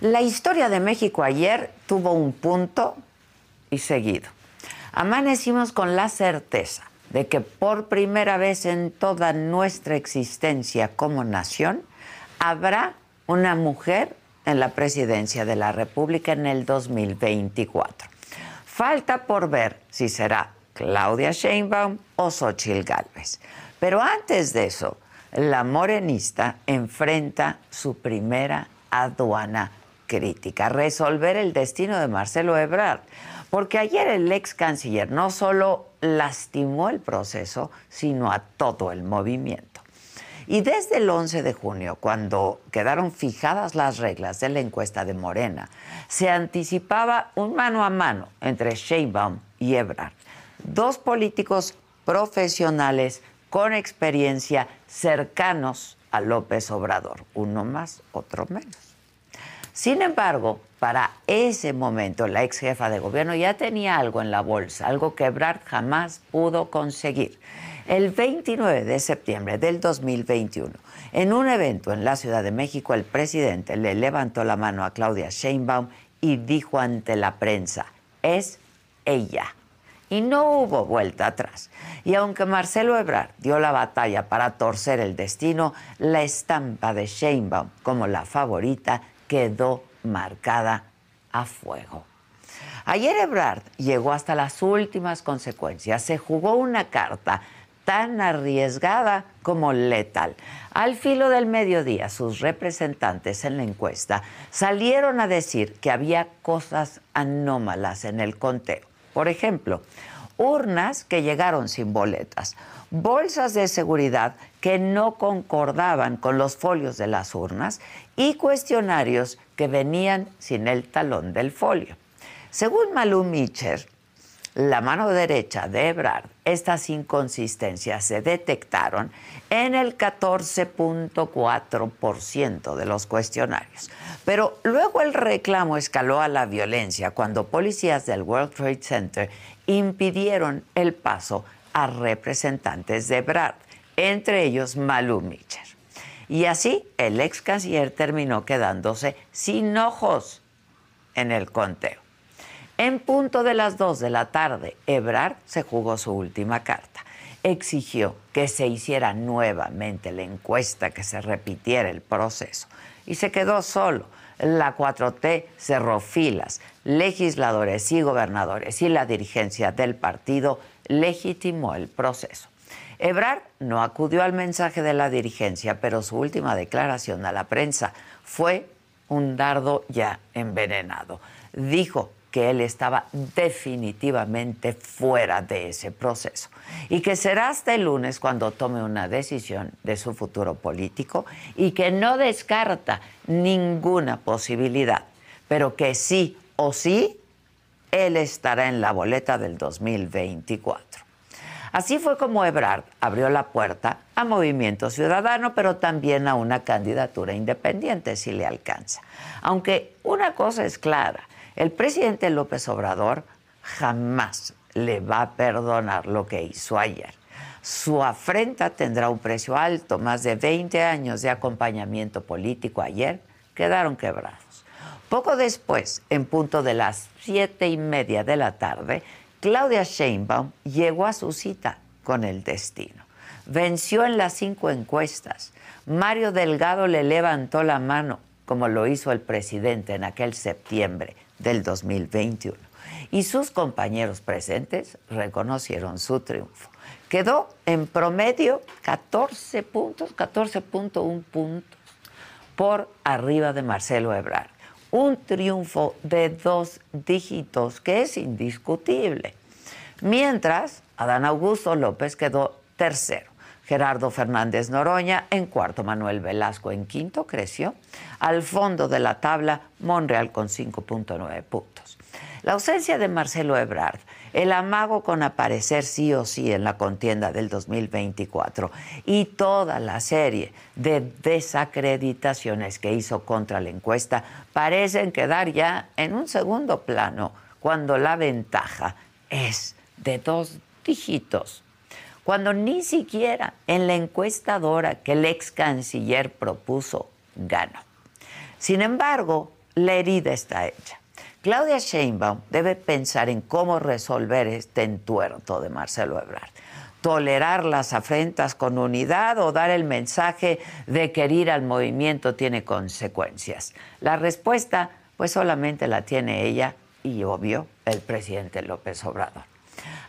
La historia de México ayer tuvo un punto y seguido. Amanecimos con la certeza de que por primera vez en toda nuestra existencia como nación habrá una mujer en la presidencia de la República en el 2024. Falta por ver si será Claudia Sheinbaum o Xochitl Gálvez. Pero antes de eso, la morenista enfrenta su primera aduana crítica, resolver el destino de Marcelo Ebrard. Porque ayer el ex canciller no solo lastimó el proceso, sino a todo el movimiento. Y desde el 11 de junio, cuando quedaron fijadas las reglas de la encuesta de Morena, se anticipaba un mano a mano entre Sheinbaum y Ebrard, dos políticos profesionales con experiencia cercanos a López Obrador, uno más, otro menos. Sin embargo, para ese momento la ex jefa de gobierno ya tenía algo en la bolsa, algo que Ebrard jamás pudo conseguir. El 29 de septiembre del 2021, en un evento en la Ciudad de México, el presidente le levantó la mano a Claudia Sheinbaum y dijo ante la prensa, es ella. Y no hubo vuelta atrás. Y aunque Marcelo Ebrard dio la batalla para torcer el destino, la estampa de Sheinbaum como la favorita quedó marcada a fuego. Ayer Ebrard llegó hasta las últimas consecuencias. Se jugó una carta tan arriesgada como letal. Al filo del mediodía, sus representantes en la encuesta salieron a decir que había cosas anómalas en el conteo. Por ejemplo, urnas que llegaron sin boletas, bolsas de seguridad que no concordaban con los folios de las urnas y cuestionarios que venían sin el talón del folio. Según Malú Mitcher, la mano derecha de Ebrard, estas inconsistencias se detectaron en el 14.4% de los cuestionarios. Pero luego el reclamo escaló a la violencia cuando policías del World Trade Center impidieron el paso a representantes de Ebrard, entre ellos Malú Mitcher. Y así el ex canciller terminó quedándose sin ojos en el conteo. En punto de las 2 de la tarde, Ebrard se jugó su última carta. Exigió que se hiciera nuevamente la encuesta, que se repitiera el proceso. Y se quedó solo. La 4T cerró filas. Legisladores y gobernadores y la dirigencia del partido legitimó el proceso. Ebrard no acudió al mensaje de la dirigencia, pero su última declaración a la prensa fue un dardo ya envenenado. Dijo que él estaba definitivamente fuera de ese proceso y que será hasta el lunes cuando tome una decisión de su futuro político y que no descarta ninguna posibilidad, pero que sí o sí él estará en la boleta del 2024. Así fue como Ebrard abrió la puerta a Movimiento Ciudadano, pero también a una candidatura independiente si le alcanza. Aunque una cosa es clara, el presidente López Obrador jamás le va a perdonar lo que hizo ayer. Su afrenta tendrá un precio alto, más de 20 años de acompañamiento político ayer quedaron quebrados. Poco después, en punto de las siete y media de la tarde, Claudia Sheinbaum llegó a su cita con el destino. Venció en las cinco encuestas. Mario Delgado le levantó la mano, como lo hizo el presidente en aquel septiembre del 2021. Y sus compañeros presentes reconocieron su triunfo. Quedó en promedio 14 puntos, 14.1 puntos por arriba de Marcelo Ebrard. Un triunfo de dos dígitos que es indiscutible. Mientras, Adán Augusto López quedó tercero. Gerardo Fernández Noroña en cuarto, Manuel Velasco en quinto, creció. Al fondo de la tabla, Monreal con 5.9 puntos. La ausencia de Marcelo Ebrard, el amago con aparecer sí o sí en la contienda del 2024 y toda la serie de desacreditaciones que hizo contra la encuesta parecen quedar ya en un segundo plano cuando la ventaja es de dos dígitos cuando ni siquiera en la encuestadora que el ex canciller propuso ganó. Sin embargo, la herida está hecha. Claudia Sheinbaum debe pensar en cómo resolver este entuerto de Marcelo Ebrard. Tolerar las afrentas con unidad o dar el mensaje de que herir al movimiento tiene consecuencias. La respuesta, pues solamente la tiene ella y, obvio, el presidente López Obrador.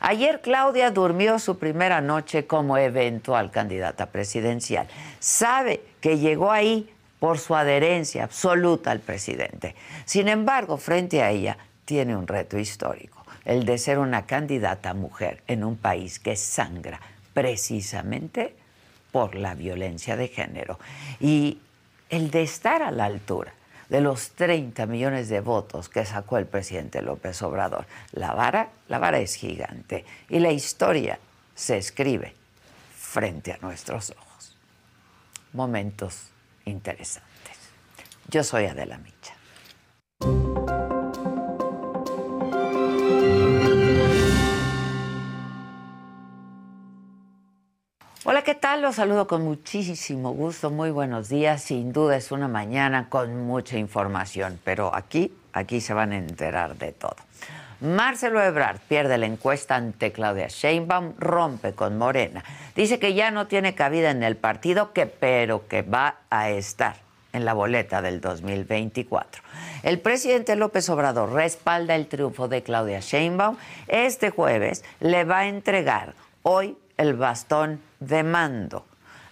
Ayer Claudia durmió su primera noche como eventual candidata presidencial. Sabe que llegó ahí por su adherencia absoluta al presidente. Sin embargo, frente a ella tiene un reto histórico, el de ser una candidata mujer en un país que sangra precisamente por la violencia de género y el de estar a la altura de los 30 millones de votos que sacó el presidente López Obrador. La vara, la vara es gigante y la historia se escribe frente a nuestros ojos. Momentos interesantes. Yo soy Adela Micha. Hola, ¿qué tal? Los saludo con muchísimo gusto. Muy buenos días. Sin duda es una mañana con mucha información, pero aquí, aquí se van a enterar de todo. Marcelo Ebrard pierde la encuesta ante Claudia Sheinbaum, rompe con Morena. Dice que ya no tiene cabida en el partido, que pero que va a estar en la boleta del 2024. El presidente López Obrador respalda el triunfo de Claudia Sheinbaum. Este jueves le va a entregar hoy el bastón de mando.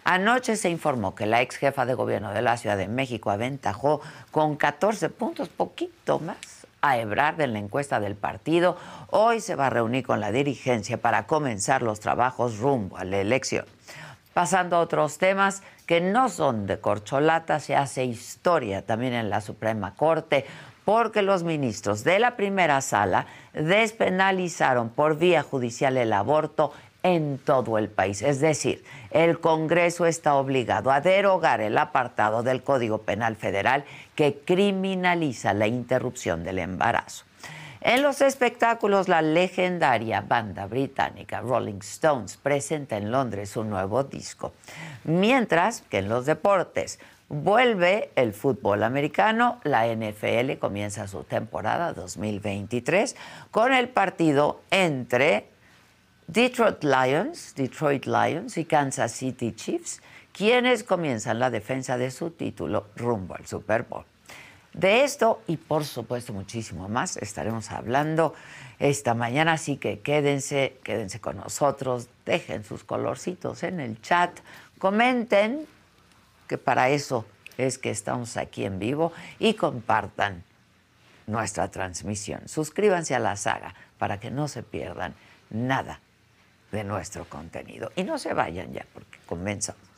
Anoche se informó que la ex jefa de gobierno de la Ciudad de México aventajó con 14 puntos, poquito más, a Ebrard en la encuesta del partido. Hoy se va a reunir con la dirigencia para comenzar los trabajos rumbo a la elección. Pasando a otros temas que no son de corcholata, se hace historia también en la Suprema Corte porque los ministros de la primera sala despenalizaron por vía judicial el aborto en todo el país. Es decir, el Congreso está obligado a derogar el apartado del Código Penal Federal que criminaliza la interrupción del embarazo. En los espectáculos, la legendaria banda británica Rolling Stones presenta en Londres un nuevo disco, mientras que en los deportes vuelve el fútbol americano, la NFL comienza su temporada 2023 con el partido entre Detroit Lions, Detroit Lions y Kansas City Chiefs, quienes comienzan la defensa de su título rumbo al Super Bowl. De esto y por supuesto muchísimo más estaremos hablando esta mañana, así que quédense, quédense con nosotros, dejen sus colorcitos en el chat, comenten, que para eso es que estamos aquí en vivo, y compartan nuestra transmisión. Suscríbanse a la saga para que no se pierdan nada de nuestro contenido. Y no se vayan ya, porque comenzamos.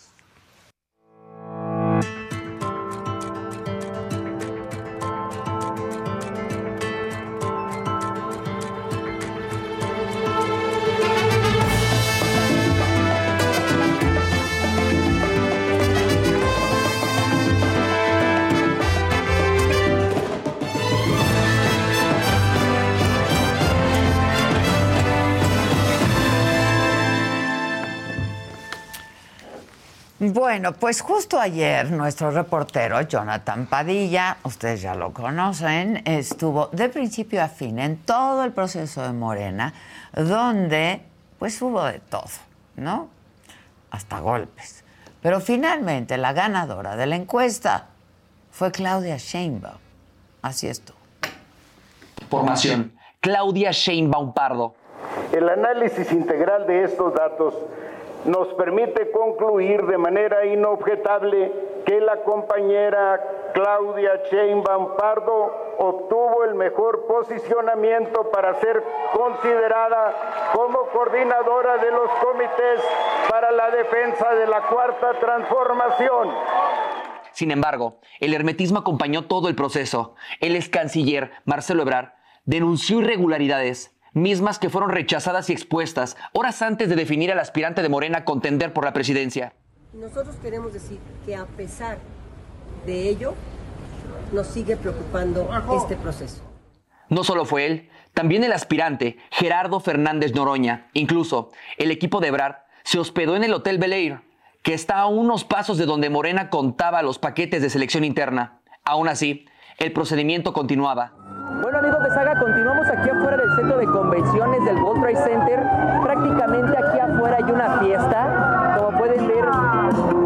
Bueno, pues justo ayer nuestro reportero Jonathan Padilla, ustedes ya lo conocen, estuvo de principio a fin en todo el proceso de Morena, donde pues hubo de todo, ¿no? Hasta golpes. Pero finalmente la ganadora de la encuesta fue Claudia Sheinbaum. Así es tú. Formación. Claudia Sheinbaum Pardo. El análisis integral de estos datos nos permite concluir de manera inobjetable que la compañera Claudia Sheinbaum Pardo obtuvo el mejor posicionamiento para ser considerada como coordinadora de los comités para la defensa de la cuarta transformación. Sin embargo, el hermetismo acompañó todo el proceso. El ex canciller Marcelo Ebrard denunció irregularidades mismas que fueron rechazadas y expuestas horas antes de definir al aspirante de Morena a contender por la presidencia. Nosotros queremos decir que a pesar de ello, nos sigue preocupando este proceso. No solo fue él, también el aspirante, Gerardo Fernández Noroña. Incluso el equipo de Ebrard se hospedó en el Hotel Bel Air, que está a unos pasos de donde Morena contaba los paquetes de selección interna. Aún así, el procedimiento continuaba. Bueno amigos de Saga, continuamos aquí afuera del centro de convenciones del World Trade Center. Prácticamente aquí afuera hay una fiesta. Como pueden ver,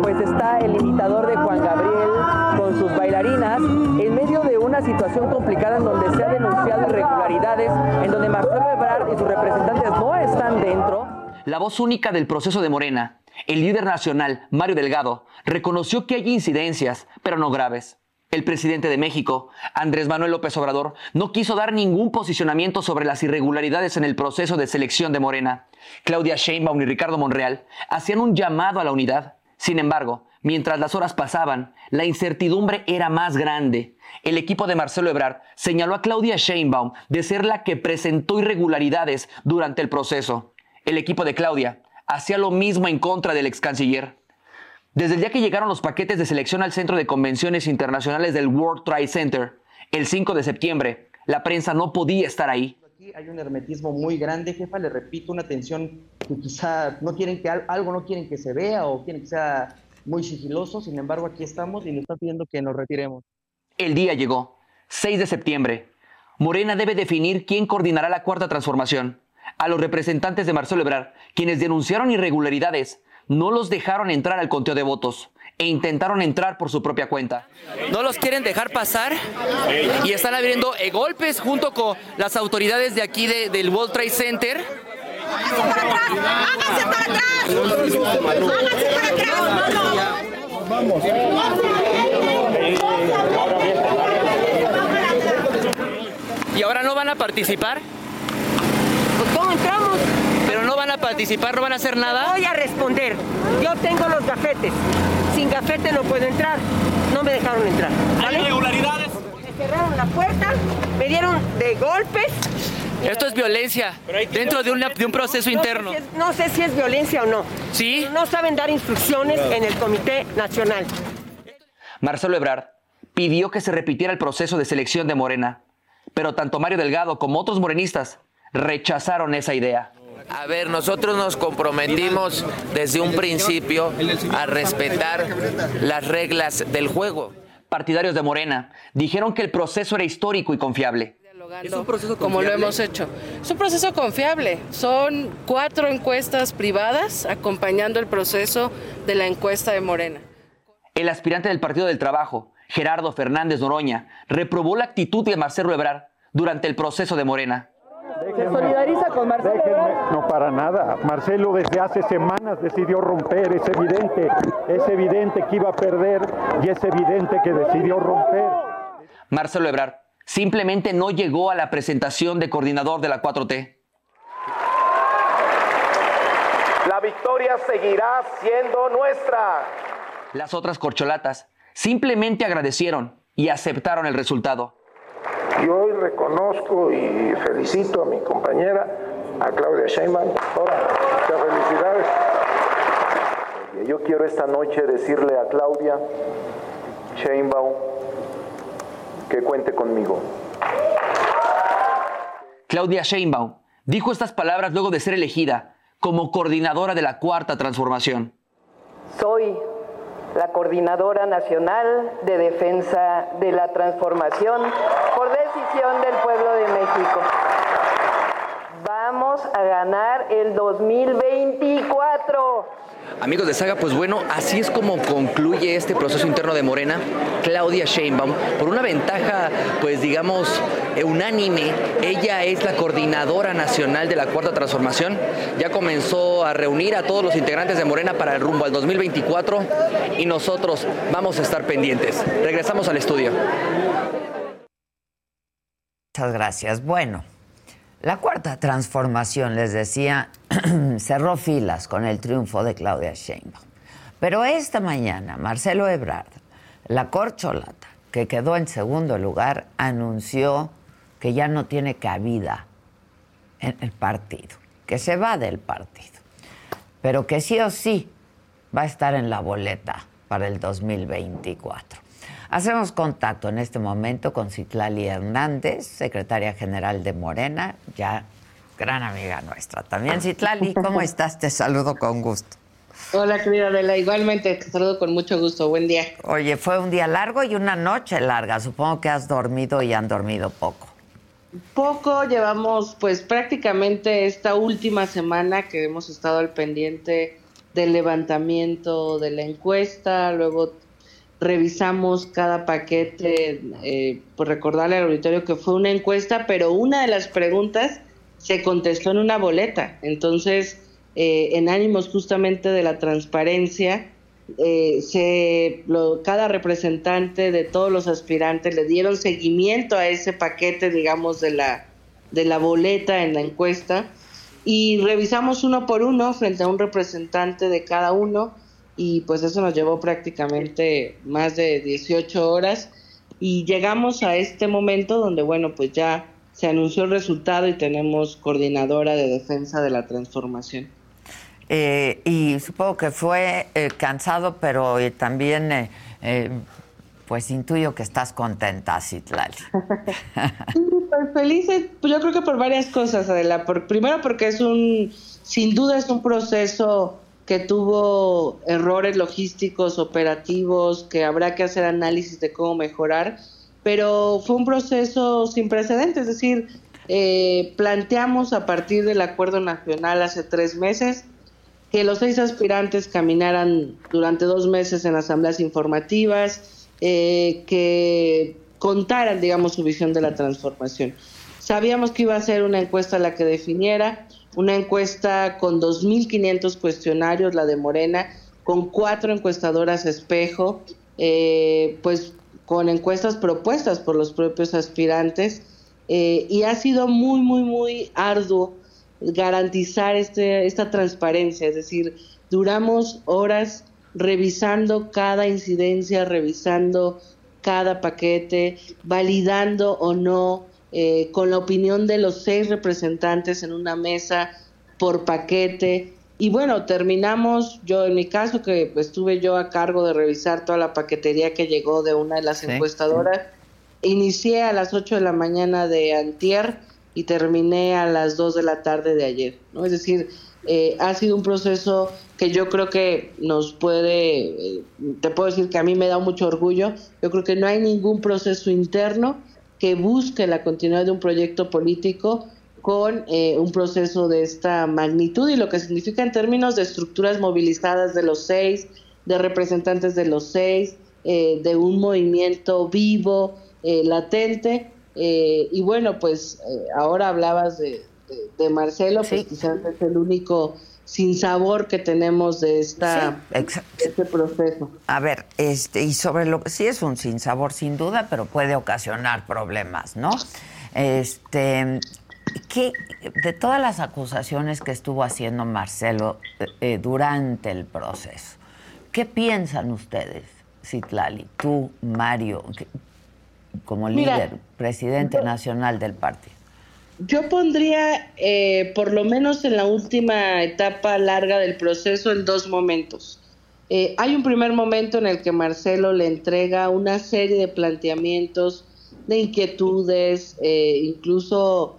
pues está el imitador de Juan Gabriel con sus bailarinas en medio de una situación complicada en donde se ha denunciado irregularidades, en donde Marcelo Ebrard y sus representantes no están dentro. La voz única del proceso de Morena, el líder nacional, Mario Delgado, reconoció que hay incidencias, pero no graves. El presidente de México, Andrés Manuel López Obrador, no quiso dar ningún posicionamiento sobre las irregularidades en el proceso de selección de Morena. Claudia Sheinbaum y Ricardo Monreal hacían un llamado a la unidad. Sin embargo, mientras las horas pasaban, la incertidumbre era más grande. El equipo de Marcelo Ebrard señaló a Claudia Sheinbaum de ser la que presentó irregularidades durante el proceso. El equipo de Claudia hacía lo mismo en contra del ex canciller. Desde el día que llegaron los paquetes de selección al Centro de Convenciones Internacionales del World Trade Center, el 5 de septiembre, la prensa no podía estar ahí. Aquí hay un hermetismo muy grande, jefa, le repito, una tensión que quizá no quieren que algo no quieren que se vea o quieren que sea muy sigiloso, sin embargo aquí estamos y nos están pidiendo que nos retiremos. El día llegó, 6 de septiembre. Morena debe definir quién coordinará la cuarta transformación. A los representantes de Marcelo Ebrard, quienes denunciaron irregularidades, no los dejaron entrar al conteo de votos e intentaron entrar por su propia cuenta. No los quieren dejar pasar y están habiendo eh, golpes junto con las autoridades de aquí del World Trade Center. ¡Háganse para atrás! ¡Háganse para atrás! ¡Vamos! ¿Y ahora no van a participar? Pues ¿cómo entramos? No van a participar, no van a hacer nada. Voy a responder. Yo tengo los gafetes. Sin gafete no puedo entrar. No me dejaron entrar. ¿Hay irregularidades? Me cerraron la puerta, me dieron de golpes. Esto es violencia dentro de, de un proceso interno. no sé si es violencia o no. ¿Sí? No saben dar instrucciones en el Comité Nacional. Marcelo Ebrard pidió que se repitiera el proceso de selección de Morena, pero tanto Mario Delgado como otros morenistas rechazaron esa idea. A ver, nosotros nos comprometimos desde un principio a respetar las reglas del juego. Partidarios de Morena dijeron que el proceso era histórico y confiable. Es un proceso como lo hemos hecho. Es un proceso confiable. Son cuatro encuestas privadas acompañando el proceso de la encuesta de Morena. El aspirante del Partido del Trabajo, Gerardo Fernández Noroña, reprobó la actitud de Marcelo Ebrard durante el proceso de Morena. ¿Se solidariza con Marcelo? no, para nada. Marcelo desde hace semanas decidió romper, es evidente, es evidente que iba a perder y es evidente que decidió romper. Marcelo Ebrard simplemente no llegó a la presentación de coordinador de la 4T. La victoria seguirá siendo nuestra. Las otras corcholatas simplemente agradecieron y aceptaron el resultado. Y hoy reconozco y felicito a mi compañera, a Claudia Sheinbaum. muchas felicidades. Yo quiero esta noche decirle a Claudia Sheinbaum que cuente conmigo. Claudia Sheinbaum dijo estas palabras luego de ser elegida como coordinadora de la Cuarta Transformación. Soy la Coordinadora Nacional de Defensa de la Transformación por decisión del pueblo de México. Vamos a ganar el 2024. Amigos de Saga, pues bueno, así es como concluye este proceso interno de Morena. Claudia Sheinbaum, por una ventaja, pues digamos, unánime, ella es la coordinadora nacional de la Cuarta Transformación. Ya comenzó a reunir a todos los integrantes de Morena para el rumbo al 2024 y nosotros vamos a estar pendientes. Regresamos al estudio. Muchas gracias. Bueno, la cuarta transformación, les decía, cerró filas con el triunfo de Claudia Sheinbaum. Pero esta mañana, Marcelo Ebrard, la corcholata, que quedó en segundo lugar, anunció que ya no tiene cabida en el partido, que se va del partido, pero que sí o sí va a estar en la boleta para el 2024. Hacemos contacto en este momento con Citlali Hernández, secretaria general de Morena, ya gran amiga nuestra. También Citlali, ¿cómo estás? Te saludo con gusto. Hola, querida Adela. Igualmente, te saludo con mucho gusto. Buen día. Oye, fue un día largo y una noche larga. Supongo que has dormido y han dormido poco. Poco, llevamos pues prácticamente esta última semana que hemos estado al pendiente del levantamiento de la encuesta, luego revisamos cada paquete, eh, por recordarle al auditorio que fue una encuesta, pero una de las preguntas se contestó en una boleta. Entonces, eh, en ánimos justamente de la transparencia, eh, se, cada representante de todos los aspirantes le dieron seguimiento a ese paquete, digamos, de la, de la boleta en la encuesta y revisamos uno por uno frente a un representante de cada uno y pues eso nos llevó prácticamente más de 18 horas y llegamos a este momento donde bueno pues ya se anunció el resultado y tenemos coordinadora de defensa de la transformación. Eh, y supongo que fue eh, cansado, pero también eh, pues intuyo que estás contenta, Citlali. pues felices, pues yo creo que por varias cosas, Adela. Por, primero porque es un, sin duda es un proceso que tuvo errores logísticos, operativos, que habrá que hacer análisis de cómo mejorar, pero fue un proceso sin precedentes, es decir, eh, planteamos a partir del acuerdo nacional hace tres meses que los seis aspirantes caminaran durante dos meses en asambleas informativas, eh, que contaran, digamos, su visión de la transformación. Sabíamos que iba a ser una encuesta la que definiera, una encuesta con 2.500 cuestionarios, la de Morena, con cuatro encuestadoras espejo, eh, pues con encuestas propuestas por los propios aspirantes, eh, y ha sido muy, muy, muy arduo garantizar este, esta transparencia, es decir, duramos horas revisando cada incidencia, revisando cada paquete, validando o no eh, con la opinión de los seis representantes en una mesa por paquete. Y bueno, terminamos, yo en mi caso, que estuve yo a cargo de revisar toda la paquetería que llegó de una de las encuestadoras, inicié a las 8 de la mañana de antier y terminé a las 2 de la tarde de ayer, ¿no? Es decir, eh, ha sido un proceso que yo creo que nos puede, eh, te puedo decir que a mí me da mucho orgullo, yo creo que no hay ningún proceso interno que busque la continuidad de un proyecto político con eh, un proceso de esta magnitud y lo que significa en términos de estructuras movilizadas de los seis, de representantes de los seis, eh, de un movimiento vivo, eh, latente. y bueno, pues ahora hablabas de, Marcelo, pues quizás es el único sin sabor que tenemos de esta este proceso. A ver, este y sobre lo que sí es un sin sabor sin duda, pero puede ocasionar problemas, ¿no? Este ¿qué, de todas las acusaciones que estuvo haciendo Marcelo eh, durante el proceso, ¿qué piensan ustedes, Citlali, tú, Mario, como líder, presidente nacional del partido? Yo pondría, eh, por lo menos en la última etapa larga del proceso, en dos momentos. Eh, hay un primer momento en el que Marcelo le entrega una serie de planteamientos, de inquietudes, eh, incluso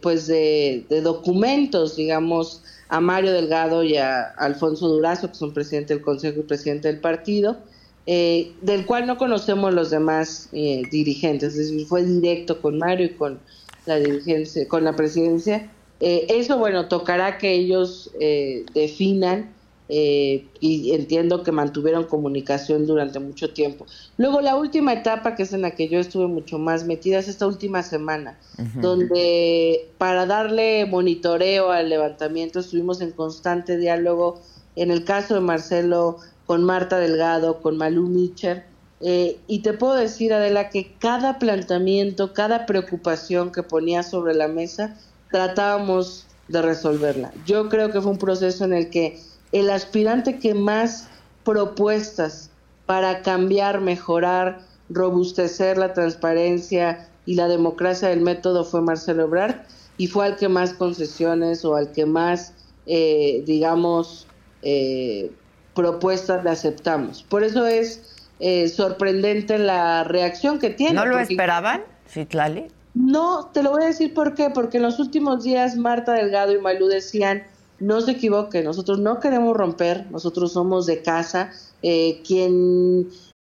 pues de, documentos, digamos, a Mario Delgado y a Alfonso Durazo, que son presidente del Consejo y presidente del partido, del cual no conocemos los demás dirigentes. Es decir, fue directo con Mario y con la dirigencia, con la presidencia. Eh, eso, bueno, tocará que ellos eh, definan eh, y entiendo que mantuvieron comunicación durante mucho tiempo. Luego, la última etapa, que es en la que yo estuve mucho más metida, es esta última semana, donde para darle monitoreo al levantamiento estuvimos en constante diálogo, en el caso de Marcelo, con Marta Delgado, con Malú Mitcher, eh, y te puedo decir, Adela, que cada planteamiento, cada preocupación que ponía sobre la mesa, tratábamos de resolverla. Yo creo que fue un proceso en el que el aspirante que más propuestas para cambiar, mejorar, robustecer la transparencia y la democracia del método fue Marcelo Ebrard y fue al que más concesiones o al que más, eh, digamos, eh, propuestas le aceptamos. Por eso es eh, sorprendente la reacción que tiene. ¿No lo esperaban, Citlali? No, te lo voy a decir por qué, porque en los últimos días Marta Delgado y Malú decían no se equivoque, nosotros no queremos romper, nosotros somos de casa, eh, quien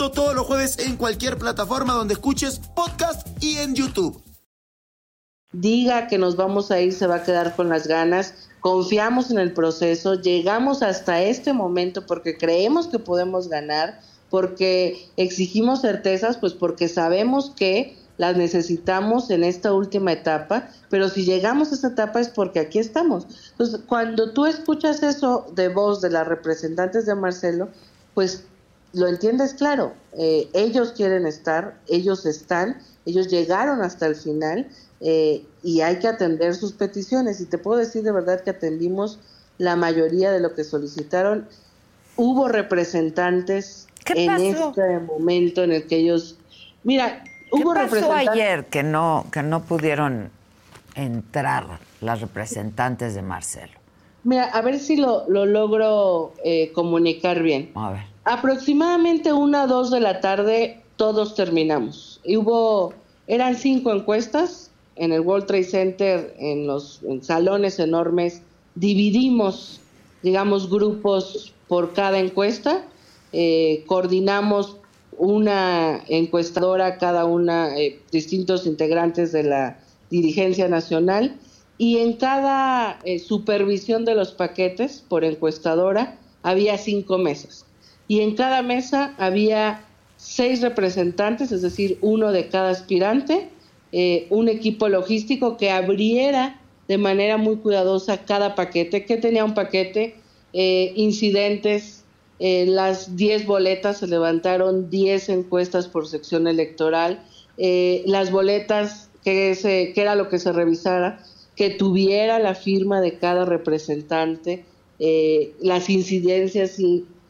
Todos los jueves en cualquier plataforma donde escuches podcast y en YouTube. Diga que nos vamos a ir, se va a quedar con las ganas. Confiamos en el proceso, llegamos hasta este momento porque creemos que podemos ganar, porque exigimos certezas, pues porque sabemos que las necesitamos en esta última etapa, pero si llegamos a esta etapa es porque aquí estamos. Entonces, cuando tú escuchas eso de voz de las representantes de Marcelo, pues lo entiendes claro, eh, ellos quieren estar, ellos están, ellos llegaron hasta el final eh, y hay que atender sus peticiones. Y te puedo decir de verdad que atendimos la mayoría de lo que solicitaron. Hubo representantes en este momento en el que ellos, mira, hubo ¿Qué pasó ayer que no que no pudieron entrar las representantes de Marcelo? Mira, a ver si lo, lo logro eh, comunicar bien. A ver. Aproximadamente una o dos de la tarde todos terminamos. Y hubo, eran cinco encuestas en el World Trade Center, en los salones enormes. Dividimos, digamos, grupos por cada encuesta. Eh, coordinamos una encuestadora, cada una, eh, distintos integrantes de la dirigencia nacional. Y en cada eh, supervisión de los paquetes por encuestadora había cinco mesas y en cada mesa había seis representantes, es decir, uno de cada aspirante, eh, un equipo logístico que abriera de manera muy cuidadosa cada paquete, que tenía un paquete, eh, incidentes, eh, las 10 boletas, se levantaron 10 encuestas por sección electoral, las boletas, que, se, que era lo que se revisara, que tuviera la firma de cada representante, las incidencias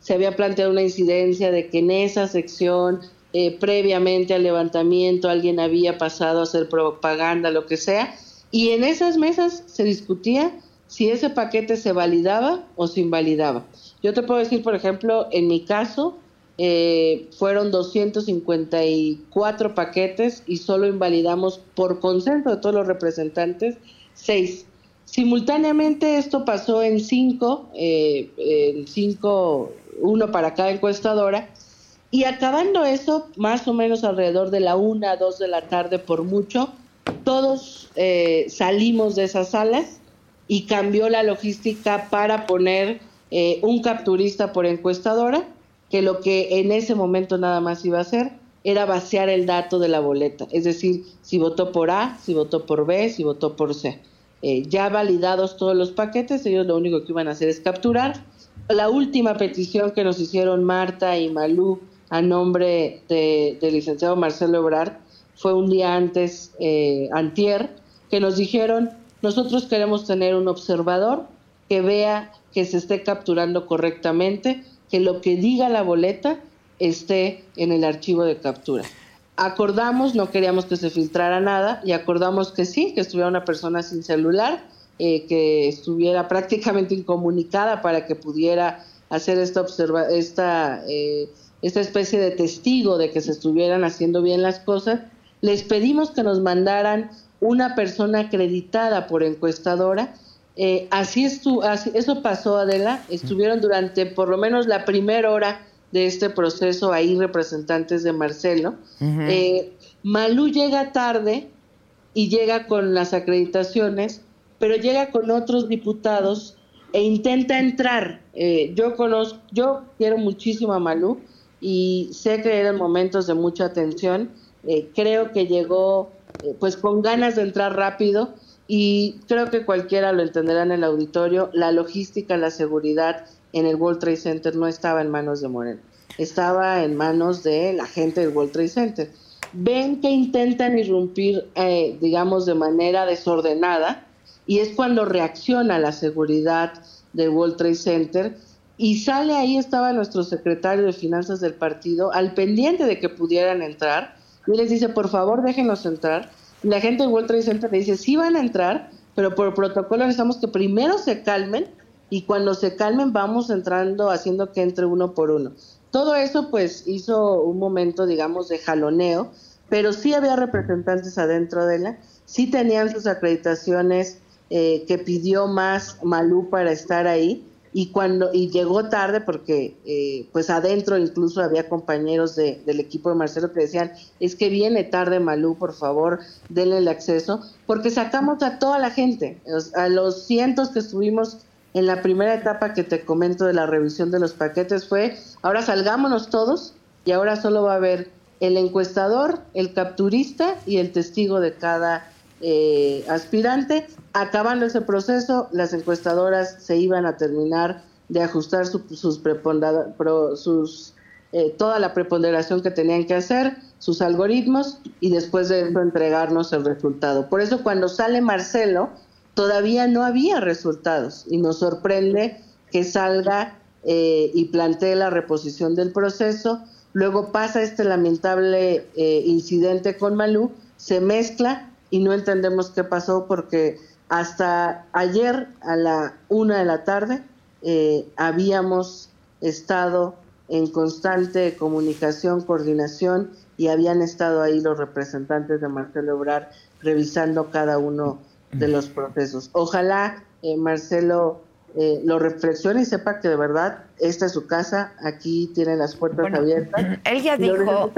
se había planteado una incidencia de que en esa sección, eh, previamente al levantamiento, alguien había pasado a hacer propaganda, lo que sea, y en esas mesas se discutía si ese paquete se validaba o se invalidaba. Yo te puedo decir, por ejemplo, en mi caso, eh, fueron 254 paquetes y solo invalidamos por consenso de todos los representantes seis. Simultáneamente esto pasó en cinco, eh, en cinco uno para cada encuestadora. Y acabando eso, más o menos alrededor de la una, dos de la tarde por mucho, todos eh, salimos de esas salas y cambió la logística para poner eh, un capturista por encuestadora, que lo que en ese momento nada más iba a hacer era vaciar el dato de la boleta, es decir, si votó por A, si votó por B, si votó por C. Eh, ya validados todos los paquetes, ellos lo único que iban a hacer es capturar la última petición que nos hicieron Marta y Malú a nombre del licenciado Marcelo Ebrard fue un día antes, eh, antier, que nos dijeron, nosotros queremos tener un observador que vea que se esté capturando correctamente, que lo que diga la boleta esté en el archivo de captura. Acordamos, no queríamos que se filtrara nada y acordamos que sí, que estuviera una persona sin celular eh, que estuviera prácticamente incomunicada para que pudiera hacer esta, observa esta, eh, esta especie de testigo de que se estuvieran haciendo bien las cosas, les pedimos que nos mandaran una persona acreditada por encuestadora. Eh, así, estuvo, eso pasó, Adela. Estuvieron durante por lo menos la primera hora de este proceso ahí representantes de Marcelo. Malú llega tarde y llega con las acreditaciones pero llega con otros diputados e intenta entrar. Eh, yo conozco, yo quiero muchísimo a Malú y sé que eran momentos de mucha tensión. Eh, creo que llegó eh, pues con ganas de entrar rápido y creo que cualquiera lo entenderá en el auditorio. La logística, la seguridad en el World Trade Center no estaba en manos de Moreno, estaba en manos de la gente del World Trade Center. Ven que intentan irrumpir, digamos, de manera desordenada y es cuando reacciona la seguridad de World Trade Center y sale ahí estaba nuestro secretario de finanzas del partido al pendiente de que pudieran entrar y les dice por favor déjenlos entrar. Y la gente de World Trade Center le dice sí van a entrar pero por protocolo necesitamos que primero se calmen y cuando se calmen vamos entrando haciendo que entre uno por uno. Todo eso pues hizo un momento digamos de jaloneo pero sí había representantes adentro de la sí tenían sus acreditaciones eh, que pidió más Malú para estar ahí y cuando y llegó tarde porque eh, pues adentro incluso había compañeros de, del equipo de Marcelo que decían es que viene tarde Malú por favor denle el acceso porque sacamos a toda la gente a los cientos que estuvimos en la primera etapa que te comento de la revisión de los paquetes fue ahora salgámonos todos y ahora solo va a haber el encuestador el capturista y el testigo de cada eh, aspirante. Acabando ese proceso, las encuestadoras se iban a terminar de ajustar sus sus, eh, toda la preponderación que tenían que hacer, sus algoritmos, y después de eso entregarnos el resultado. Por eso cuando sale Marcelo, todavía no había resultados y nos sorprende que salga eh, y plantee la reposición del proceso. Luego pasa este lamentable incidente con Malú, se mezcla y no entendemos qué pasó porque hasta ayer a la una de la tarde eh, habíamos estado en constante comunicación, coordinación y habían estado ahí los representantes de Marcelo Obrar revisando cada uno de los procesos. Ojalá eh, Marcelo eh, lo reflexione y sepa que de verdad esta es su casa, aquí tiene las puertas abiertas. Él ya dijo,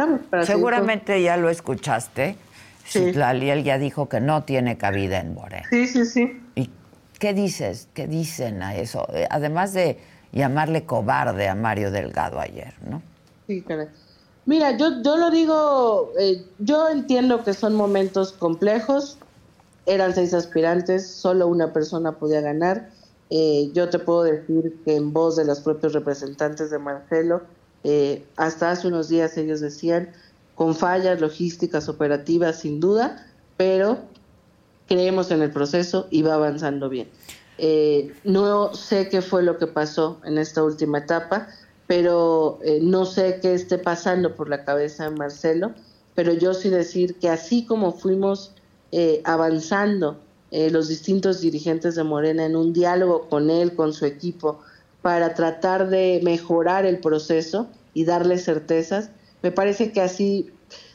seguramente ya lo escuchaste, Sí. él ya dijo que no tiene cabida en Morena. Sí, sí, sí. ¿Y qué dices? ¿Qué dicen a eso? Eh, además de llamarle cobarde a Mario Delgado ayer, ¿no? Sí, caray. Mira, yo, yo lo digo, eh, yo entiendo que son momentos complejos, eran seis aspirantes, solo una persona podía ganar. Eh, yo te puedo decir que en voz de los propios representantes de Marcelo, hasta hace unos días ellos decían, con fallas logísticas, operativas, sin duda, pero creemos en el proceso y va avanzando bien. Eh, no sé qué fue lo que pasó en esta última etapa, pero eh, no sé qué esté pasando por la cabeza de Marcelo, pero yo sí decir que así como fuimos eh, avanzando los distintos dirigentes de Morena en un diálogo con él, con su equipo, para tratar de mejorar el proceso y darle certezas, me parece que así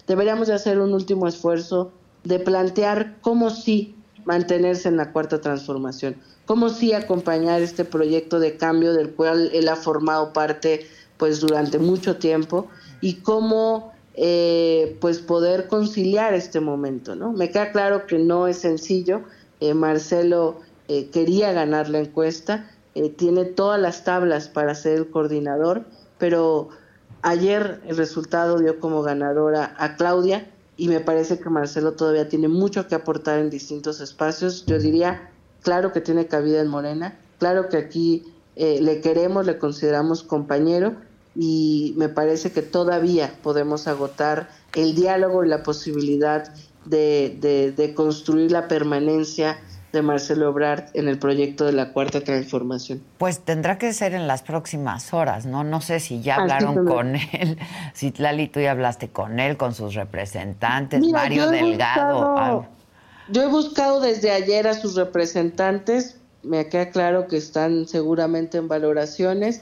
deberíamos de hacer un último esfuerzo de plantear cómo sí mantenerse en la cuarta transformación, cómo sí acompañar este proyecto de cambio del cual él ha formado parte pues durante mucho tiempo y cómo eh, pues poder conciliar este momento, ¿no? Me queda claro que no es sencillo. Eh, Marcelo eh, quería ganar la encuesta, tiene todas las tablas para ser el coordinador, pero Ayer el resultado dio como ganadora a Claudia y me parece que Marcelo todavía tiene mucho que aportar en distintos espacios. Yo diría, claro que tiene cabida en Morena, claro que aquí eh, le queremos, le consideramos compañero y me parece que todavía podemos agotar el diálogo y la posibilidad de, de construir la permanencia de Marcelo Obrard en el proyecto de la Cuarta Transformación. Pues tendrá que ser en las próximas horas, ¿no? No sé si ya hablaron con él, si Tlali, tú ya hablaste con él, con sus representantes, Mario Delgado. yo he buscado desde ayer a sus representantes, me queda claro que están seguramente en valoraciones.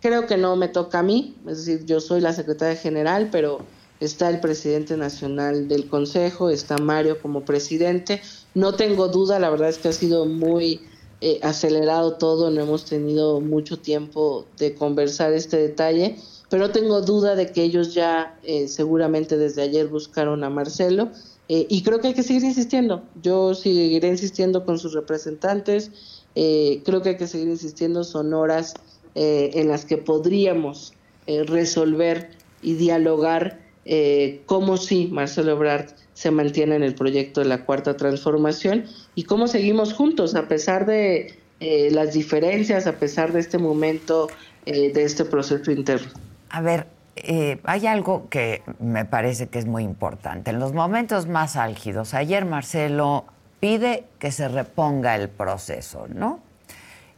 Creo que no me toca a mí, es decir, yo soy la secretaria general, pero está el presidente nacional del Consejo, está Mario como presidente. No tengo duda, la verdad es que ha sido muy eh, acelerado todo, no hemos tenido mucho tiempo de conversar este detalle, pero no tengo duda de que ellos ya eh, seguramente desde ayer buscaron a Marcelo eh, y creo que hay que seguir insistiendo. Yo seguiré insistiendo con sus representantes, creo que hay que seguir insistiendo, son horas en las que podríamos resolver y dialogar eh, cómo sí Marcelo Ebrard se mantiene en el proyecto de la cuarta transformación y cómo seguimos juntos a pesar de eh, las diferencias, a pesar de este momento, eh, de este proceso interno. A ver, eh, hay algo que me parece que es muy importante. En los momentos más álgidos, ayer Marcelo pide que se reponga el proceso, ¿no?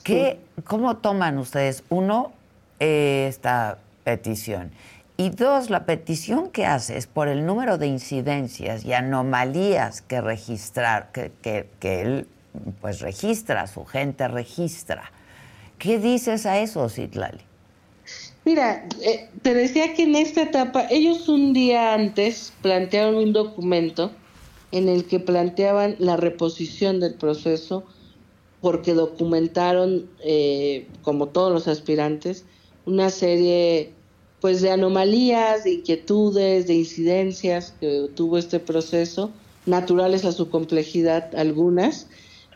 ¿Qué, ¿Cómo toman ustedes, uno, eh, esta petición? Y dos, la petición que hace es por el número de incidencias y anomalías que registrar, que, que, él pues registra, su gente registra. ¿Qué dices a eso, Citlali? Mira, eh, te decía que en esta etapa, ellos un día antes plantearon un documento en el que planteaban la reposición del proceso porque documentaron, eh, como todos los aspirantes, una serie pues de anomalías, de inquietudes, de incidencias que tuvo este proceso, naturales a su complejidad algunas,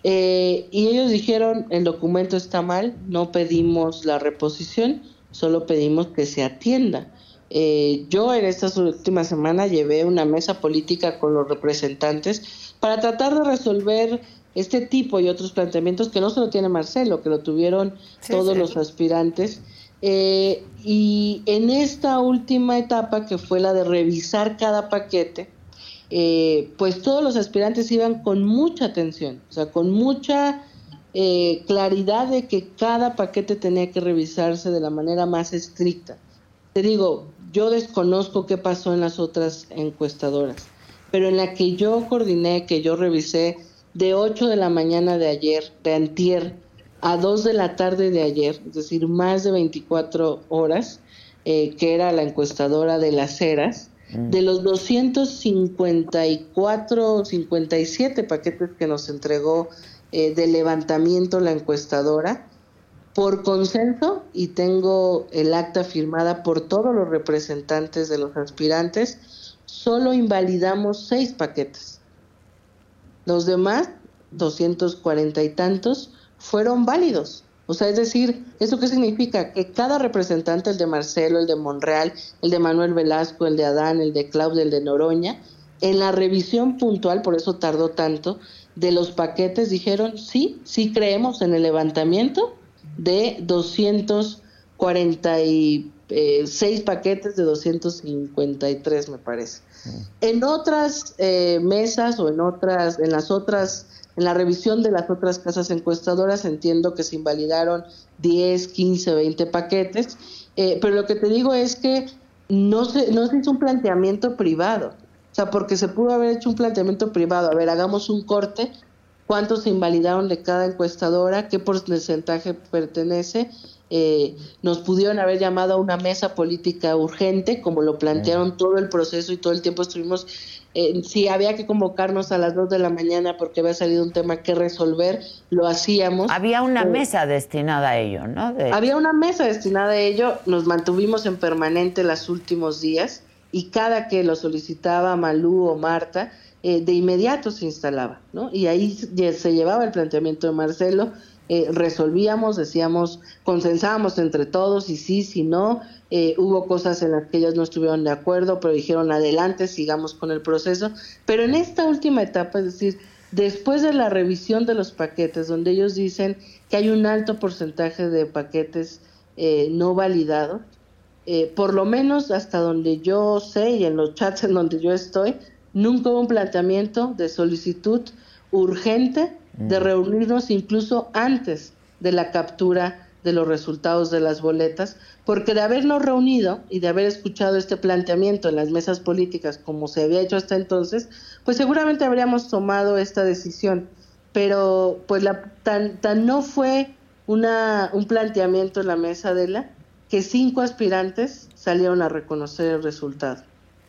eh, y ellos dijeron el documento está mal, no pedimos la reposición, solo pedimos que se atienda. Eh, yo en estas últimas semanas llevé una mesa política con los representantes para tratar de resolver este tipo y otros planteamientos que no solo tiene Marcelo, que lo tuvieron todos los aspirantes. Eh, y en esta última etapa, que fue la de revisar cada paquete, eh, pues todos los aspirantes iban con mucha atención, o sea, con mucha claridad de que cada paquete tenía que revisarse de la manera más estricta. Te digo, yo desconozco qué pasó en las otras encuestadoras, pero en la que yo coordiné, que yo revisé de 8 de la mañana de ayer, de antier, a 2 de la tarde de ayer, es decir, más de 24 horas, eh, que era la encuestadora de las Heras, mm. de los 254, 57 paquetes que nos entregó eh, de levantamiento la encuestadora, por consenso y tengo el acta firmada por todos los representantes de los aspirantes, solo invalidamos seis paquetes. Los demás, 240 y tantos, fueron válidos. O sea, es decir, ¿eso qué significa? Que cada representante, el de Marcelo, el de Monreal, el de Manuel Velasco, el de Adán, el de Claudia, el de Noroña, en la revisión puntual, por eso tardó tanto, de los paquetes dijeron, sí, sí creemos en el levantamiento, de 246 paquetes de 253 me parece. En otras eh, mesas o en otras, en las otras, en la revisión de las otras casas encuestadoras entiendo que se invalidaron 10, 15, 20 paquetes, eh, pero lo que te digo es que no se, no se hizo un planteamiento privado. O sea, porque se pudo haber hecho un planteamiento privado. A ver, hagamos un corte, cuántos se invalidaron de cada encuestadora, qué porcentaje pertenece. Eh, nos pudieron haber llamado a una mesa política urgente, como lo plantearon todo el proceso y todo el tiempo estuvimos, eh, si había que convocarnos a las 2 de la mañana porque había salido un tema que resolver, lo hacíamos. Había una eh, mesa destinada a ello, ¿no? Había una mesa destinada a ello, nos mantuvimos en permanente los últimos días y cada que lo solicitaba Malú o Marta, eh, de inmediato se instalaba, ¿no? Y ahí se llevaba el planteamiento de Marcelo, eh, resolvíamos, decíamos, consensábamos entre todos y sí, si no, eh, hubo cosas en las que ellos no estuvieron de acuerdo, pero dijeron adelante, sigamos con el proceso. Pero en esta última etapa, es decir, después de la revisión de los paquetes, donde ellos dicen que hay un alto porcentaje de paquetes no validados, por lo menos hasta donde yo sé y en los chats en donde yo estoy, Nunca hubo un planteamiento de solicitud urgente de mm. reunirnos incluso antes de la captura de los resultados de las boletas, porque de habernos reunido y de haber escuchado este planteamiento en las mesas políticas como se había hecho hasta entonces, pues seguramente habríamos tomado esta decisión. Pero pues la, tan, tan no fue una, un planteamiento en la mesa de la que cinco aspirantes salieron a reconocer el resultado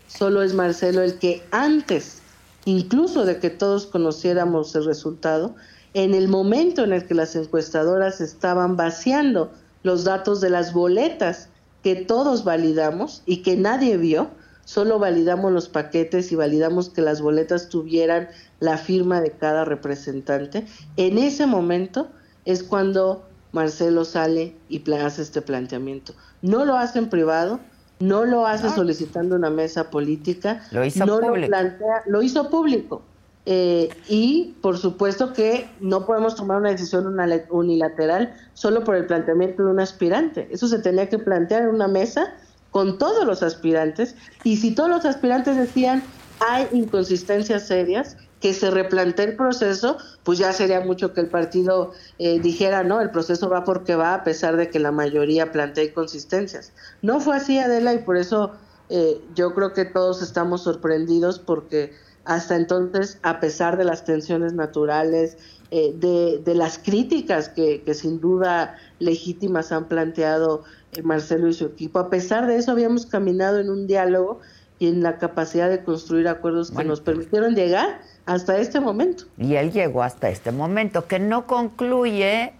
solo es Marcelo el que antes, incluso de que todos conociéramos el resultado, en el momento en el que las encuestadoras estaban vaciando los datos de las boletas que todos validamos y que nadie vio, solo validamos los paquetes y validamos que las boletas tuvieran la firma de cada representante, en ese momento es cuando Marcelo sale y hace este planteamiento. No lo hace en privado, no lo hace ah. solicitando una mesa política, lo hizo no público. lo plantea, lo hizo público. Eh, y por supuesto que no podemos tomar una decisión unilateral solo por el planteamiento de un aspirante. Eso se tenía que plantear en una mesa con todos los aspirantes y si todos los aspirantes decían hay inconsistencias serias, que se replantee el proceso, pues ya sería mucho que el partido eh, dijera, no, el proceso va porque va, a pesar de que la mayoría plantee inconsistencias. No fue así, Adela, y por eso eh, yo creo que todos estamos sorprendidos porque hasta entonces, a pesar de las tensiones naturales, eh, de, las críticas que, sin duda legítimas han planteado Marcelo y su equipo, a pesar de eso habíamos caminado en un diálogo y en la capacidad de construir acuerdos que nos permitieron llegar hasta este momento. Y él llegó hasta este momento, que no concluye,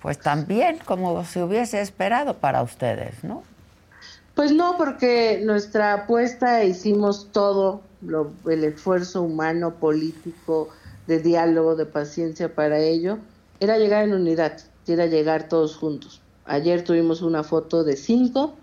pues tan bien como se hubiese esperado para ustedes, ¿no? Pues no, porque nuestra apuesta hicimos todo, el esfuerzo humano, político, de diálogo, de paciencia para ello, era llegar en unidad, era llegar todos juntos. Ayer tuvimos una foto de cinco,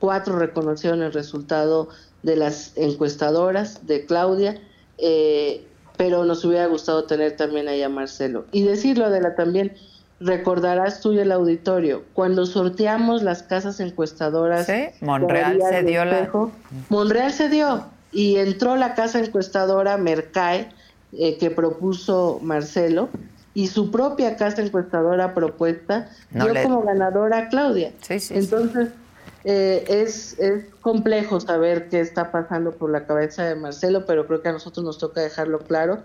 cuatro reconocieron el resultado de las encuestadoras, de Claudia, eh, pero nos hubiera gustado tener también ahí a Marcelo. Y decirlo, Adela, también recordarás tú y el auditorio, cuando sorteamos las casas encuestadoras. Monreal se dio la... Monreal se dio y entró la casa encuestadora Mercae, eh, que propuso Marcelo, y su propia casa encuestadora propuesta dio como ganadora a Claudia. Entonces, eh, es, es complejo saber qué está pasando por la cabeza de Marcelo, pero creo que a nosotros nos toca dejarlo claro.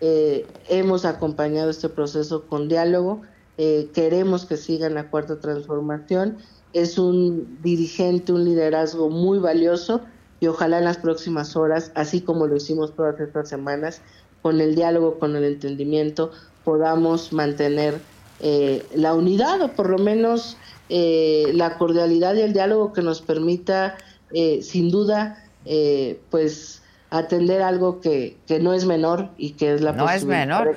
Eh, hemos acompañado este proceso con diálogo, eh, queremos que siga en la cuarta transformación. Es un dirigente, un liderazgo muy valioso y ojalá en las próximas horas, así como lo hicimos todas estas semanas, con el diálogo, con el entendimiento, podamos mantener la unidad o por lo menos eh, la cordialidad y el diálogo que nos permita, eh, sin duda, eh, pues atender algo que, que, no es menor y que es la no es menor.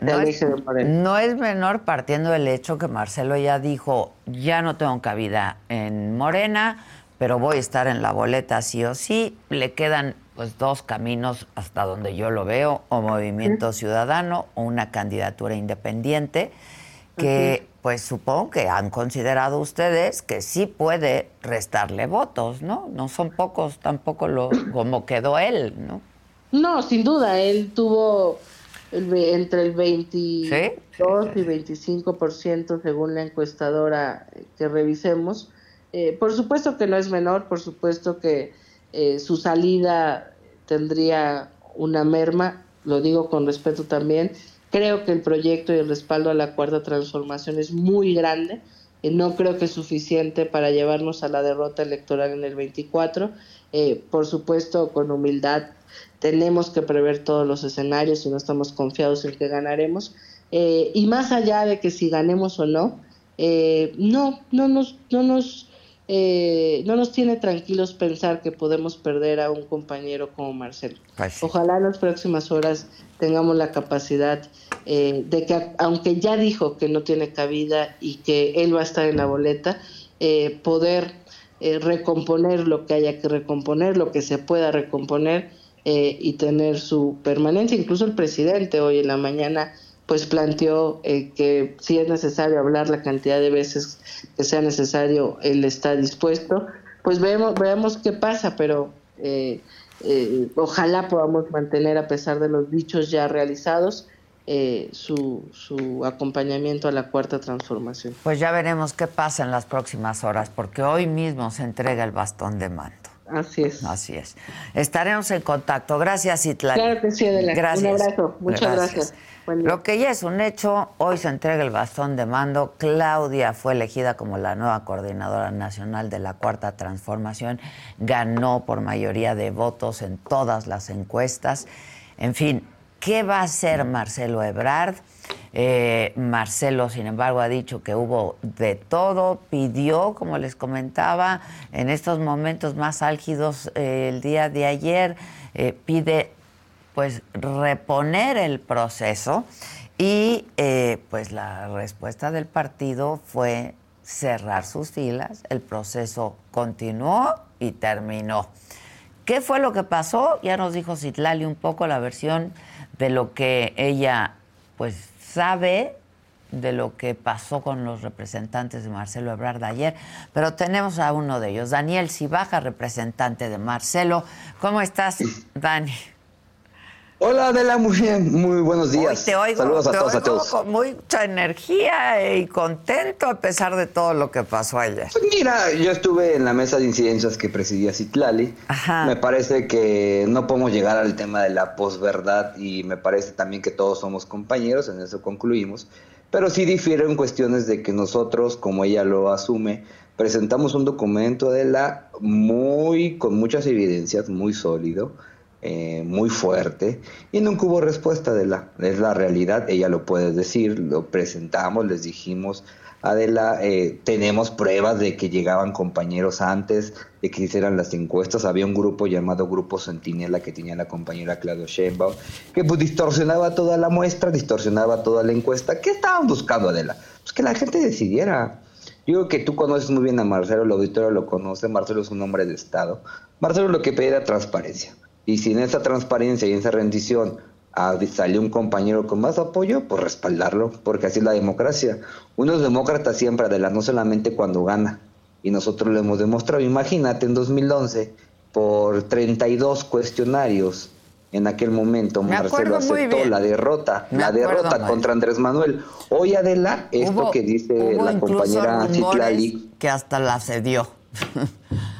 no, es, no es menor partiendo del hecho que Marcelo ya dijo ya no tengo cabida en Morena pero voy a estar en la boleta sí o sí le quedan pues dos caminos hasta donde yo lo veo o Movimiento Ciudadano o una candidatura independiente que pues supongo que han considerado ustedes que sí puede restarle votos, ¿no? No son pocos tampoco lo como quedó él, ¿no? No, sin duda, él tuvo entre el 22 y 25% según la encuestadora que revisemos. Eh, por supuesto que no es menor, por supuesto que eh, su salida tendría una merma, lo digo con respeto también, Creo que el proyecto y el respaldo a la cuarta transformación es muy grande. y no creo que es suficiente para llevarnos a la derrota electoral en el 24. Eh, por supuesto, con humildad, tenemos que prever todos los escenarios y no estamos confiados en que ganaremos. Eh, y más allá de que si ganemos o no, eh, no, no nos, no nos eh, no nos tiene tranquilos pensar que podemos perder a un compañero como Marcelo. Ojalá en las próximas horas tengamos la capacidad eh, de que, aunque ya dijo que no tiene cabida y que él va a estar en la boleta, eh, poder recomponer lo que haya que recomponer, lo que se pueda recomponer y tener su permanencia. Incluso el presidente hoy en la mañana pues planteó eh, que si es necesario hablar la cantidad de veces que sea necesario, él está dispuesto. Pues veamos, veamos qué pasa, pero eh, eh, ojalá podamos mantener, a pesar de los dichos ya realizados, su, su acompañamiento a la cuarta transformación. Pues ya veremos qué pasa en las próximas horas, porque hoy mismo se entrega el bastón de mando. Así es. Así es. Estaremos en contacto. Gracias, Itlán. Claro que sí, Adela. Gracias. Un abrazo. Muchas gracias. Lo que ya es un hecho, hoy se entrega el bastón de mando. Claudia fue elegida como la nueva coordinadora nacional de la Cuarta Transformación. Ganó por mayoría de votos en todas las encuestas. En fin, ¿qué va a hacer Marcelo Ebrard? Eh, Marcelo, sin embargo, ha dicho que hubo de todo, pidió, como les comentaba, en estos momentos más álgidos eh, el día de ayer, eh, pide pues reponer el proceso y eh, pues la respuesta del partido fue cerrar sus filas, el proceso continuó y terminó. ¿Qué fue lo que pasó? Ya nos dijo Citlali un poco la versión de lo que ella pues sabe de lo que pasó con los representantes de Marcelo Ebrard ayer, pero tenemos a uno de ellos, Daniel Cibaja, representante de Marcelo. ¿Cómo estás, Dani? Hola Adela, muy bien, muy buenos días. te oigo, Saludos a te todos, a oigo todos. con mucha energía y contento a pesar de todo lo que pasó ayer. Pues mira, yo estuve en la mesa de incidencias que presidía Citlali. Me parece que no podemos llegar al tema de la posverdad y me parece también que todos somos compañeros, en eso concluimos. Pero sí difiero en cuestiones de que nosotros, como ella lo asume, presentamos un documento de la muy, con muchas evidencias, muy sólido, eh, muy fuerte, y nunca hubo respuesta de la, es la realidad, ella lo puede decir, lo presentamos, les dijimos, Adela, eh, tenemos pruebas de que llegaban compañeros antes de que hicieran las encuestas. Había un grupo llamado Grupo Centinela que tenía la compañera Claudio Sheinbaum, que pues distorsionaba toda la muestra, distorsionaba toda la encuesta. ¿Qué estaban buscando, Adela? Pues que la gente decidiera. Yo creo que tú conoces muy bien a Marcelo, el auditorio lo conoce, Marcelo es un hombre de Estado. Marcelo lo que pedía era transparencia. Y si en esa transparencia y en esa rendición ah, salió un compañero con más apoyo, pues respaldarlo, porque así es la democracia. Uno es demócrata siempre, Adela, no solamente cuando gana. Y nosotros lo hemos demostrado. Imagínate, en 2011, por 32 cuestionarios, en aquel momento Me Marcelo aceptó la derrota, Me la acuerdo derrota contra Andrés Manuel. Hoy Adela, esto Hubo- que dice la compañera Citlali, que hasta la cedió.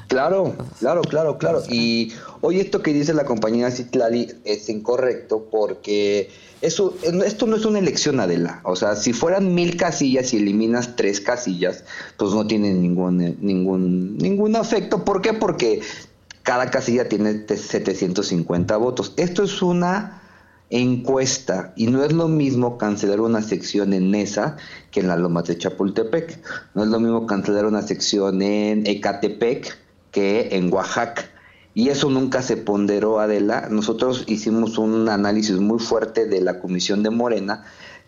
Claro, claro, claro, claro. Y hoy esto que dice la compañera Citlali es incorrecto porque eso, esto no es una elección, Adela. O sea, si fueran mil casillas y eliminas tres casillas, pues no tiene ningún, ningún, ningún efecto. ¿Por qué? Porque cada casilla tiene te- 750 votos. Esto es una encuesta y no es lo mismo cancelar una sección en Nesa que en las lomas de Chapultepec. No es lo mismo cancelar una sección en Ecatepec que en Oaxaca. Y eso nunca se ponderó, Adela. Nosotros hicimos un análisis muy fuerte de la comisión de Morena.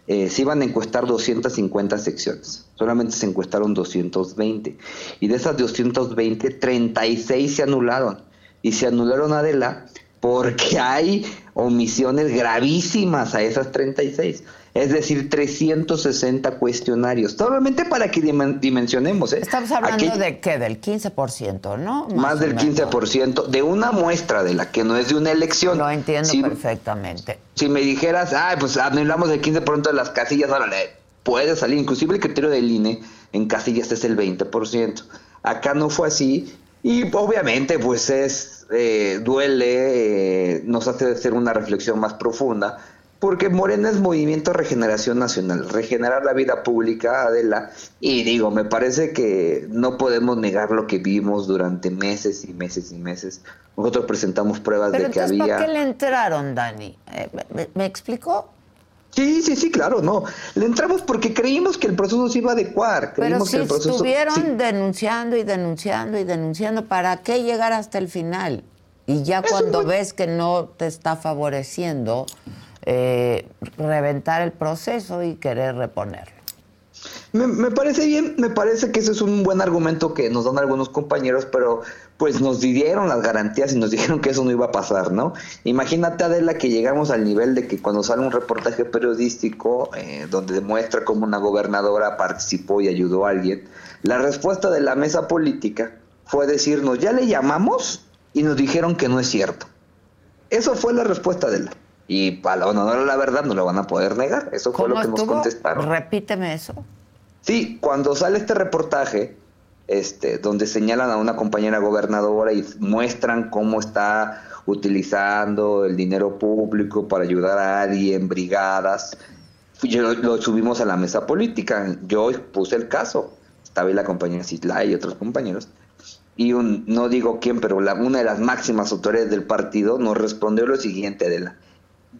Eh, se iban a encuestar 250 secciones, solamente se encuestaron 220. Y de esas 220, 36 se anularon. Y se anularon, Adela, porque hay omisiones gravísimas a esas 36. Es decir, 360 cuestionarios. Solamente para que dimen- dimensionemos. ¿eh? Estamos hablando Aquí- de qué, del 15%, ¿no? más o del menos. 15% de una muestra de la que no es de una elección. Lo entiendo Si- perfectamente. Si me dijeras, ay, pues anulamos el 15% de las casillas, órale, puede salir. Inclusive el criterio del INE en casillas es el 20%. Acá no fue así. Y obviamente, pues es, eh, duele, eh, nos hace hacer una reflexión más profunda. Porque Morena es Movimiento Regeneración Nacional, regenerar la vida pública, Adela. Y digo, me parece que no podemos negar lo que vimos durante meses y meses y meses. Nosotros presentamos pruebas Pero de que entonces, había... ¿para qué le entraron, Dani? Eh, ¿me, me explicó? Sí, sí, sí, claro, no. Le entramos porque creímos que el proceso se iba a adecuar. Pero Creímos si que el proceso... estuvieron sí. denunciando y denunciando y denunciando, ¿para qué llegar hasta el final? Y ya cuando ves que no te está favoreciendo, eh, reventar el proceso y querer reponerlo. Me, parece bien, me parece que ese es un buen argumento que nos dan algunos compañeros, pero pues nos dieron las garantías y nos dijeron que eso no iba a pasar, ¿no? Imagínate, Adela, que llegamos al nivel de que cuando sale un reportaje periodístico eh, donde demuestra cómo una gobernadora participó y ayudó a alguien, la respuesta de la mesa política fue decirnos, ya le llamamos y nos dijeron que no es cierto. Eso fue la respuesta de la. Y para honor a la verdad no lo van a poder negar. Eso fue lo ¿Cómo que nos contestaron. Repíteme eso. Sí, cuando sale este reportaje, este, donde señalan a una compañera gobernadora y muestran cómo está utilizando el dinero público para ayudar a alguien, brigadas, yo lo, subimos a la mesa política. Yo puse el caso. Estaba ahí la compañera Citlay y otros compañeros. Y un, no digo quién, pero la- una de las máximas autoridades del partido nos respondió lo siguiente, Adela.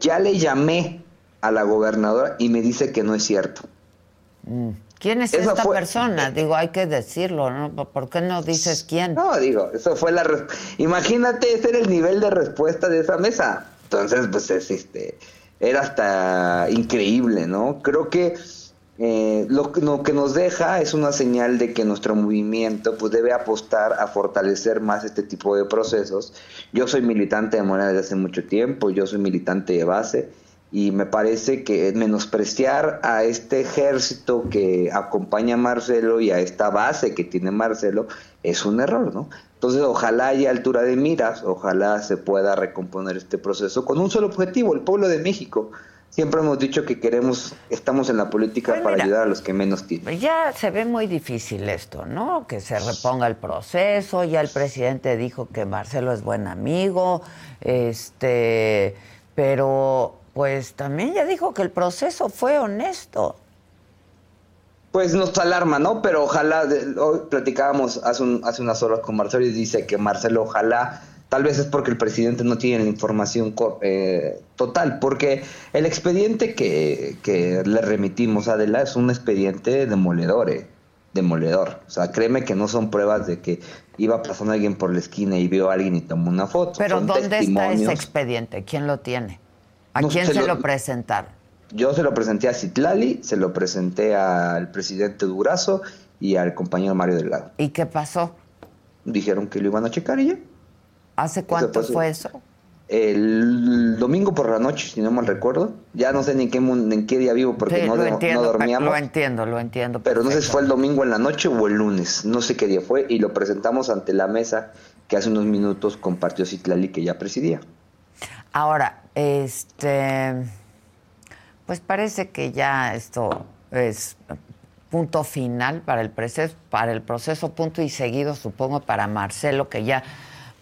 Ya le llamé a la gobernadora y me dice que no es cierto. ¿Quién es Esa esta fue- persona? Digo, hay que decirlo, ¿no? ¿Por qué no dices quién? No, digo, eso fue la... Imagínate, ese era el nivel de respuesta de esa mesa. Entonces, pues, es, este, era hasta increíble, ¿no? Creo que eh, lo, lo que nos deja es una señal de que nuestro movimiento pues debe apostar a fortalecer más este tipo de procesos. Yo soy militante de Morena desde hace mucho tiempo, yo soy militante de base y me parece que menospreciar a este ejército que acompaña a Marcelo y a esta base que tiene Marcelo es un error, ¿no? Entonces, ojalá haya altura de miras, ojalá se pueda recomponer este proceso con un solo objetivo, el pueblo de México. Siempre hemos dicho que queremos, estamos en la política Pues para mira, ayudar a los que menos tienen. Ya se ve muy difícil esto, ¿no? Que se reponga el proceso. Ya el presidente dijo que Marcelo es buen amigo, este, pero pues también ya dijo que el proceso fue honesto. Pues nos alarma, ¿no? Pero ojalá, hoy platicábamos hace, un- hace unas horas con Marcelo y dice que Marcelo ojalá, tal vez es porque el presidente no tiene la información eh, total, porque el expediente que, que le remitimos a Adela es un expediente demoledor, eh, demoledor. O sea, créeme que no son pruebas de que iba pasando alguien por la esquina y vio a alguien y tomó una foto. Pero Son ¿dónde está ese expediente? ¿Quién lo tiene? ¿A No, quién se se lo- lo presentaron? Yo se lo presenté a Citlali, se lo presenté al presidente Durazo y al compañero Mario Delgado. ¿Y qué pasó? Dijeron que lo iban a checar y ya. ¿Hace cuánto fue eso? El domingo por la noche, si no mal recuerdo. Ya no sé ni en qué, en qué día vivo porque Sí, no, lo entiendo, no dormíamos. lo entiendo, lo entiendo. Pero no sé si fue el domingo en la noche o el lunes. No sé qué día fue. Y lo presentamos ante la mesa que hace unos minutos compartió Citlali que ya presidía. Ahora, este, pues parece que ya esto es punto final para el proceso, para el proceso punto y seguido, supongo, para Marcelo, que ya,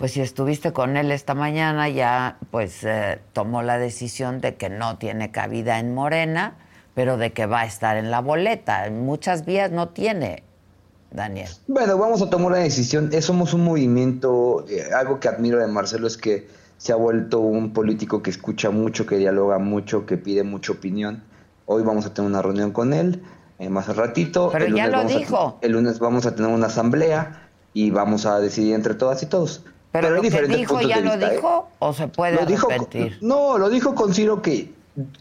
pues si estuviste con él esta mañana, ya pues eh, tomó la decisión de que no tiene cabida en Morena, pero de que va a estar en la boleta. En muchas vías no tiene, Daniel. Bueno, vamos a tomar una decisión. Eh, Somos un movimiento, eh, algo que admiro de Marcelo es que se ha vuelto un político que escucha mucho, que dialoga mucho, que pide mucha opinión. Hoy vamos a tener una reunión con él, eh, más al ratito. Pero El ya lunes lo dijo. el lunes vamos a tener una asamblea y vamos a decidir entre todas y todos. Pero, lo que dijo ya lo vista, ¿eh? dijo o se puede Lo dijo, no, lo dijo con Ciro que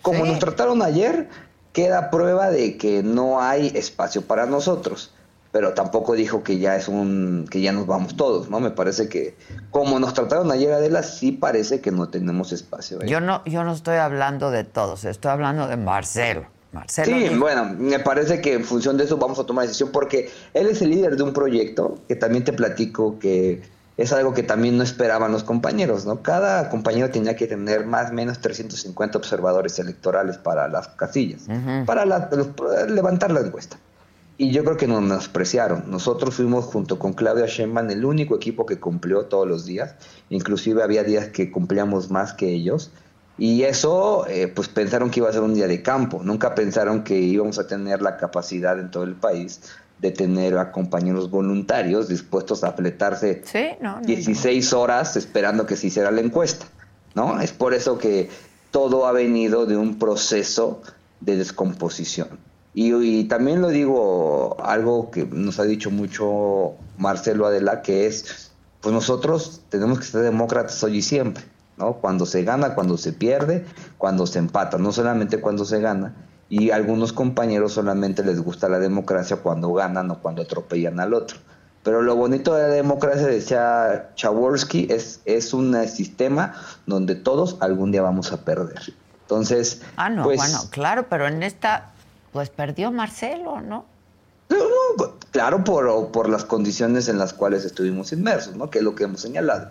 como nos trataron ayer, queda prueba de que no hay espacio para nosotros. Pero tampoco dijo que ya es un, que ya nos vamos todos, ¿no? Me parece que como nos trataron ayer Adela, sí parece que no tenemos espacio. ¿eh? Yo no, yo no estoy hablando de todos, estoy hablando de Marcelo. Marcelo Sí, dijo- bueno, me parece que en función de eso vamos a tomar decisión porque él es el líder de un proyecto que también te platico que es algo que también no esperaban los compañeros, ¿no? Cada compañero tenía que tener más o menos 350 observadores electorales para las casillas, para la- los- levantar la encuesta. Y yo creo que nos menospreciaron. Nosotros fuimos junto con Claudia Sheinbaum el único equipo que cumplió todos los días. Inclusive había días que cumplíamos más que ellos. Y eso, eh, pues pensaron que iba a ser un día de campo. Nunca pensaron que íbamos a tener la capacidad en todo el país de tener a compañeros voluntarios dispuestos a fletarse Sí, no, no, 16 horas esperando que se hiciera la encuesta. ¿no? Es por eso que todo ha venido de un proceso de descomposición. Y, y también lo digo algo que nos ha dicho mucho Marcelo Adela, que es, pues nosotros tenemos que ser demócratas hoy y siempre, ¿no? Cuando se gana, cuando se pierde, cuando se empata, no solamente cuando se gana. Y a algunos compañeros solamente les gusta la democracia cuando ganan o cuando atropellan al otro. Pero lo bonito de la democracia, decía Chaworski, es, es un sistema donde todos algún día vamos a perder. Entonces, Ah, no, pues, bueno, claro, pero en esta, pues perdió Marcelo, ¿no? Claro, por, por las condiciones en las cuales estuvimos inmersos, ¿no? Que es lo que hemos señalado.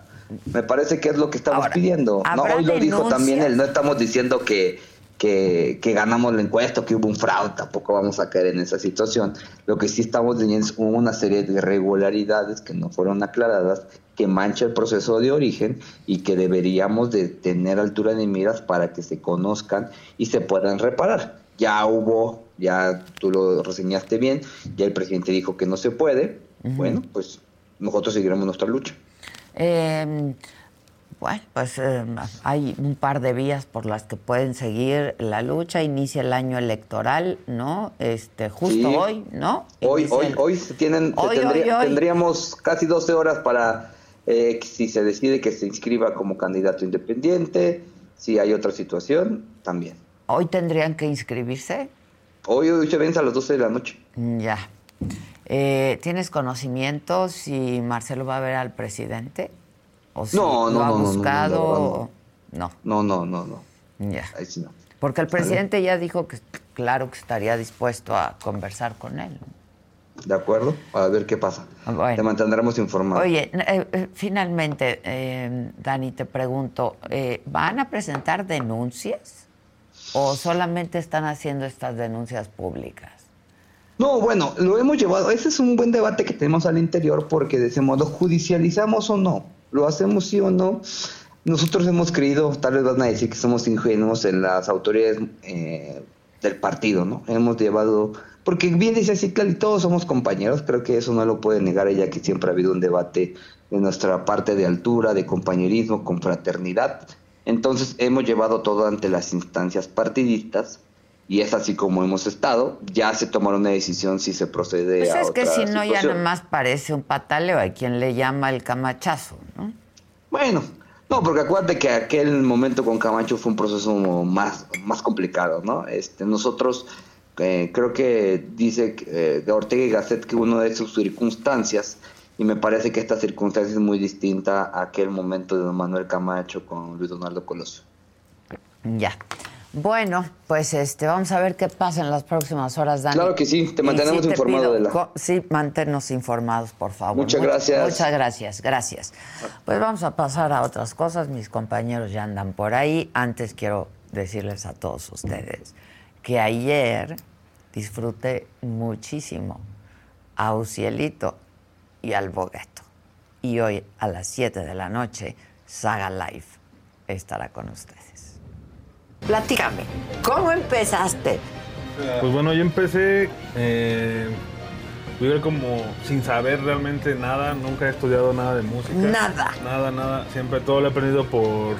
Me parece que es lo que estamos pidiendo. ¿no? ¿habrá Hoy lo dijo también él, no estamos diciendo que, que, que ganamos la encuesta, que hubo un fraude, tampoco vamos a caer en esa situación. Lo que sí estamos diciendo es una serie de irregularidades que no fueron aclaradas, que mancha el proceso de origen y que deberíamos de tener altura de miras para que se conozcan y se puedan reparar. Ya hubo, ya tú lo reseñaste bien, ya el presidente dijo que no se puede. Bueno, pues nosotros seguiremos nuestra lucha. Eh, bueno, pues eh, hay un par de vías por las que pueden seguir la lucha. Inicia el año electoral, ¿no? Este, justo Sí. hoy, ¿no? Hoy, Inicia hoy, el- hoy se tienen, se Hoy, tendría- hoy, hoy. tendríamos casi 12 horas para, eh, si se decide que se inscriba como candidato independiente, si hay otra situación, también. Hoy tendrían que inscribirse. Hoy, hoy se vence a las 12 de la noche. Mm, Ya. Eh, ¿Tienes conocimiento si Marcelo va a ver al presidente? ¿O si No, no, lo ha no, buscado? no. No, no, no, no. Ya. Ahí sí no. Porque el presidente ya dijo que claro que estaría dispuesto a conversar con él. De acuerdo, a ver qué pasa. Te mantendremos informado. Oye, eh, eh, finalmente, eh, Dani, te pregunto, ¿van a presentar denuncias o solamente están haciendo estas denuncias públicas? No, bueno, lo hemos llevado. Ese es un buen debate que tenemos al interior porque de ese modo judicializamos o no, lo hacemos sí o no. Nosotros hemos creído, tal vez van a decir que somos ingenuos en las autoridades del partido, ¿no? Hemos llevado porque bien dice así, y todos somos compañeros, creo que eso no lo puede negar ella, que siempre ha habido un debate de nuestra parte de altura, de compañerismo, con fraternidad. Entonces hemos llevado todo ante las instancias partidistas y es así como hemos estado. Ya se tomará una decisión si se procede pues a es que si no, ya nomás parece un pataleo. Hay quien le llama el camachazo, ¿no? Bueno, no, porque acuérdate que aquel momento con Camacho fue un proceso más, más complicado, ¿no? Este, nosotros eh, creo que dice eh, Ortega y Gasset que uno de sus circunstancias, y me parece que esta circunstancia es muy distinta a aquel momento de don Manuel Camacho con Luis Donaldo Colosio. Ya. Bueno, pues este, vamos a ver qué pasa en las próximas horas, Dani. Claro que sí, te mantenemos informado de la. Sí, manténnos informados, por favor. Muchas gracias. Muchas gracias, gracias. Pues vamos a pasar a otras cosas. Mis compañeros ya andan por ahí. Antes quiero decirles a todos ustedes que ayer disfruté muchísimo a Ucielito y al Bogueto. Y hoy a las 7 de la noche, Saga Live estará con ustedes. Platícame, ¿cómo empezaste? Pues bueno, yo empecé eh, como sin saber realmente nada, nunca he estudiado nada de música. Nada. Nada, nada. Siempre todo lo he aprendido por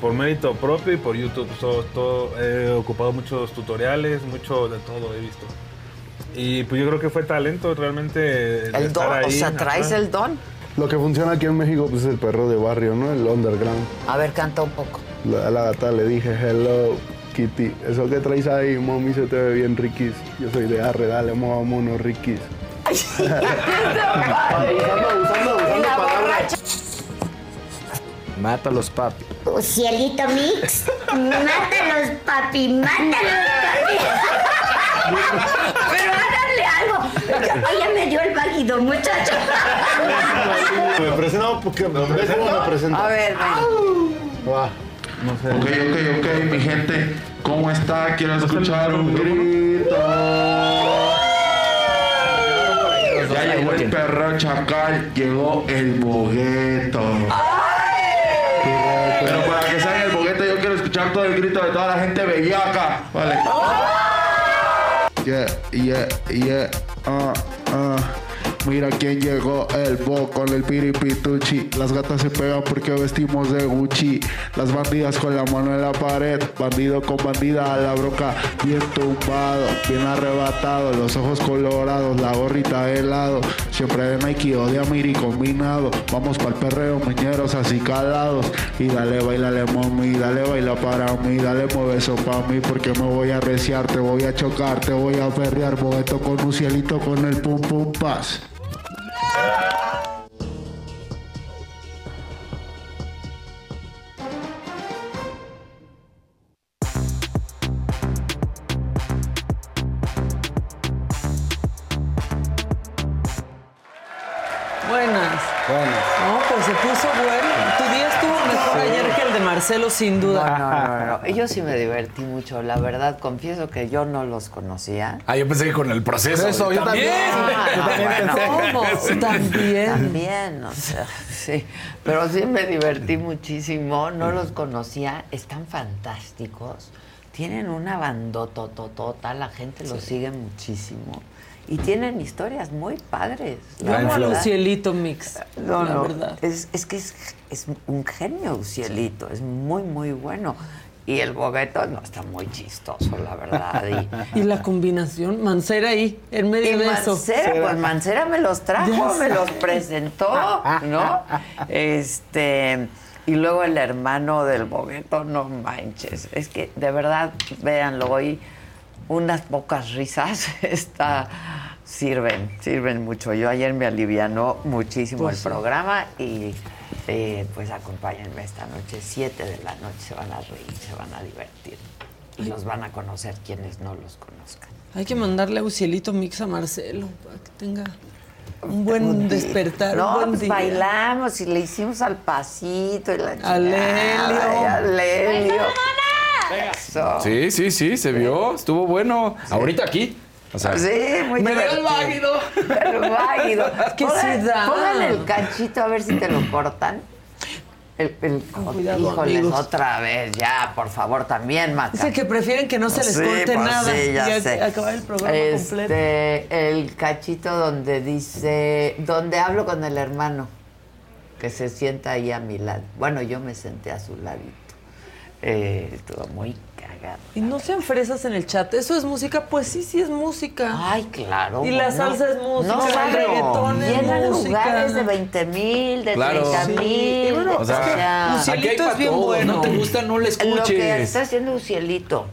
por mérito propio y por YouTube. Todo, he ocupado muchos tutoriales, mucho de todo he visto. Y pues yo creo que fue talento realmente. El don, o sea, traes el don. Lo que funciona aquí en México pues, es el perro de barrio, ¿no? El underground. A ver, canta un poco. A la gata le dije, hello, Kitty. Eso que traes ahí, mami, se te ve bien riquis. Yo soy de arre, dale, unos riquis. usando, usando, usando palabras. Mátalos, papi. Cielito Mix. Mátalos, papi. Mátalos, papi. Pero háganle algo. Oye, me dio el válido, muchacho. Me presento porque me presento. A ver, ven. Va. No sé. Ok, ok, ok, mi gente. ¿Cómo está? Quiero escuchar un grito. Ya llegó el perro chacal, llegó el bogueto. Pero para que salga el boguete yo quiero escuchar todo el grito de toda la gente bellaca. Vale. Yeah, yeah, yeah. Uh, uh. Mira quién llegó, el Bo con el piripituchi. Las gatas se pegan porque vestimos de Gucci. Las bandidas con la mano en la pared. Bandido con bandida a la broca. Bien tumbado, bien arrebatado. Los ojos colorados, la gorrita de helado. Siempre de Nike o de Amiri combinado. Vamos para el perreo, meñeros así calados. Y dale, bailale, mami. Dale, baila para mí. Dale, mueve eso para mí. Porque me voy a reciar, te voy a chocar, te voy a perrear. Bogueto con un cielito con el pum pum paz. Buenas. Marcelo, sin duda. No, no, no, Yo sí me divertí mucho. La verdad, confieso que yo no los conocía. Ah, yo pensé que con el proceso. Eso, yo también. yo también ¿Cómo? También. También, o sea, sí. Pero sí me divertí muchísimo. No los conocía. Están fantásticos. Tienen una bandotototota. La gente los sigue muchísimo. Y tienen historias muy padres. Yo amo a Lucielito Mix. No, la no. verdad. Es, es que es, es un genio, Ucielito. Es muy, muy bueno. Y el bogueto no está muy chistoso, la verdad. Y, la combinación, Mancera ahí, en medio y de eso. Mancera, pues Mancera me los trajo, Ya me sé. los presentó, ¿no? Este. Y luego el hermano del bogueto, no manches. Es que de verdad, véanlo hoy, unas pocas risas está, sirven, sirven mucho. Yo ayer me alivianó muchísimo Pues el sí. programa y eh, pues acompáñenme esta noche, 7 de la noche, se van a reír, se van a divertir. los van a conocer quienes no los conozcan. Hay que mandarle a Ucielito Mix a Marcelo para que tenga un buen despertar, No, un buen pues día. bailamos y le hicimos al pasito y la A Lelio. Ay, a Lelio. Sí, sí, sí, se vio. Estuvo bueno. Ahorita aquí. O sea, Sí, muy me veo el váguido. El váguido. que Pongan- sí da. Pónganle el cachito a ver si te lo cortan. El, el- híjoles, amigos. otra vez, ya, por favor, también, Maca. Dice que prefieren que no se les Sí, corte pues nada sí, ya y sé. acabar el programa completo. este, El cachito donde dice, donde hablo con el hermano, que se sienta ahí a mi lado. Bueno, yo me senté a su ladito. Eh, estuvo muy cagado. Y no sean fresas en el chat. ¿Eso es música? Pues sí, sí es música. Ay, claro. Y la bueno. salsa es música, No, el claro. reggaetón es Llenan música. lugares de 20 mil, de Claro. 30 Sí, mil. y bueno, O sea, es bien bueno. No te gusta, no le Lo que escuches. está haciendo Ucielito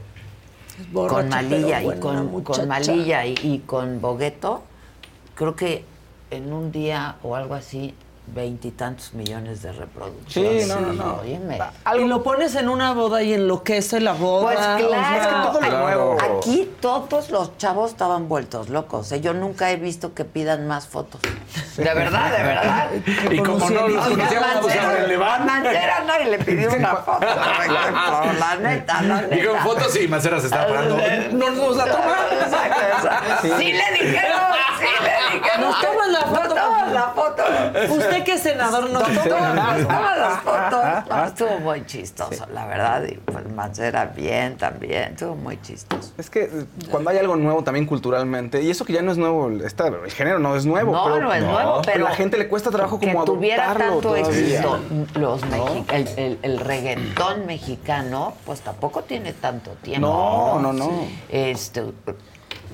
con Malilla y con, Malilla y, y con Bogueto, creo que en un día o algo así, veintitantos millones de reproducciones. Sí, no, no, no. Óyeme. Y lo pones en una boda y enloquece la boda. Pues claro, o sea, es que todo lo Claro. nuevo. Aquí todos los chavos estaban vueltos locos. ¿eh? Yo nunca he visto que pidan más fotos. De verdad, de verdad. Y como no los conocíamos, pues van. Mancera nadie le pidió una foto. La neta, la neta. Con fotos y Macera se está parando. No nos la toma. Exacto, exacto. Sí le dijeron, sí le dijeron. Nos toman la foto. Nos toman la foto. Usted que es senador Nos toma. las fotos. No, estuvo muy chistoso, la verdad. Y pues Mancera bien también. Estuvo muy chistoso. Es que cuando hay algo nuevo también culturalmente, y eso que ya no es nuevo, esta- el género no es nuevo. No, pero, no es nuevo, pero a la gente le cuesta trabajo que como tuviera adoptarlo tanto todavía. éxito los el, el- el reggaetón mexicano, pues tampoco tiene tanto tiempo. No, no, no. Este,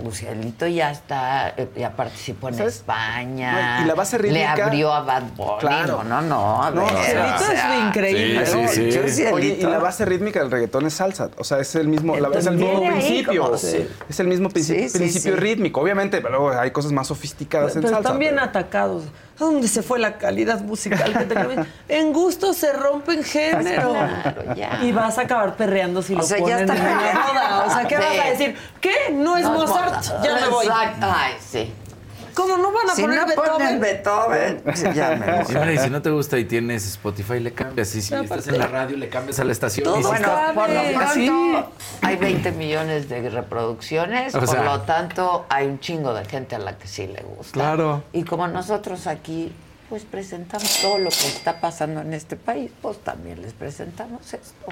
Lucielito ya está, eh, ya participó en ¿Sabes? España. No, y la base Le rítmica- abrió a Bad Bunny. Claro. No, no, no. No, no, Lucielito o sea, es increíble. Sí, sí, sí. Lucielito. Oye, y la base rítmica del reggaetón es salsa. O sea, es el mismo, la- es el mismo principio. como- sí. Es el mismo principio, Sí, sí, principio sí. rítmico. Obviamente, pero luego hay cosas más sofisticadas en Pero salsa. están bien pero- atacados. ¿A dónde se fue la calidad musical que teníamos? En gusto se rompen género. Claro, ya. Y vas a acabar perreando si O lo sea, ya ponen está en perreando. boda. O sea, ¿qué Sí. vas a decir? ¿Qué? ¿No es No es Mozart? Ya me voy. Exacto. Ay, sí. ¿Cómo no van a Si poner no Beethoven? Beethoven, ya me voy. Sí, y si no te gusta y tienes Spotify, le cambias. Y si estás en la radio, le cambias a la estación. Todo Y si Bueno, por lo pronto hay 20 millones de reproducciones, O por sea. lo tanto hay un chingo de gente a la que sí le gusta. Claro. Y como nosotros aquí pues presentamos todo lo que está pasando en este país, pues también les presentamos esto.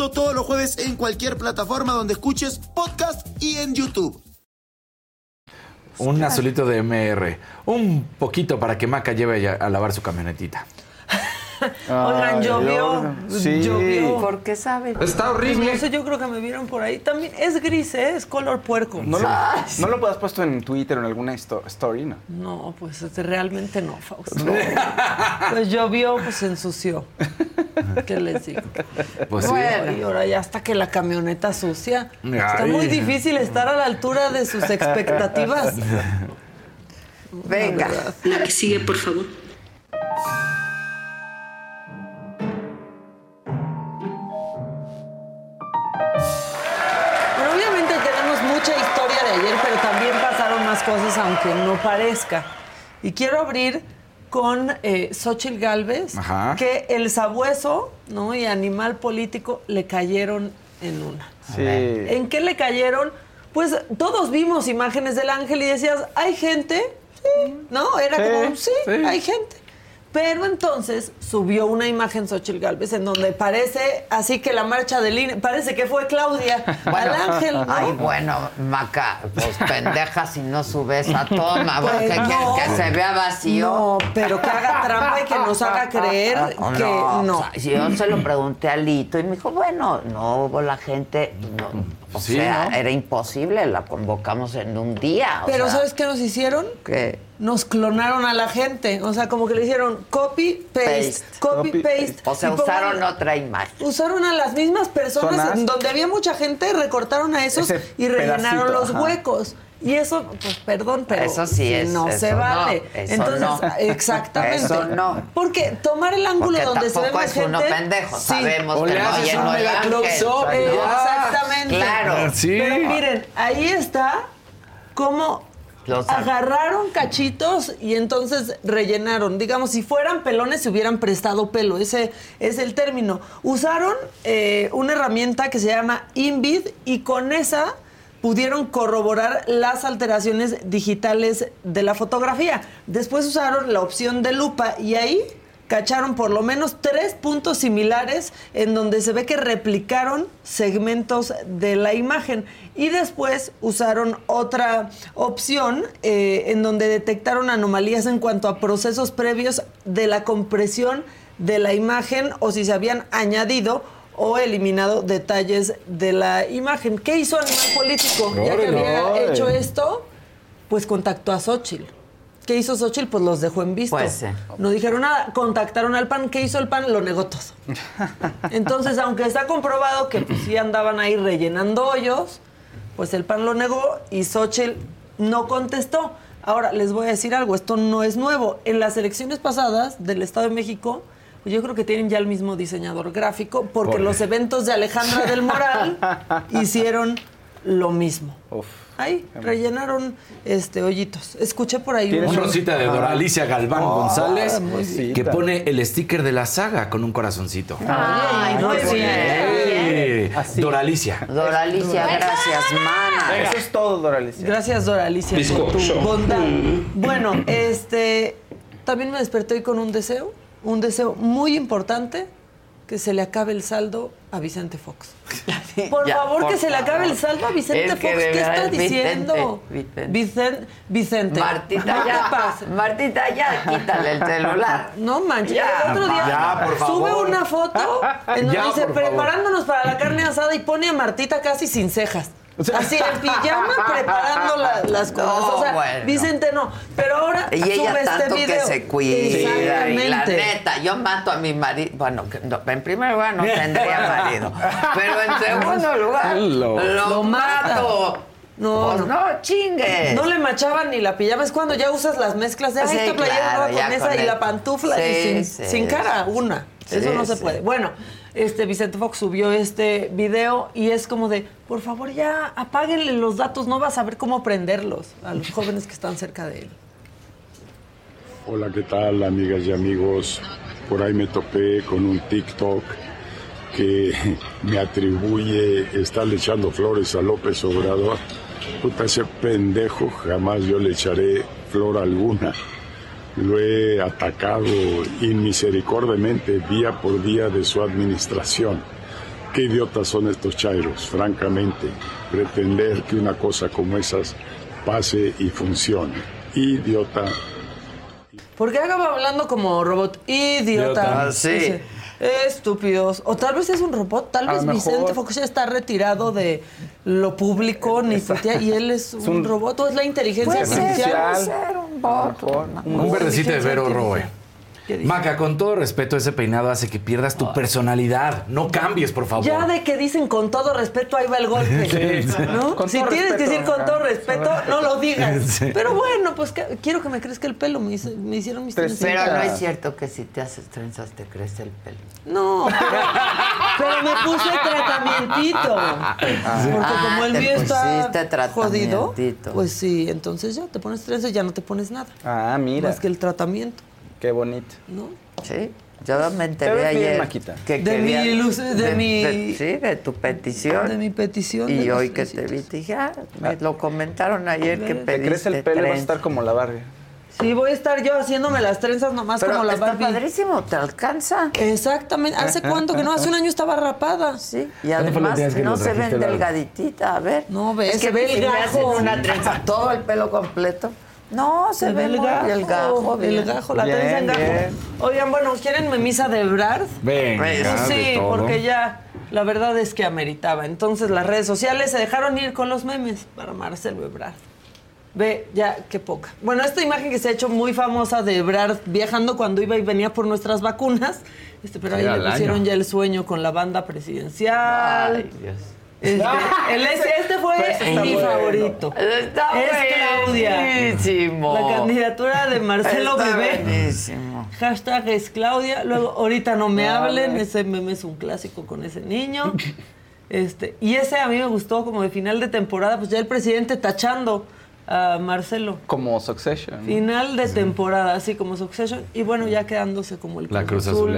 Todos los jueves en cualquier plataforma donde escuches podcast y en YouTube. Un azulito de MR. Un poquito para que Maca lleve a lavar su camionetita. Oigan, llovió. sí. Llovió. ¿Por qué saben? Está No horrible. sé, yo creo que me vieron por ahí. También es gris, ¿eh? Es color puerco. No lo, no lo puedas puesto en Twitter o en alguna story, ¿no? No, pues este, realmente no, Fausto. Pues llovió, pues ensució. ¿Qué les digo? Pues sí. Bueno. Y ahora ya hasta que la camioneta sucia. Está muy difícil estar a la altura de sus expectativas. Venga. La que sigue, por favor. Cosas, aunque no parezca. Y quiero abrir con eh, Xochitl Galvez, Ajá. que el sabueso ¿no? y animal político le cayeron en una. Sí. ¿En qué le cayeron? Pues todos vimos imágenes del ángel y decías, ¿hay gente? Sí. ¿No? Era Sí, como, sí, sí. hay gente. Pero entonces subió una imagen Xochitl Galvez en donde parece así que la marcha del INE, parece que fue Claudia al ángel. ¿no? Ay, bueno, Maca, pues pendeja si no subes a toma, Pues porque no. quieres que se vea vacío. No, pero que haga trampa y que nos haga creer que no. o sea, yo se lo pregunté a Lito y me dijo, bueno, no hubo la gente, no, o Sí, sea, ¿no? era imposible, la convocamos en un día. o Pero sea, ¿sabes qué nos hicieron? ¿Qué? Nos clonaron a la gente. O sea, como que le hicieron copy, paste, Paste. copy, paste. O sea, y pongan- usaron otra imagen. Usaron a las mismas personas donde había mucha gente, recortaron a esos Ese y rellenaron pedacito, los ajá. huecos. Y eso, pues perdón, pero Eso sí es, no eso se no, vale. eso Entonces, no. exactamente. Eso no. Porque tomar el ángulo Porque donde se ve más es gente. uno pendejo, sí. sabemos O que no Eh, ¿no? Exactamente. Claro. Sí. Pero miren, ahí está cómo Agarraron cachitos y entonces rellenaron. Digamos, si fueran pelones se hubieran prestado pelo. Ese es el término. Usaron eh, una herramienta que se llama Invid y con esa pudieron corroborar las alteraciones digitales de la fotografía. Después usaron la opción de lupa y ahí cacharon por lo menos tres puntos similares en donde se ve que replicaron segmentos de la imagen. Y después usaron otra opción eh, en donde detectaron anomalías en cuanto a procesos previos de la compresión de la imagen o si se habían añadido o eliminado detalles de la imagen. ¿Qué hizo Animal Político? Ya que había hecho esto, pues contactó a Xochitl. ¿Qué hizo Xochitl? Pues los dejó en visto. Pues. No dijeron nada. Contactaron al PAN. ¿Qué hizo el PAN? Lo negó todo. Entonces, aunque está comprobado que pues, sí andaban ahí rellenando hoyos, pues el PAN lo negó y Xochitl no contestó. Ahora, les voy a decir algo. Esto no es nuevo. En las elecciones pasadas del Estado de México, pues yo creo que tienen ya el mismo diseñador gráfico, porque los eventos de Alejandra del Moral hicieron lo mismo. Uf. Ahí rellenaron este hoyitos. Escuché por ahí ¿Tienes Un rosita de Doralicia Galván Oh, González bien. que pone el sticker de la saga con un corazoncito. Ay, muy bien. Eh, Así. Doralicia. Doralicia, gracias, mana. Eso es todo, Doralicia. Gracias, Doralicia, por tu bondad. Bueno, este también me desperté hoy con un deseo, un deseo muy importante, que se le acabe el saldo a Vicente Fox. Por Ya, favor, por que se le acabe el saldo a Vicente Es que Fox. ¿Qué está Vicente, diciendo? Vicente. Vicen- Vicente. Martita, ¿qué ya. pasa? Martita, ya, quítale el celular. No manches, Ya, el otro día ya, por favor. sube una foto en donde Ya, dice preparándonos para la carne asada y pone a Martita casi sin cejas. Así en pijama preparando la- las cosas. No, o sea, bueno. Vicente no. Pero ahora Y ella sube tanto este que video. se cuida. Y la Exactamente. neta, yo mato a mi marido. Bueno, que no, en primer lugar no tendría marido. Pero en segundo lugar, Lo- lo, Lo mata. mato. No, Pues no. no chingues. No le machaban ni la pijama. Es cuando ya usas las mezclas de "Ay, Sí, esta playera claro, nueva ya con esa con y el- la pantufla y Sí, sin, sí, sin cara, una. Sí, Eso no se sí. puede. Bueno, este Vicente Fox subió este video y es como de, por favor ya apáguenle los datos, no vas a saber cómo prenderlos a los jóvenes que están cerca de él. Hola, ¿qué tal, amigas y amigos? Por ahí me topé con un TikTok que me atribuye estarle echando flores a López Obrador. Puta, ese pendejo jamás yo le echaré flor alguna. Lo he atacado inmisericordiamente día por día de su administración. Qué idiotas son estos chairos, francamente. Pretender que una cosa como esas pase y funcione. Idiota. Porque acaba hablando como robot idiota. Idiota. Ah, sí. Estúpidos. O tal vez es un robot, tal vez Vicente mejor. Fox ya está retirado de lo público, ni putea, y él es un, un- robot, o es la inteligencia Puede ser, artificial. puede ser un bot. Un verdecito de Vero Roe. ¿Qué dice? Maca, con todo respeto, ese peinado hace que pierdas tu personalidad. No cambies, por favor. Ya de que dicen con todo respeto, ahí va el golpe. ¿no? Con si tienes que decir con todo respeto, no lo digas. Sí. Pero bueno, pues que- quiero que me crezca el pelo. Me, hice- me hicieron mis Tres- trencitas. Pero no es cierto que si te haces trenzas te crece el pelo. No, pero, pero me puse tratamientito. Porque Ah, como el mío está jodido, pues sí, entonces ya te pones trenzas y ya no te pones nada. Ah, mira. Más que el tratamiento, Qué bonito. ¿no? Sí, yo me Te enteré ves bien, ayer Maquita. que De mi luz- de mi- sí, de tu petición. De mi petición. y hoy que te vi, te dije, ah, me lo comentaron ayer que Te pediste crece el pelo y vas a estar como la Barbie. Sí, voy a estar yo haciéndome las trenzas nomás Pero como la está Barbie. padrísimo, ¿te alcanza? Exactamente. ¿Hace cuánto que no? Hace un año estaba rapada. Sí. Y ¿Cuándo fue la además no se ven delgaditita, a ver. No, ve, es se que ve el si me hacen gajo. una trenza, todo el pelo completo. No, se, Se ve ve el gajo, el gajo. el gajo, la Bien, en gajo. bien. Oigan, bueno, ¿quieren memisa de Ebrard? Venga, de sí, todo. porque ya la verdad es que ameritaba. Entonces las redes sociales se dejaron ir con los memes para Marcelo Ebrard. Ve, ya, qué poca. Bueno, esta imagen que se ha hecho muy famosa de Ebrard viajando cuando iba y venía por nuestras vacunas, este, pero ahí le pusieron año. ya el sueño con la banda presidencial. Ay, Dios. Este, el- este, este fue está mi bueno. favorito. Está es Claudia. buenísimo. La candidatura de Marcelo Está Bebé. buenísimo. Hashtag es Claudia. Luego, ahorita no me No, hablen. Ese meme es un clásico con ese niño. Este, y ese a mí me gustó como de final de temporada, pues ya el presidente tachando a Marcelo. Como Succession. Final de temporada, así como Succession. Y bueno, ya quedándose como el La Cruz Azul.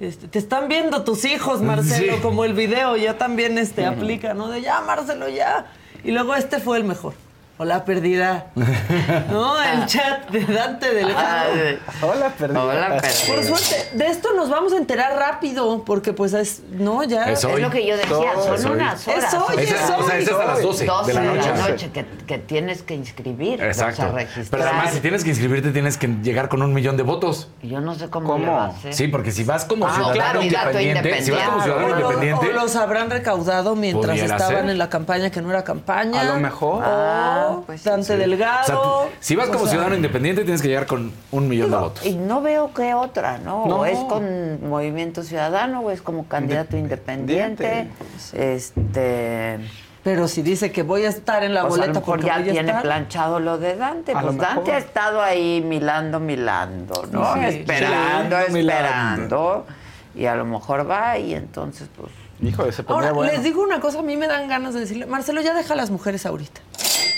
Este, te están viendo tus hijos, Marcelo, Sí. como el video ya también este, aplica, ¿no? De ya, Marcelo, ya. Y luego este fue el mejor. O la perdida. ¿No? El chat de Dante del Ay, Hola, perdida. Hola, Por perdida. suerte, de esto nos vamos a enterar rápido, porque pues es, no, ya. Es hoy. Es lo que yo decía, son unas horas. Es hoy, es o sea, hoy. es hasta las 12 12 de la noche. que, que tienes que inscribir, Exacto. o sea, registrar. Pero además, si tienes que inscribirte, tienes que llegar con un millón de votos. Yo no sé cómo, ¿Cómo? le va a hacer. Sí, porque si vas como Ah, ciudadano claro, independiente, si vas como ciudadano O lo- independiente, o los habrán recaudado mientras estaban ser. en la campaña que no era campaña. A lo mejor. O Pues sí, Dante sí. o Delgado. sea, si vas o como sea, ciudadano independiente, tienes que llegar con un millón de votos. Y no veo qué otra, ¿no? No. O es con Movimiento Ciudadano o es como candidato independiente. Este. Pero si dice que voy a estar en la Pues boleta porque ya voy a tiene estar. planchado lo de Dante. A Pues Dante mejor. ha estado ahí milando, milando, ¿no? Sí, esperando, milando, esperando. Y a lo mejor va y entonces, pues. Híjole, se pondría Ahora, bueno. les digo una cosa, a mí me dan ganas de decirle, Marcelo, ya deja a las mujeres ahorita.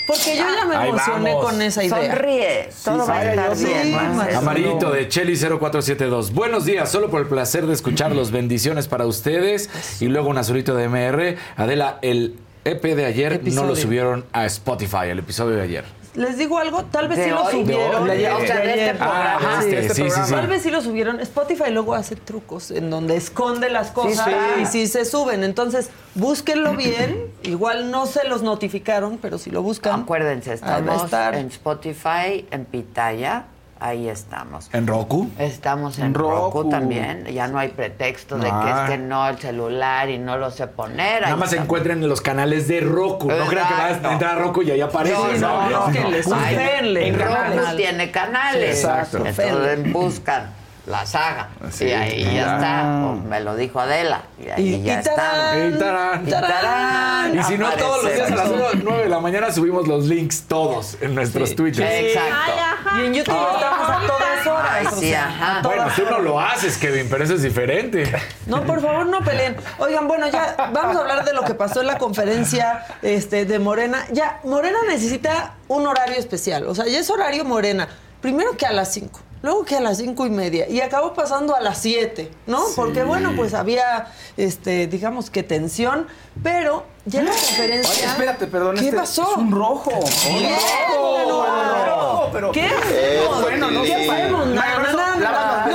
Porque yo ya me Ahí emocioné vamos. con esa idea. Sonríe, todo va a estar bien. Amarillito de Cheli 0472. Buenos días, solo por el placer de escucharlos. Bendiciones para ustedes. Y luego un azulito de MR. Adela, el EP de ayer no Episodio. lo subieron a Spotify, el episodio de ayer. Les digo algo, tal vez De sí lo hoy, de subieron. hoy, de hoy. O sea, de este programa. Ah, Sí, este, sí, sí, sí. Tal vez sí lo subieron. Spotify luego hace trucos en donde esconde las cosas sí. y sí se suben. Entonces, búsquenlo bien. Igual no se los notificaron, pero si lo buscan. Acuérdense, estamos estar. en Spotify, en Pitaya, ahí estamos. ¿En Roku? Estamos en, En Roku. Roku. también, ya no hay pretexto de Ah. que es que no el celular y no lo sé poner. Nada más se encuentren en los canales de Roku. No crean que vas a entrar a Roku y ahí aparece. No, no, no, Ay, ofenle, en canales. Roku tiene canales. Sí, exacto. Entonces buscan la saga. Sí, y ahí ya claro. está. O me lo dijo Adela. Y ahí Y- ya y tarán, está. Y tarán. Y tarán. Y si no, todos los días a las Aparecemos. 9 de la mañana subimos los links todos en nuestros Sí. Twitters. Exacto. Y en YouTube estamos a todas horas. Ay, sí, sea, ajá. a todas Bueno, tú no lo haces, Kevin, pero eso es diferente. No, por favor, no peleen. Oigan, bueno, ya vamos a hablar de lo que pasó en la conferencia este, de Morena. Ya, Morena necesita un horario especial. O sea, ya es horario Morena. Primero que a las 5, luego que a las cinco y media. Y acabó pasando a las 7, ¿no? Porque, bueno, pues había, este, digamos que tensión. Pero ya en la conferencia. Oye, espérate, perdón. ¿Qué este pasó? Es un rojo. Rojo, no, rojo, pero- ¿Qué hacemos? bueno, no ¿Qué? No, Nada, nada,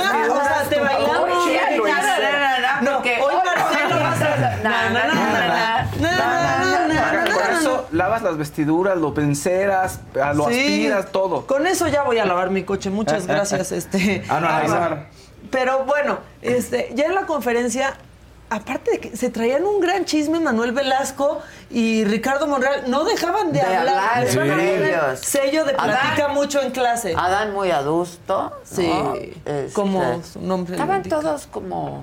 lavas las vestiduras, lo penseras, lo Sí. aspiras, todo. Con eso ya voy a lavar mi coche. Muchas gracias, este. Ah, no, Álvaro. Pero bueno, este, ya en la conferencia, aparte de que se traían un gran chisme Manuel Velasco y Ricardo Monreal, no dejaban de, De hablar. hablar poner ellos. Sello de Adán. platica mucho en clase. Adán muy adusto. ¿no? Sí, Este, como su nombre Estaban todos como.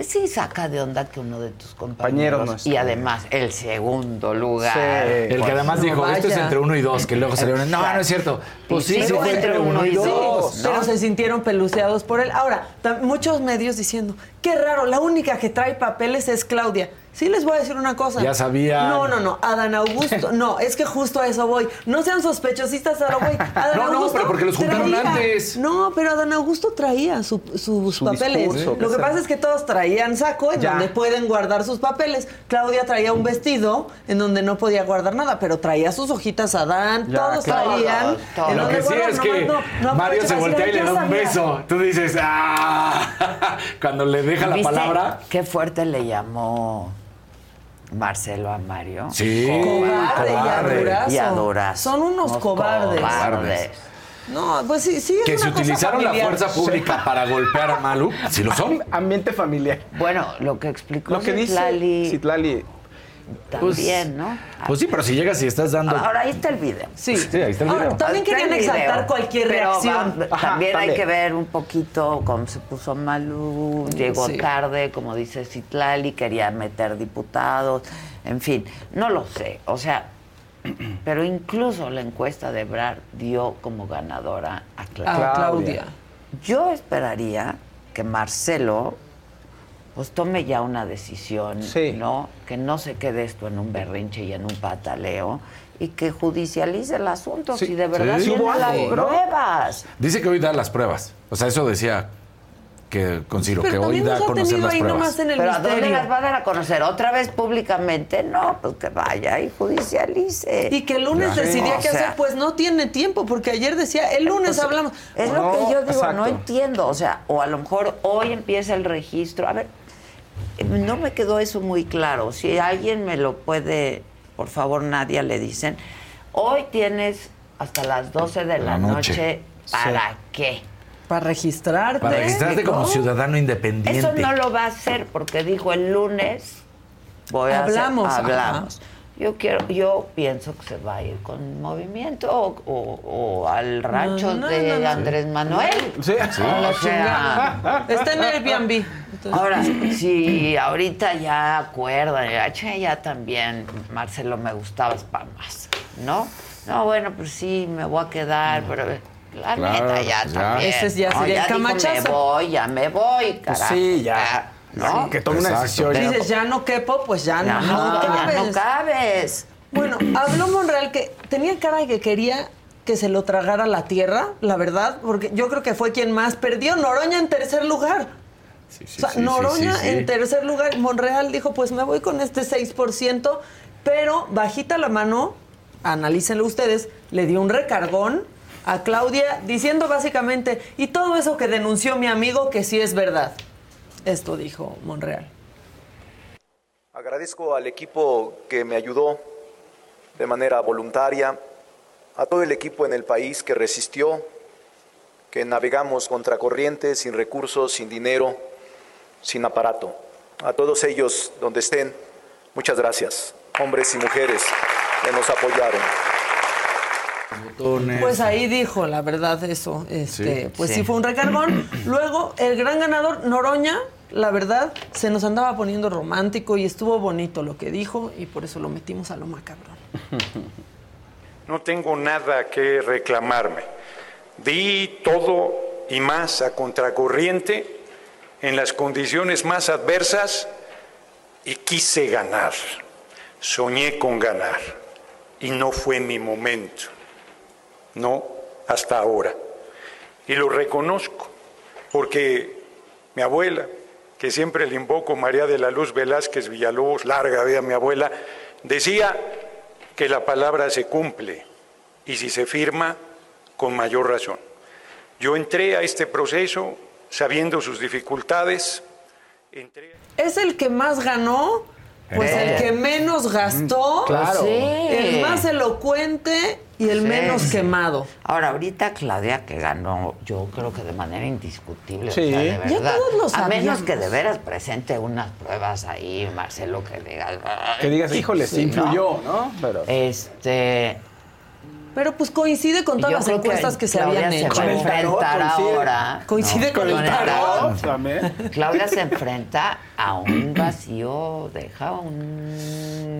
Pues sí, saca de onda que uno de tus compañeros. Y además el segundo lugar. Sí. El que pues, además no dijo, esto es entre uno y dos, que luego salieron, no, no es cierto. Pues sí, sí sí fue entre uno y dos. pero se sintieron peluceados por él. Ahora, muchos medios diciendo, qué raro, la única que trae papeles es Claudia. Sí les voy a decir una cosa. Ya sabían. No, no, no. Adán Augusto. No, es que justo a eso voy. No sean sospechosistas a lo voy. Adán No, no, Augusto pero porque los juntaron traía- antes. No, pero Adán Augusto traía su- sus Su papeles. discurso, lo que sea. pasa es que todos traían saco en Ya. donde pueden guardar sus papeles. Claudia traía un vestido en donde no podía guardar nada, pero traía sus hojitas Adán. Ya, todos claro. traían. Todos, en Lo donde que sí es que no- no Mario se voltea y le "Yo da un sabía". beso. Tú dices, ¡ah! Cuando le deja la ¿Viste palabra. Qué fuerte le llamó Marcelo a Mario. Sí, Cobarde, y cobarde. adorazo. Y adorazo. Son unos cobardes. cobardes. No, pues sí, sí. es Que una si cosa utilizaron la familiar. fuerza pública para golpear a Malu, si lo son. Ambiente familiar. Bueno, lo que explicó Lo que dice Citlali Citlali. también, ¿no? Pues sí, pero si llegas y estás dando. Ahora ahí está el video. Sí. Sí, ahí está el Ahora, video. también Está el querían exaltar cualquier reacción. va- Ajá, también hay también. que ver un poquito cómo se puso Malú, llegó Sí. tarde, como dice Citlali, quería meter diputados, en fin, no lo sé, o sea, pero incluso la encuesta de Ebrard dio como ganadora a A Claudia. Claudia. Yo esperaría que Marcelo pues tome ya una decisión, Sí. ¿no? Que no se quede esto en un berrinche y en un pataleo y que judicialice el asunto Sí. si de verdad Sí. tiene las algo, ¿no? pruebas. Dice que hoy da las pruebas. O sea, eso decía que consigo, Pero que hoy da a conocer tenido las ahí pruebas. nomás en el Pero ¿a dónde misterio. las va a dar a conocer? ¿Otra vez públicamente? No, pues que vaya y judicialice. Y que el lunes Ya. decidía qué sea, hacer, pues no tiene tiempo, porque ayer decía, el lunes hablamos. Es lo No, que yo digo, exacto. no entiendo. O sea, o a lo mejor hoy empieza el registro. A ver, no me quedó eso muy claro. Si alguien me lo puede, por favor, nadie le dicen. Hoy tienes hasta las 12 de la, La noche. noche. ¿Para qué? Para registrarte. Para registrarte como ¿no? ciudadano independiente. Eso no lo va a hacer porque dijo el lunes voy a hacer- Hablamos, hablamos. Yo quiero, yo pienso que se va a ir con movimiento o, o- o al rancho no, de no, no. Andrés Manuel. Sí. O sea, Está en Airbnb. Entonces, ahora, si ahorita ya acuerdan, ya, che, ya también, Marcelo, me gustabas para más, ¿no? No, bueno, pues sí, me voy a quedar, pero la Claro, neta ya pues ya. también. Ese ya No, sería el dijo, me voy, ya me voy, Pues carajo. sí, ya. ¿No? Que tome una decisión. Pero- dices, ya no quepo, pues ya, Ya no, no, ya cabes. no cabes. Bueno, habló Monreal que tenía cara de que quería que se lo tragara la tierra, la verdad, porque yo creo que fue quien más perdió. Noroña en tercer lugar. Sí, sí, o sea, sí, sí, Noroña sí, sí. en tercer lugar. Monreal dijo, pues me voy con este 6%, pero bajita la mano, analícenlo ustedes, le dio un recargón a Claudia diciendo básicamente, y todo eso que denunció mi amigo que sí es verdad. Esto dijo Monreal. Agradezco al equipo que me ayudó de manera voluntaria, a todo el equipo en el país que resistió, que navegamos contra corriente, sin recursos, sin dinero, sin aparato. A todos ellos donde estén, muchas gracias, hombres y mujeres que nos apoyaron. Botones. Pues ahí dijo, la verdad, eso. Este, Sí. pues sí. Sí. fue un recargón. Luego, el gran ganador, Noroña, la verdad, se nos andaba poniendo romántico y estuvo bonito lo que dijo y por eso lo metimos a lo macabrón. No tengo nada que reclamarme. Di todo y más a contracorriente en las condiciones más adversas y quise ganar. Soñé con ganar y no fue mi momento. No hasta ahora. Y lo reconozco porque mi abuela, que siempre le invoco, María de la Luz Velázquez Villalobos, larga vida mi abuela, decía que la palabra se cumple y si se firma, con mayor razón. Yo entré a este proceso sabiendo sus dificultades, entré... Es el que más ganó, pues el que menos gastó, Claro. Sí. el más elocuente y el Sí. menos quemado. Ahora, ahorita Claudia que ganó, yo creo que de manera indiscutible, Sí. o sea, de verdad. todos lo a menos que de veras presente unas pruebas ahí, Marcelo, que digas... Que digas, híjole, se Sí, influyó, ¿no? Pero. Este... Pero pues coincide con todas las encuestas que, se habían se hecho. va a enfrentar ahora. Coincide ¿no? con el tarot. Claudia se enfrenta a un vacío, deja un,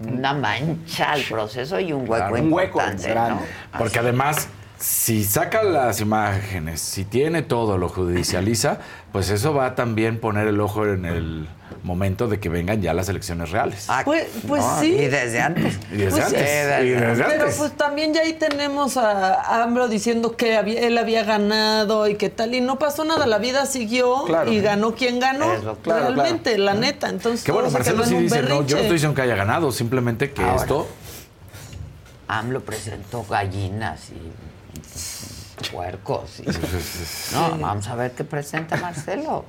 una mancha al proceso y un hueco Claro, un hueco importante. ¿no? Porque además si saca las imágenes, si tiene todo, lo judicializa, pues eso va a también poner el ojo en el momento de que vengan ya las elecciones reales. Pues, pues No, sí. Y desde antes. Y desde Pues antes. sí, y desde Pero antes. pues también ya ahí tenemos a AMLO diciendo que había- él había ganado y que tal, y no pasó nada, la vida siguió Claro. y ganó quien ganó, claro, realmente, la neta. Entonces, que bueno, Marcelo sí un dice, no, yo no estoy diciendo que haya ganado, simplemente que Ahora. esto... AMLO presentó gallinas y puercos. y- No, vamos a ver qué presenta Marcelo.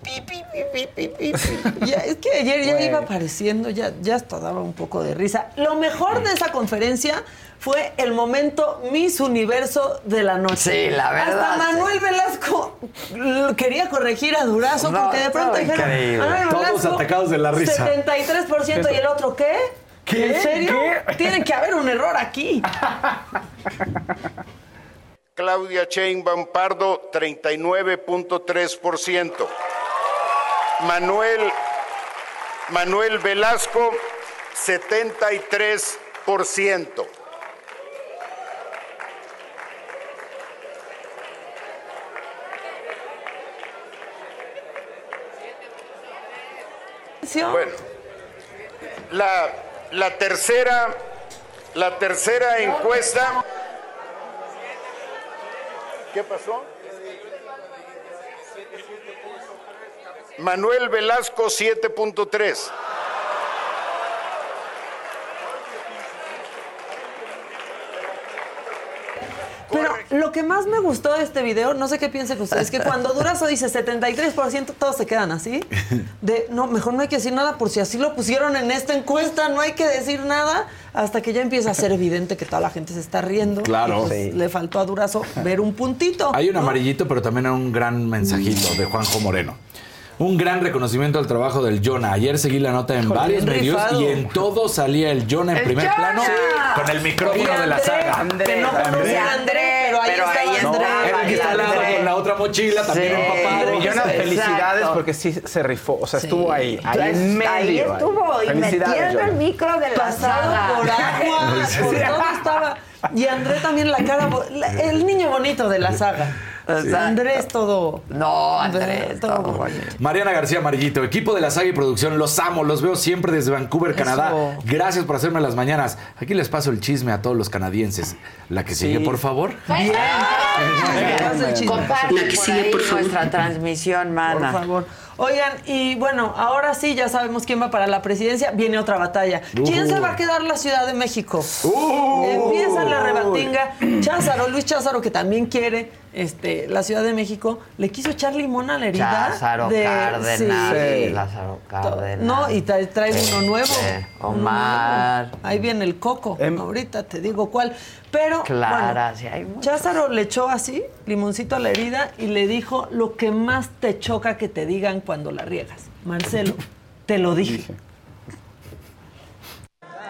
Ya, es que ayer ya iba apareciendo, ya, ya hasta daba un poco de risa. Lo mejor de esa conferencia fue el momento Miss Universo de la noche. Sí, la verdad, Hasta Manuel Velasco quería corregir a Durazo No, porque de pronto dijeron, increíble. "Manuel Todos Velasco, atacados de la risa. 73% y el otro ¿qué? ¿Qué? ¿En serio? Tiene que haber un error aquí. Claudia Sheinbaum Pardo, 39.3%. Manuel, Manuel Velasco, 73%. Bueno, la, la tercera, la tercera encuesta. ¿Qué pasó? Manuel Velasco 7.3. Pero lo que más me gustó de este video, no sé qué piensen ustedes, que cuando Durazo dice 73%, todos se quedan así. De, no, mejor no hay que decir nada por si así lo pusieron en esta encuesta, no hay que decir nada hasta que ya empieza a ser evidente que toda la gente se está riendo. Claro. Y, pues, Sí. Le faltó a Durazo ver un puntito. Hay un ¿no? amarillito, pero también hay un gran mensajito de Juanjo Moreno. Un gran reconocimiento al trabajo del Jonah. Ayer seguí la nota en varios medios rifado. y en todo salía el Jonah en ¡El primer Jonah! plano con el micrófono de la André, saga. Que no conocía a André, pero ahí Pero estaba ahí No, André. era el que está al lado André. con la otra mochila, también Sí. empapado. Y Jonah, Exacto. felicidades porque sí se rifó. O sea, estuvo ahí, ahí Pues, en medio. ahí estuvo, y metiendo el micro de la pasado saga. por agua, por todo estaba. Y André también la cara, el niño bonito de la saga. Andrés todo. No, Andrés, todo. Mariana García Amarillito, equipo de la saga y producción, los amo, los veo siempre desde Vancouver, Canadá. Gracias por hacerme las mañanas. Aquí les paso el chisme a todos los canadienses. La que sigue, por favor. Bien. Comparte La que por sigue, ahí por favor. nuestra transmisión, mana. Por favor. Oigan, y bueno, ahora sí ya sabemos quién va para la presidencia. Viene otra batalla. ¿Quién Uh. se va a quedar la Ciudad de México? Uh. Empieza la rebatinga. Cházaro, Luis Cházaro, que también quiere este, la Ciudad de México, le quiso echar limón a la herida. Lázaro de- Cárdenas. Sí. Lázaro Cárdenas. No, y trae, trae uno nuevo. Sí, Uno Omar. nuevo. Ahí viene el coco. Ahorita te digo cuál. Pero Clara, bueno, sí, hay muchos. Cházaro le echó así, limoncito a la herida, y le dijo lo que más te choca que te digan cuando la riegas. Marcelo, te lo dije.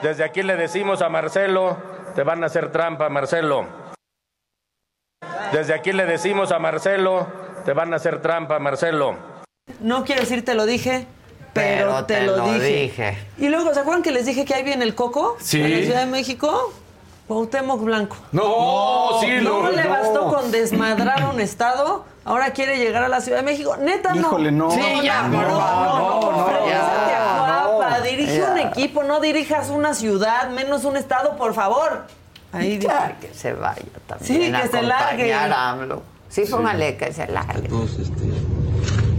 Desde aquí le decimos a Marcelo, te van a hacer trampa, Marcelo. Desde aquí le decimos a Marcelo, te van a hacer trampa, Marcelo. No quiero decir te lo dije, pero, Pero te, te lo, lo dije. dije. Y luego, ¿se acuerdan que les dije que ahí viene el coco? Sí. En la Ciudad de México. Cuauhtémoc Blanco. No, sí, no, no, le no. bastó con desmadrar un estado, ahora quiere llegar a la Ciudad de México. Neta, no. Híjole, no. Sí, ya, no, por no, favor, no, no, no. dirige un equipo, no dirijas una ciudad, menos un estado, por favor. Ahí. Ya, que se vaya también. Sí, a que se largue. a AMLO. Sí, póngale que se largue. Todos este,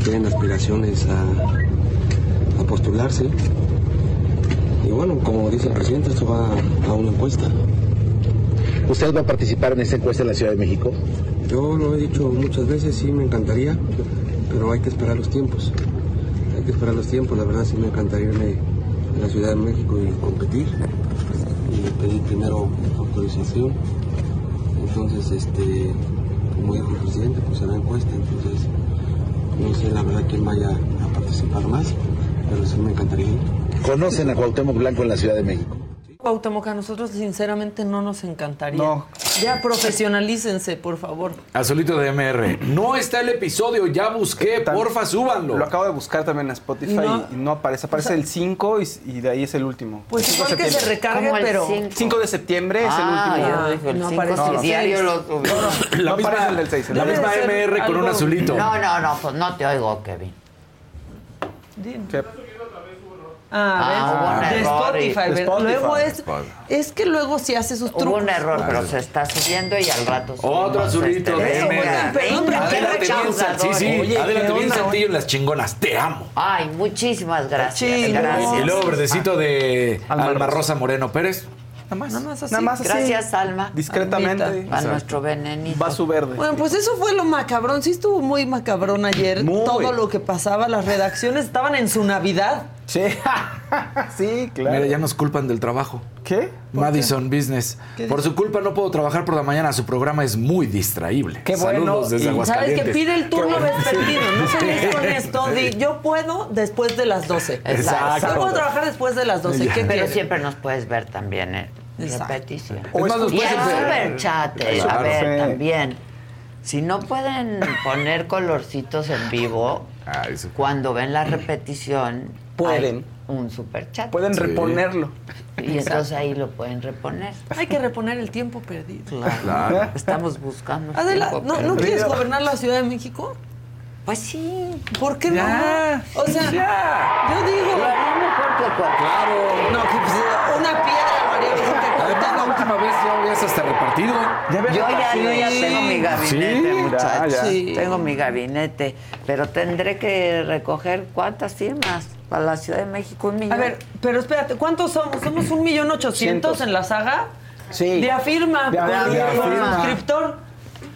tienen aspiraciones a, a postularse. Y bueno, como dice el presidente, esto va a una encuesta. ¿Usted va a participar en esta encuesta en la Ciudad de México? Yo lo he dicho muchas veces, sí me encantaría, pero hay que esperar los tiempos. Hay que esperar los tiempos, la verdad sí me encantaría irme a la Ciudad de México y competir. Y pedir primero autorización. Entonces, este, como dijo el presidente, pues será encuesta, entonces no sé la verdad quién vaya a participar más, pero sí me encantaría. ¿Conocen a Cuauhtémoc Blanco en la Ciudad de México? Cuauhtémoc, a nosotros sinceramente no nos encantaría. No. Ya profesionalícense, por favor. Azulito de MR. No está el episodio, ya busqué, porfa, súbanlo. Lo acabo de buscar también en Spotify Y y no- no, aparece. Aparece el 5 y, y de ahí es el último. Pues El 5 de igual que se septiembre. recargue, ¿Cómo el pero... cinco? 5 de septiembre es Ah, el último. yo dije, el no cinco, aparece el diario lo. La No misma, aparece el del seis, el la misma. MR con Algo- un azulito. No, no, no, pues no te oigo, Kevin. Dime. ¿Qué? Ah, Ah, hubo un ¿ves? de Spotify, de. Luego es... Es que luego sí hace sus trucos. Hubo un error, pero se está subiendo y al rato Otro azulito este. Venga, perdón, qué Adelante bien. Sal- sí, sí, Oye, adelante ¿qué bien onda, Santillo en las chingonas. Te amo. Ay, muchísimas gracias. Sí, gracias. Y luego verdecito de Alma Alma Rosa. Rosa Moreno Pérez. Nada más. Nada más así. Nada más así. Gracias, Alma. Discretamente. Almita. A nuestro venenito. Va su verde. Bueno, pues eso fue lo macabrón. Sí estuvo muy macabrón ayer. Muy. Todo lo que pasaba, las redacciones estaban en su Navidad. Sí, sí, claro. Mira, ya nos culpan del trabajo. ¿Qué? ¿Por Madison Business. ¿Qué Por su culpa no puedo trabajar por la mañana. Su programa es muy distraíble. Qué bueno. Saludos desde Y- ¿Sabes que pide el turno Qué bueno. vespertino? No se les con esto. Di, yo puedo después de las 12. Exacto. Yo puedo trabajar después de las 12. ¿Qué Pero siempre nos puedes ver también Exacto. repetición. Es más, Y el ver- super chat, eh, a ver, Sí. también. Si no pueden poner colorcitos en vivo, cuando ven la repetición, Pueden. hay un super chat. Pueden Sí. reponerlo. Y entonces ahí lo pueden reponer. Hay que reponer el tiempo perdido. Claro. Estamos buscando. Adela, ¿no, ¿no perdido. quieres gobernar la Ciudad de México? Pues sí. ¿Por qué Ya. no? O sea, yo digo... Lo mejor que cualquier. Claro. No, que pues, una piedra, La última vez ya habías hasta repartido. Ya Yo ya, yo ya tengo mi gabinete, Sí, muchachos. Sí. Tengo mi gabinete, pero tendré que recoger cuántas firmas para la Ciudad de México, un millón. A ver, pero espérate, ¿cuántos somos? ¿Somos un millón ochocientos Cientos. en la saga? Sí. De afirma, De con, afirma. con suscriptor.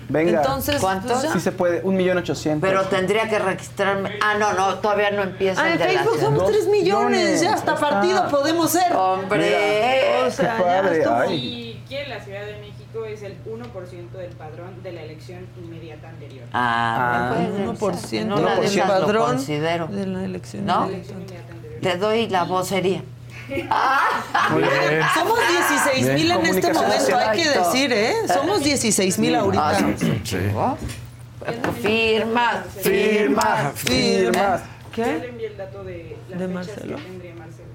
Venga. Entonces, ¿Cuántos? pues ya. Sí se puede. Un millón ochocientos. pero tendría que registrarme. Ah, no, no, todavía no empieza Ah, el en de la Facebook somos Dos 3 millones, millones. ya hasta Está. partido podemos ser. Hombre. O sea, Qué ya padre, estuvo. ay. Y que la Ciudad de México es el 1% del padrón de la elección inmediata anterior. Ah, Ah, El puedes 1% en una de del lo padrón considero. de la elección. ¿No? Elección inmediata anterior. Te doy la vocería. Muy bien. Somos 16 mil en este momento, hay que decir, ¿eh? Somos 16 mil Ah, ahorita. firmas, Firmas. Yo le ¿Qué? envié el dato de las ¿De fechas Marcelo? que tendría Marcelo.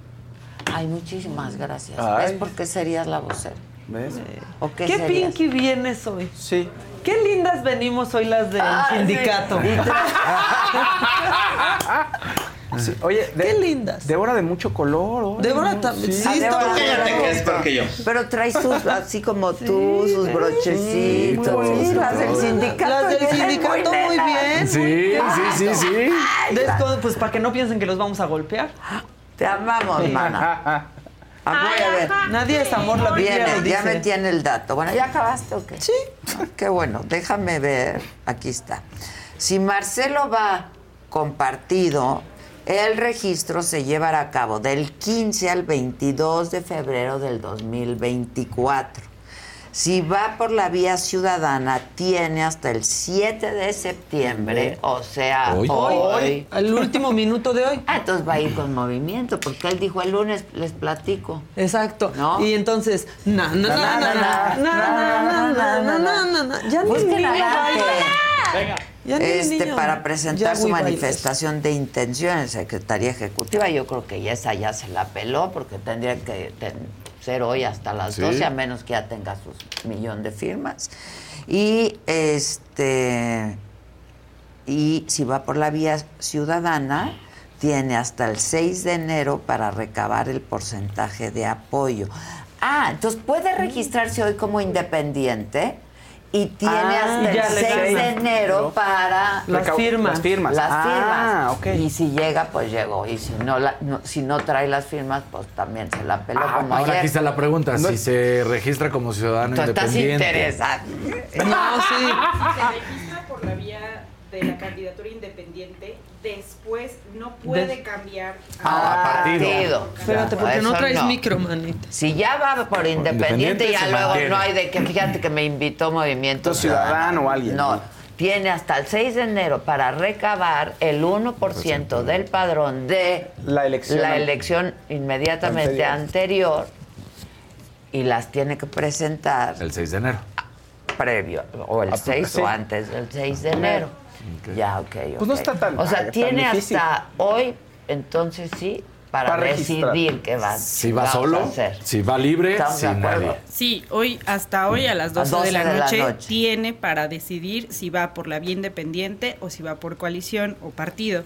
Ay, muchísimas gracias. Ay. ¿Ves por qué serías la vocera? ¿Ves? ¿O qué, ¿Qué serías? pinky vienes hoy? Sí. Qué lindas venimos hoy las del Ah, sí. sindicato. Tú- Sí. Oye, de, Qué lindas. Débora de mucho color. órale, Débora también. Sí, Ah, está Débora, muy Débora, bien. es peor que yo. Pero traes sus, así como tú, sus brochecitos. Sí, bonito. las del sindicato. Las del sindicato muy bien. Sí, sí, sí, sí. Desco- pues para que no piensen que los vamos a golpear. Te amamos, mana. Amor, a ver. Nadie es amor, la Viene, ya me tiene el dato. Bueno, ¿ya acabaste o qué? Sí. Qué bueno, déjame ver. Aquí está. Si Marcelo va compartido, el registro se llevará a cabo del 15 al 22 de febrero del 2024. Si va por la vía ciudadana, tiene hasta el 7 de septiembre, o sea, Hoy. hoy. Hoy, al último minuto de hoy. Ah, entonces va a ir con movimiento, porque él dijo el lunes, les platico. Exacto. ¿No? Y entonces, na, na, na, na, na, na, na, na, na, na, na, na, na. Ya ni Busquen niño a Dante. baila. Ya ni Este, para presentar su manifestación de intención en Secretaría Ejecutiva, yo creo que ya esa ya se la peló, porque tendría que ten- hoy hasta las Sí. 12, a menos que ya tenga sus millón de firmas. Y este y si va por la vía ciudadana, tiene hasta el 6 de enero para recabar el porcentaje de apoyo. Ah, entonces puede registrarse hoy como independiente y tiene Ah, hasta el le 6 de enero para Las firmas. Las firmas. las Ah, firmas. Y si llega, pues llegó. Y si no, la- no- si no trae las firmas, pues también se la peló Ah, como ahora ayer. aquí está la pregunta. No- Si se registra como ciudadano Tú estás independiente. interesado. No, sí. Si se registra por la vía de la candidatura independiente, después no puede cambiar Ah, partido. Espérate, porque no traes no. micro, manita. Si ya va por independiente, independiente ya luego mantiene. no hay de que, fíjate que me invitó Movimiento ciudadano o alguien, No, ¿no? tiene hasta el 6 de enero para recabar el 1% del padrón de La elección. la elección inmediatamente Anterior. anterior. y las tiene que presentar El 6 de enero. previo, o el Ah, 6 sí. o antes del 6 de enero. Ya, ok. Pues no está tan- O sea, tan tiene hasta hoy, entonces sí, para, decidir qué va, Si va solo, hacer. si va libre, ¿Estamos de sin acuerdo? nadie. Sí, hoy, hasta hoy a las 12, 12 de, la de la noche, tiene para decidir si va por la vía independiente o si va por coalición o partido.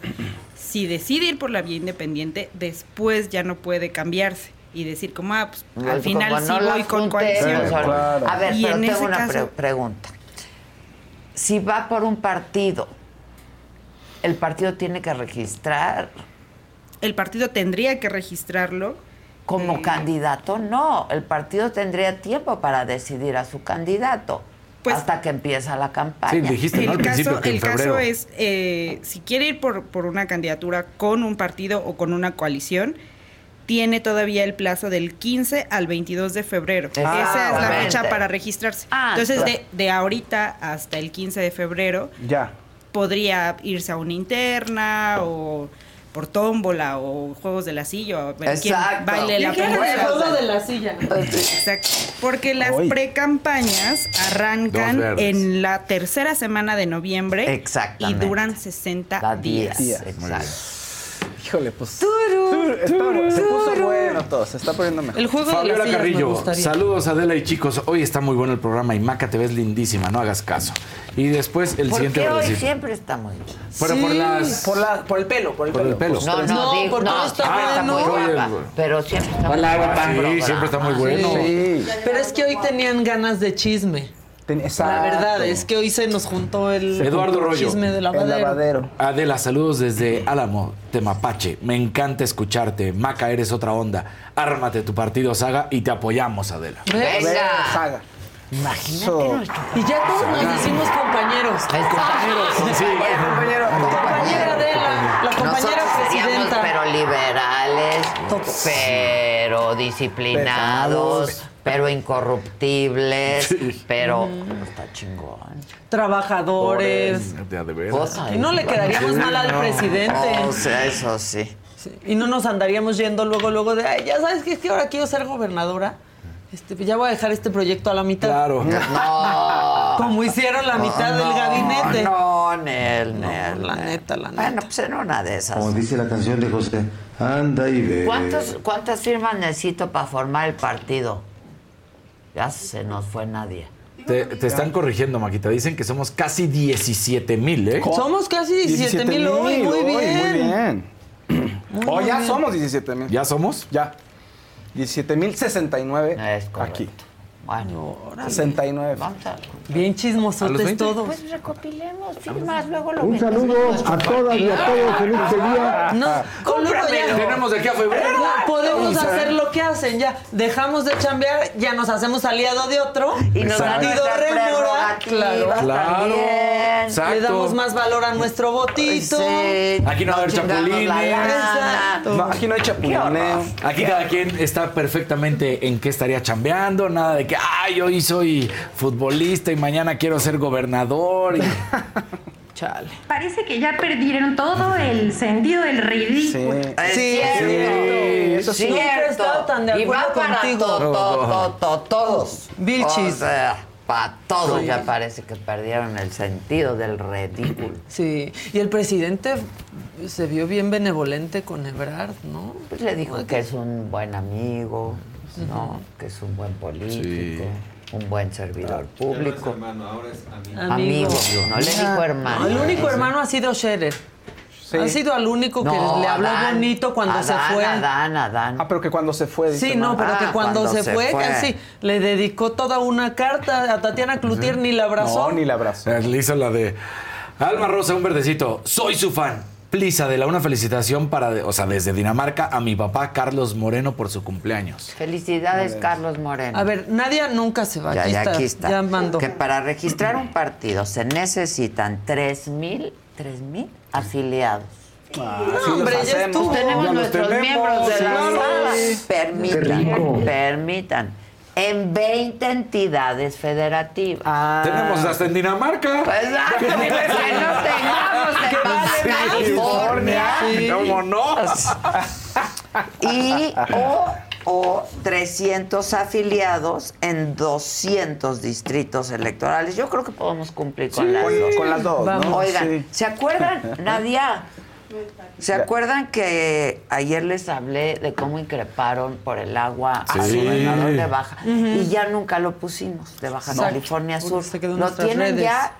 Si decide ir por la vía independiente, después ya no puede cambiarse y decir como, ah, pues, al final sí no las voy con coalición. A ver, Y pero en tengo ese una caso- pre- pregunta. Si va por un partido, el partido tiene que registrar. El partido tendría que registrarlo. Como candidato, no. El partido tendría tiempo para decidir a su candidato hasta que empieza la campaña. el caso, el caso es, eh, si quiere ir por, por una candidatura con un partido o con una coalición, tiene todavía el plazo del 15 al 22 de febrero. Esa es la fecha para registrarse. Ah, Entonces, claro. de, de ahorita hasta el 15 de febrero, Ya. podría irse a una interna o por tómbola o juegos de la silla o Exacto. baile la juego de la silla. Exacto. Porque las pre-campañas arrancan en la tercera semana de noviembre y duran 60 Da días. días, exacto. Híjole, pues. está- se puso bueno todo, se está poniendo mejor. El juego Fabiola Carrillo, saludos Adela y chicos. Hoy está muy bueno el programa y Maca te ves lindísima, no hagas caso. Y después el siguiente Porque hoy siempre está muy bien. Pero por las Por, la, por el pelo, por el Por el pelo. No, no, No, digo, no, está bueno. muy guapa, pero siempre está muy guapa. Sí, siempre está muy bueno. Sí. Pero es que hoy tenían ganas de chisme. Ten- La verdad es que hoy se nos juntó el Eduardo Rollo. chisme de El lavadero. Adela, saludos desde Álamo, Temapache. Me encanta escucharte. Maca, eres otra onda. Ármate tu partido, Saga, y te apoyamos, Adela. Venga. Saga. Imagínate So- nuestro Y ya todos nos decimos compañeros. compañero. Sí. Compañero, Compañera de la, la compañera Nosotros presidenta. pero liberales, pero disciplinados, Pesados. pero incorruptibles, pero está chingón. Trabajadores. Ya, de veras. Pues, Y no le quedaríamos mal al no. presidente. O sea, eso sí. Sí, Y no nos andaríamos yendo luego, luego de, "Ay, ya sabes que es que ahora quiero ser gobernadora. Este, ya voy a dejar este proyecto a la mitad. Claro. No. Como hicieron la mitad del No, gabinete. No, Nel, Nel. La Nel. neta, la neta. Bueno, pues en una de esas. Como dice la canción de José, anda y ve. ¿Cuántos, ¿Cuántas firmas necesito para formar el partido? Ya se nos fue nadie. Te, te están corrigiendo, Maquita. Dicen que somos casi 17 mil, ¿eh? Somos casi 17 mil hoy, muy bien. Muy bien. Muy oh, ya bien. somos 17 mil. ¿Ya somos? Ya. 17 mil 69 Es correcto. aquí. Bueno, 69. vamos a... Bien ¿A los chismosotes 20? todos. Pues recopilemos firmas, luego lo Un saludo a todas y a todos en este día. No, ya. Tenemos de aquí a febrero. No, podemos hacer lo que hacen ya. Dejamos de chambear, ya nos hacemos aliado de otro. Y nos Partido nuestra Rémora, Claro. Exacto. Le damos más valor a nuestro votito. Sí, Aquí no va a haber chapulines. Exacto. No, aquí no hay chapulineo. Aquí cada quien está perfectamente en qué estaría chambeando, nada de que, ay, hoy soy futbolista y mañana quiero ser gobernador. y- Chale. Parece que ya perdieron todo el sentido del ridículo. Sí. Sí, cierto. eso sí. Nunca he estado tan de y va acuerdo para contigo. to- to- to- to- todos. Vilchis. O sea, para todos Sí. ya parece que perdieron el sentido del ridículo. Sí, y el presidente se vio bien benevolente con Ebrard, ¿no? Pues le dijo que es un buen amigo, ¿no? Que es un buen político, un buen servidor público. hermano, ahora es amigo. Amigo. No le dijo Ah, hermano. El único hermano ha sido Scherer. Sí. Ha sido al único que No, le habló Adán. bonito cuando se fue. Adán, Adán. Ah, pero que cuando se fue. dice Sí, no, Mar. pero que Ah, cuando, cuando se, se fue, fue. casi le dedicó toda una carta a Tatiana Cloutier, ni la abrazó. No, ni la abrazó. Eh, Le hizo la de Alma Rosa, un verdecito. Soy su fan. Please, Adela, una felicitación para, o sea, desde Dinamarca a mi papá Carlos Moreno por su cumpleaños. Felicidades, Carlos Moreno. A ver, Nadia nunca se va. ya, aquí, ya, está, aquí está. Ya mandó. Que para registrar un partido se necesitan 3 mil, 3 mil afiliados. Ah, No, sí hombre, ya. Tenemos Ya nuestros tenemos, miembros de la sala. Permitan, permitan. En 20 entidades federativas. Ah, Tenemos hasta en Dinamarca. Pues ah, que no tengamos en Baja California. ¿Cómo no? Y o o 300 afiliados en 200 distritos electorales. Yo creo que podemos cumplir con Sí, las dos. con las dos, ¿no? Oigan, Sí. ¿se acuerdan, Nadia? ¿Se acuerdan que ayer les hablé de cómo increparon por el agua al gobernador de Baja? Y ya nunca lo pusimos, de Baja Exacto. California Sur. se quedó en Lo tienen redes. ya,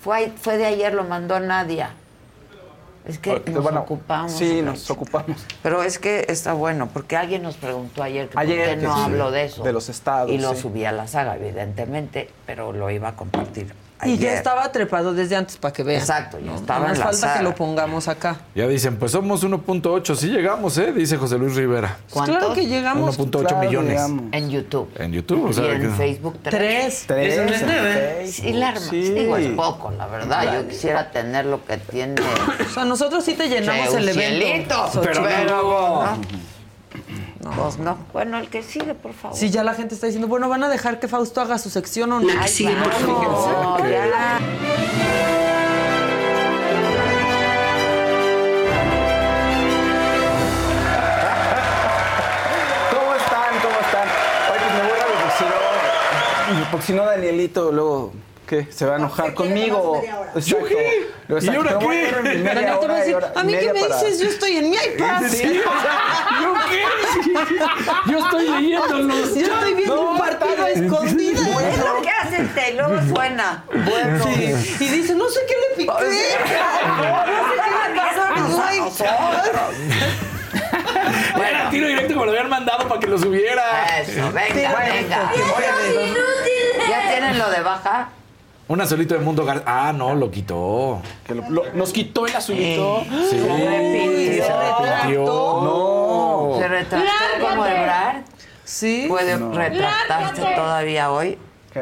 fue, fue de ayer, lo mandó Nadia. Es que nos bueno, ocupamos. Sí, nos ocupamos. Pero es que está bueno, porque alguien nos preguntó ayer que Ayer, por qué que no sí, habló de eso. de los estados, Y lo sí. subí a la saga, evidentemente, pero lo iba a compartir. Y ya estaba trepado desde antes para que vean. Exacto, ya ¿no? estaba en más la falta que lo pongamos acá. Ya dicen, pues somos 1.8, sí llegamos, ¿eh? Dice José Luis Rivera. ¿Cuántos? Claro que llegamos. 1.8 Claro, millones. llegamos. En YouTube. En YouTube, o sea, y en que- Facebook Tres. Tres. Eso no es en nada. Facebook. Sí, la. Sí. Digo, es poco, la verdad. Yo quisiera tener lo que tiene. O sea, nosotros sí te llenamos el evento. Xochitl. pero no. Pues no. Bueno, el que sigue, por favor. Sí, ya la gente está diciendo, bueno, ¿van a dejar que Fausto haga su sección o no? La que sigue, por favor. No, Ok. ya. ¿Cómo están? ¿Cómo están? Oye, pues me voy a porque si no, porque si no Danielito luego ¿qué? se va a enojar conmigo. ¿Yo ahora qué? Daniel te va a y decir, y a mí qué me para- dices, yo estoy en mi iPad. Sí, o sea, ¿yo qué? Yo estoy leyéndolos. Yo estoy viendo un partido a escondidas. Es lo que hace el té, y luego suena. Bueno. Sí. Y dice, no sé qué le piqué. No sé qué le pasó a nosotros. Era tiro directo como lo habían mandado para que lo subiera. Eso, venga, venga. ¿Ya tienen lo de baja? Un azulito de Mundo Gar... Ah, no, lo quitó. que lo- lo- nos quitó el azulito. Sí. Se arrepintió. Se arrepintió. No. ¿Se retractó como Ebrard? Sí. ¿Puede retractarse todavía hoy? Que-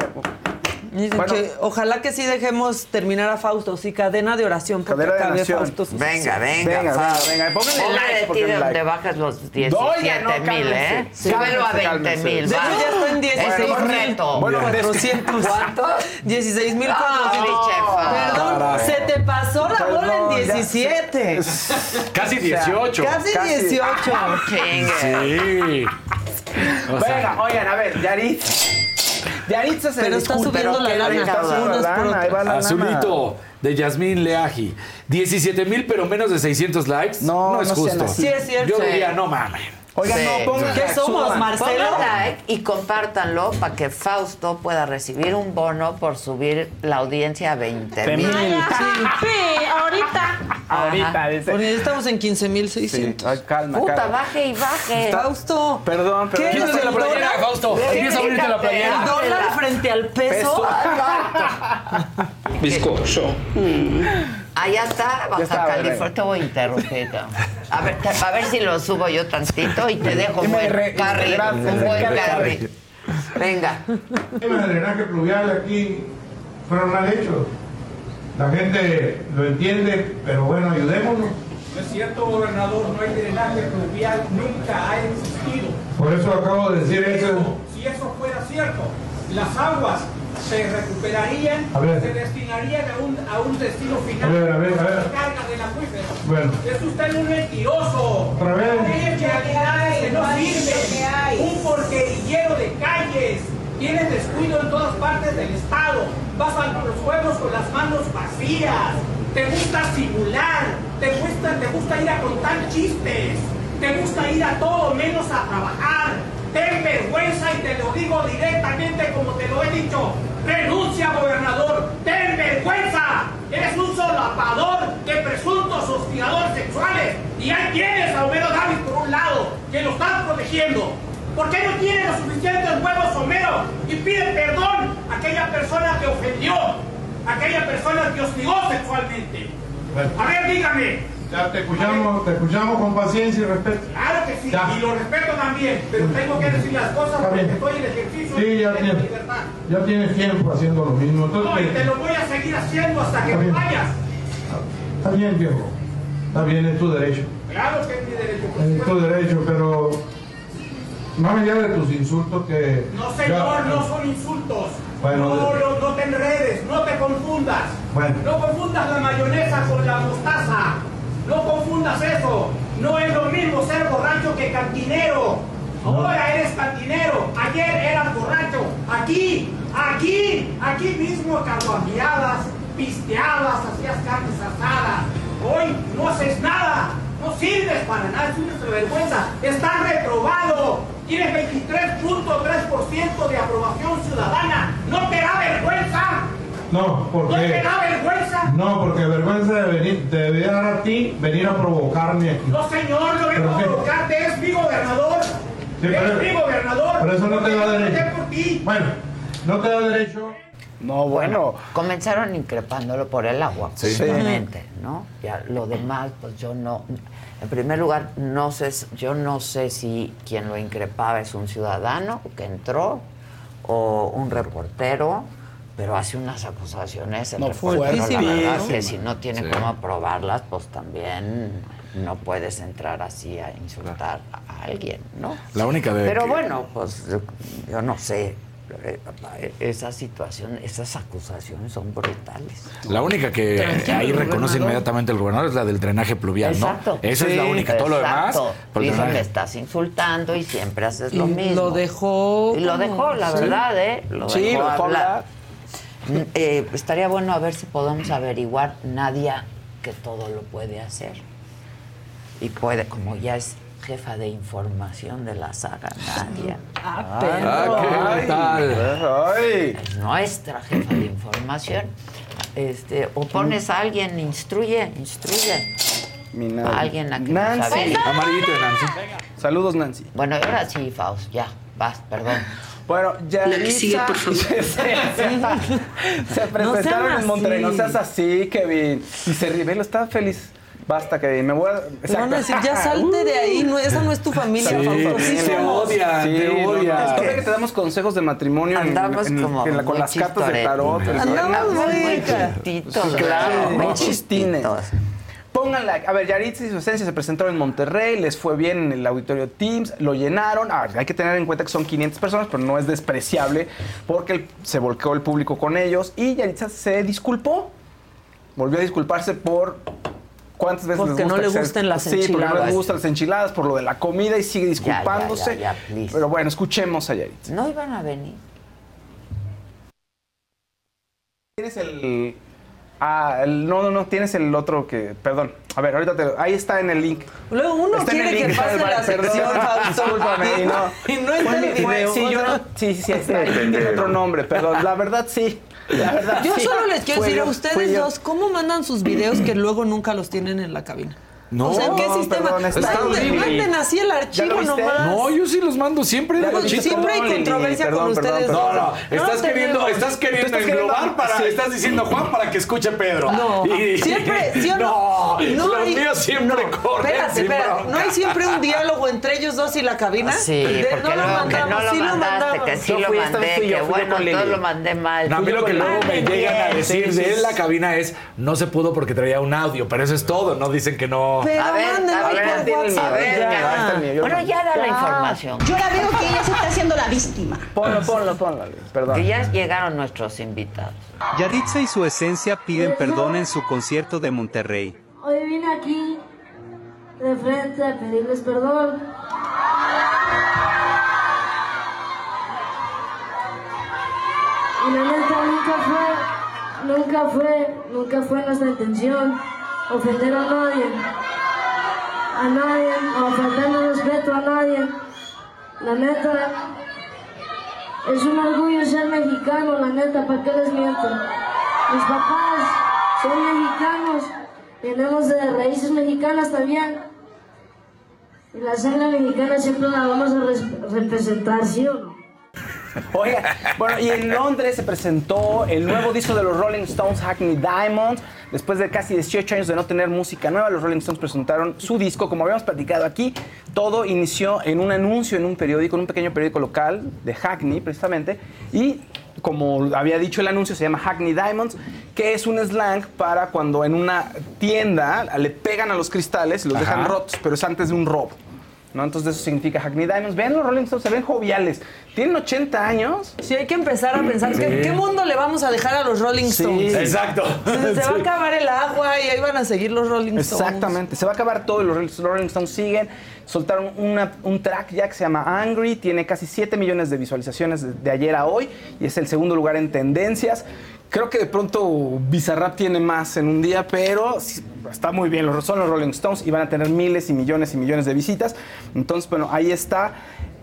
Dicen Bueno. que ojalá que sí dejemos terminar a Fausto, sí, cadena de oración, porque Cadena de acabe oración. Fausto. Venga, venga, Venga, Fausto. venga, venga, pónganle like, de ti de donde like. bajas los Oiga, 17 no, mil, ¿eh? cálmense. Súbelo a Cálmense, 20 mil. De hecho, ya está en 16 Es mil. Bueno, de- 400. ¿Cuánto? 16 mil Ah, 400. chefa. Perdón, Caray. se te pasó la bola Perdón, en ya 17. Casi 18. Casi Casi. 18. Chingue. Sí. O sea, Venga, oigan, a ver, Yarit. Yaritza se Pero está disculpa. subiendo la lana. que Está subiendo unas la por lana, ahí va la lana. Azulito de Yasmín Leaji. 17 mil, pero menos de 600 likes. No, No, es no sean justo. así. Sí, es cierto. Yo diría, no mames. Oigan, Sí. no, pongan. ¿Qué somos. Marcelo? Pongan like y compártanlo para que Fausto pueda recibir un bono por subir la audiencia a 20 De mil. Sí, ahorita. Ahorita, dice. Porque ya estamos en 15 mil Sí, 600. ay, calma, Puta, calma. baje y baje. Fausto. Perdón, ¿Qué? perdón. ¿Quieres Quítate la playera, Fausto. Empieza a abrirte la El playera. dólar frente al peso. Bizcocho. Allá está, Baja está, California. Te voy a interrumpir. A ver, te- a ver si lo subo yo tantito y te dejo un buen carry. Un buen carry. Venga. El drenaje pluvial aquí fueron mal hechos. La gente lo entiende, pero bueno, ayudémonos. No es cierto, gobernador, no hay drenaje pluvial, nunca ha existido. Por eso acabo de decir eso. Si eso fuera cierto, las aguas se recuperarían, A ver. se destinarían a un, a un destino final. A ver, a ver, a ver. Se carga del acuífero. Bueno. Es usted un mentiroso. Otra vez. Realidades que no sirven. Un porquerillero de calles. Tiene descuido en todas partes del estado. Vas a los pueblos con las manos vacías. Te gusta simular. Te gusta, te gusta ir a contar chistes. Te gusta ir a todo menos a trabajar. Ten vergüenza y te lo digo directamente como te lo he dicho. Renuncia, gobernador. Ten vergüenza. Eres un solapador de presuntos hostigadores sexuales. Y ahí tienes a Homero Davis por un lado, que lo están protegiendo. ¿Por qué no tiene los suficientes huevos Homero y pide perdón a aquella persona que ofendió, a aquella persona que hostigó sexualmente? A ver, dígame. Ya te escuchamos, te escuchamos con paciencia y respeto. Claro que sí, Ya. y lo respeto también, pero tengo que decir las cosas porque estoy en ejercicio Sí, ya de tienes, libertad. ya tienes tiempo haciendo lo mismo. No, y Entonces, te lo voy a seguir haciendo hasta que vayas. está bien, viejo. Está bien, es tu derecho. Claro que es mi derecho, por Es tu derecho, pero más allá de tus insultos que... No, ya- señor, no son insultos. Bueno, no, no te enredes, no te confundas. Bueno. No confundas la mayonesa con la mostaza. No confundas eso. No es lo mismo ser borracho que cantinero. Ahora eres cantinero. Ayer eras borracho. Aquí, aquí, aquí mismo carboneabas, pisteabas, hacías carnes asadas. Hoy no haces nada. No sirves para nada. Es una vergüenza. Estás reprobado. Tienes 23.3% de aprobación ciudadana. ¿No te da vergüenza? No, porque. ¿No te da vergüenza? No, porque vergüenza de venir, te debería dar a ti venir a provocarme aquí. No, señor, no vengo ¿Pero a provocarte. Es mi gobernador. Sí, es pero- mi gobernador. Pero eso no te da derecho. voté por ti. Bueno, no te da derecho. No, bueno. Comenzaron increpándolo por el agua, Sí. justamente, ¿no? Ya lo demás, pues yo no. En primer lugar, no sé, yo no sé si quien lo increpaba es un ciudadano que entró o un reportero, pero hace unas acusaciones el No, reportero, la verdad, que si no tiene Sí. cómo aprobarlas, pues también no puedes entrar así a insultar a alguien, ¿no? La única de Pero que- bueno, pues yo, yo no sé. Esa situación, esas acusaciones son brutales. La única que Tranquilo, ahí reconoce inmediatamente el gobernador es la del drenaje pluvial, Exacto. ¿no? Esa es la Sí, única. Todo lo demás. exacto. por el Dice, drenaje. me estás insultando y siempre haces lo Y mismo. lo dejó Y lo dejó, la Sí. verdad, ¿eh? Lo Sí, dejó lo dejó hablar. Eh, estaría bueno a ver si podemos averiguar Nadia que todo lo puede hacer. Y puede, como ya es jefa de información de la saga Nadia. Ah, Ah, ¿qué tal? Ay. Es nuestra jefa de información. Este, o pones a alguien, instruye, instruye. Mi A alguien a que Nancy. Amarillito de Nancy. Saludos, Nancy. Bueno, ahora sí, Faust, ya, vas, perdón. Bueno, ya La que sigue, por favor. se, se- se presentaron sean en Monterrey. No seas así, Kevin. Y se rivelo, está feliz. Basta, Kevin. Me voy a. Te van a decir, ya salte de ahí, no, esa no es tu familia, Sí, Fausto. Sí te odian, Sí, te no, no, de que te damos consejos de matrimonio en- Andamos en- como en la- con las cartas de tarot. Andamos muy chistitos, Sí, claro, muy muy chistines. chistitos. Pónganla. A ver, Yaritza y su esencia se presentaron en Monterrey, les fue bien en el auditorio Teams, lo llenaron. Hay que tener en cuenta que son 500 personas, pero no es despreciable porque se volcó el público con ellos y Yaritza se disculpó. Volvió a disculparse por cuántas veces Porque les no gusta le que se- gusten las Sí, porque no enchiladas. les gustan las enchiladas, por lo de la comida y sigue disculpándose. ya, ya, please. pero bueno, escuchemos a Yaritza. No iban a venir. Tienes el. Ah, el- no, no, no, tienes el otro que. Perdón. A ver, ahorita te. Ahí está en el link. Luego uno Está en el quiere que link, pase la sección, discúlpame, y no. Y no está el video. Sí, yo no. Sí, sí, está ahí. Tiene otro nombre, perdón. La verdad, sí. La verdad, Yo sí. solo les quiero decir a ustedes dos, ¿cómo mandan sus videos que luego nunca los tienen en la cabina? No, o sea, ¿en qué no, sistema? perdón, está Manden- así el ¿Ya archivo nomás. No, yo sí los mando siempre. Siempre hay controversia perdón, con perdón, ustedes. No, no, estás queriendo, tenemos. estás queriendo estás queriendo- englobar para, sí. estás diciendo Juan para que escuche Pedro. No, Y- siempre, ¿sí o no? No, los hay- míos siempre no, corren Espérate, espérate. ¿no hay siempre un diálogo entre ellos dos y la cabina? Sí, De- porque no lo que no mandamos, lo sí lo mandaste, mandamos. que sí lo mandé, que bueno, todo lo mandé mal. No, a mí lo que luego me llegan a decir de la cabina es no se pudo porque traía un audio, pero eso es todo, no dicen que no. Pero A ver, a por WhatsApp, ver, ya. el mío, Bueno, da la información. Yo la veo que ella se está haciendo la víctima. Ponlo, ponlo, ponlo. Perdón. Que ya llegaron nuestros invitados. Yaritza y su esencia piden perdón en su concierto de Monterrey. Hoy vine aquí de frente a pedirles perdón. Y la neta nunca fue, nunca fue, nunca fue nuestra intención ofender a nadie. A nadie, o faltando respeto a nadie. La neta, es un orgullo ser mexicano, la neta, ¿para qué les miento? Mis papás son mexicanos, venimos de raíces mexicanas también. Y la sangre mexicana siempre la vamos a res- representar, ¿sí o no? Oiga, bueno, y en Londres se presentó el nuevo disco de los Rolling Stones, Hackney Diamonds. Después de casi 18 años de no tener música nueva, los Rolling Stones presentaron su disco. Como habíamos platicado aquí, todo inició en un anuncio en un periódico, en un pequeño periódico local de Hackney, precisamente. Y como había dicho el anuncio, se llama Hackney Diamonds, que es un slang para cuando en una tienda le pegan a los cristales y los Ajá. dejan rotos, pero es antes de un robo. ¿No? Entonces eso significa Hackney Diamonds. Ven los Rolling Stones, se ven joviales. Tienen 80 años. Sí, hay que empezar a pensar ¿qué, Sí. qué mundo le vamos a dejar a los Rolling Sí. Stones. Exacto. Se, se va a Sí. acabar el agua y ahí van a seguir los Rolling Stones. Exactamente, se va a acabar todo y los Rolling Stones siguen. Soltaron una- un track ya que se llama Angry, tiene casi 7 millones de visualizaciones de, de ayer a hoy y es el segundo lugar en tendencias. Creo que de pronto Bizarrap tiene más en un día, pero está muy bien. Son los Rolling Stones y van a tener miles y millones y millones de visitas. Entonces, bueno, ahí está.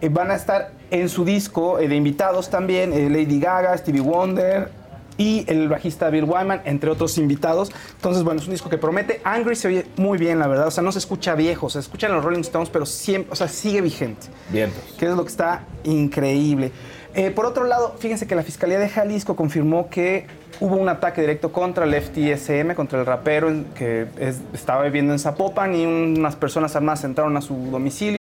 Eh, van a estar en su disco eh, de invitados también eh, Lady Gaga, Stevie Wonder, y el bajista Bill Wyman, entre otros invitados. Entonces, bueno, es un disco que promete. Angry se oye muy bien, la verdad. O sea, no se escucha viejo, se escuchan los Rolling Stones, pero siempre, o sea, sigue vigente. Bien. Que es lo que está increíble. Eh, por otro lado, fíjense que la Fiscalía de Jalisco confirmó que hubo un ataque directo contra el FTSM, contra el rapero que es- estaba viviendo en Zapopan y unas personas armadas entraron a su domicilio.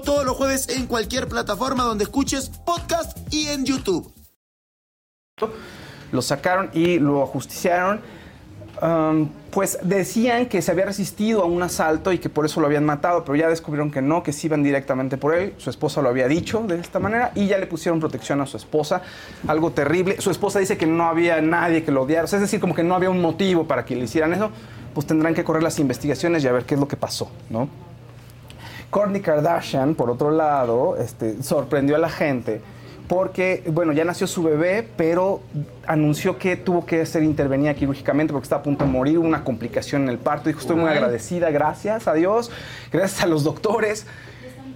todos los jueves en cualquier plataforma donde escuches podcast y en YouTube. lo sacaron y lo ajusticiaron. Pues decían que se había resistido a un asalto y que por eso lo habían matado, pero ya descubrieron que no, que sí iban directamente por él. Su esposa lo había dicho de esta manera y ya le pusieron protección a su esposa. Algo terrible. Su esposa dice que no había nadie que lo odiara, es decir, como que no había un motivo para que le hicieran eso. Pues tendrán que correr las investigaciones y a ver qué es lo que pasó, ¿no? Kourtney Kardashian, por otro lado, este, sorprendió a la gente porque, bueno, ya nació su bebé, pero anunció que tuvo que ser intervenida quirúrgicamente porque está a punto de morir, una complicación en el parto. Dijo, estoy muy agradecida, gracias a Dios, gracias a los doctores.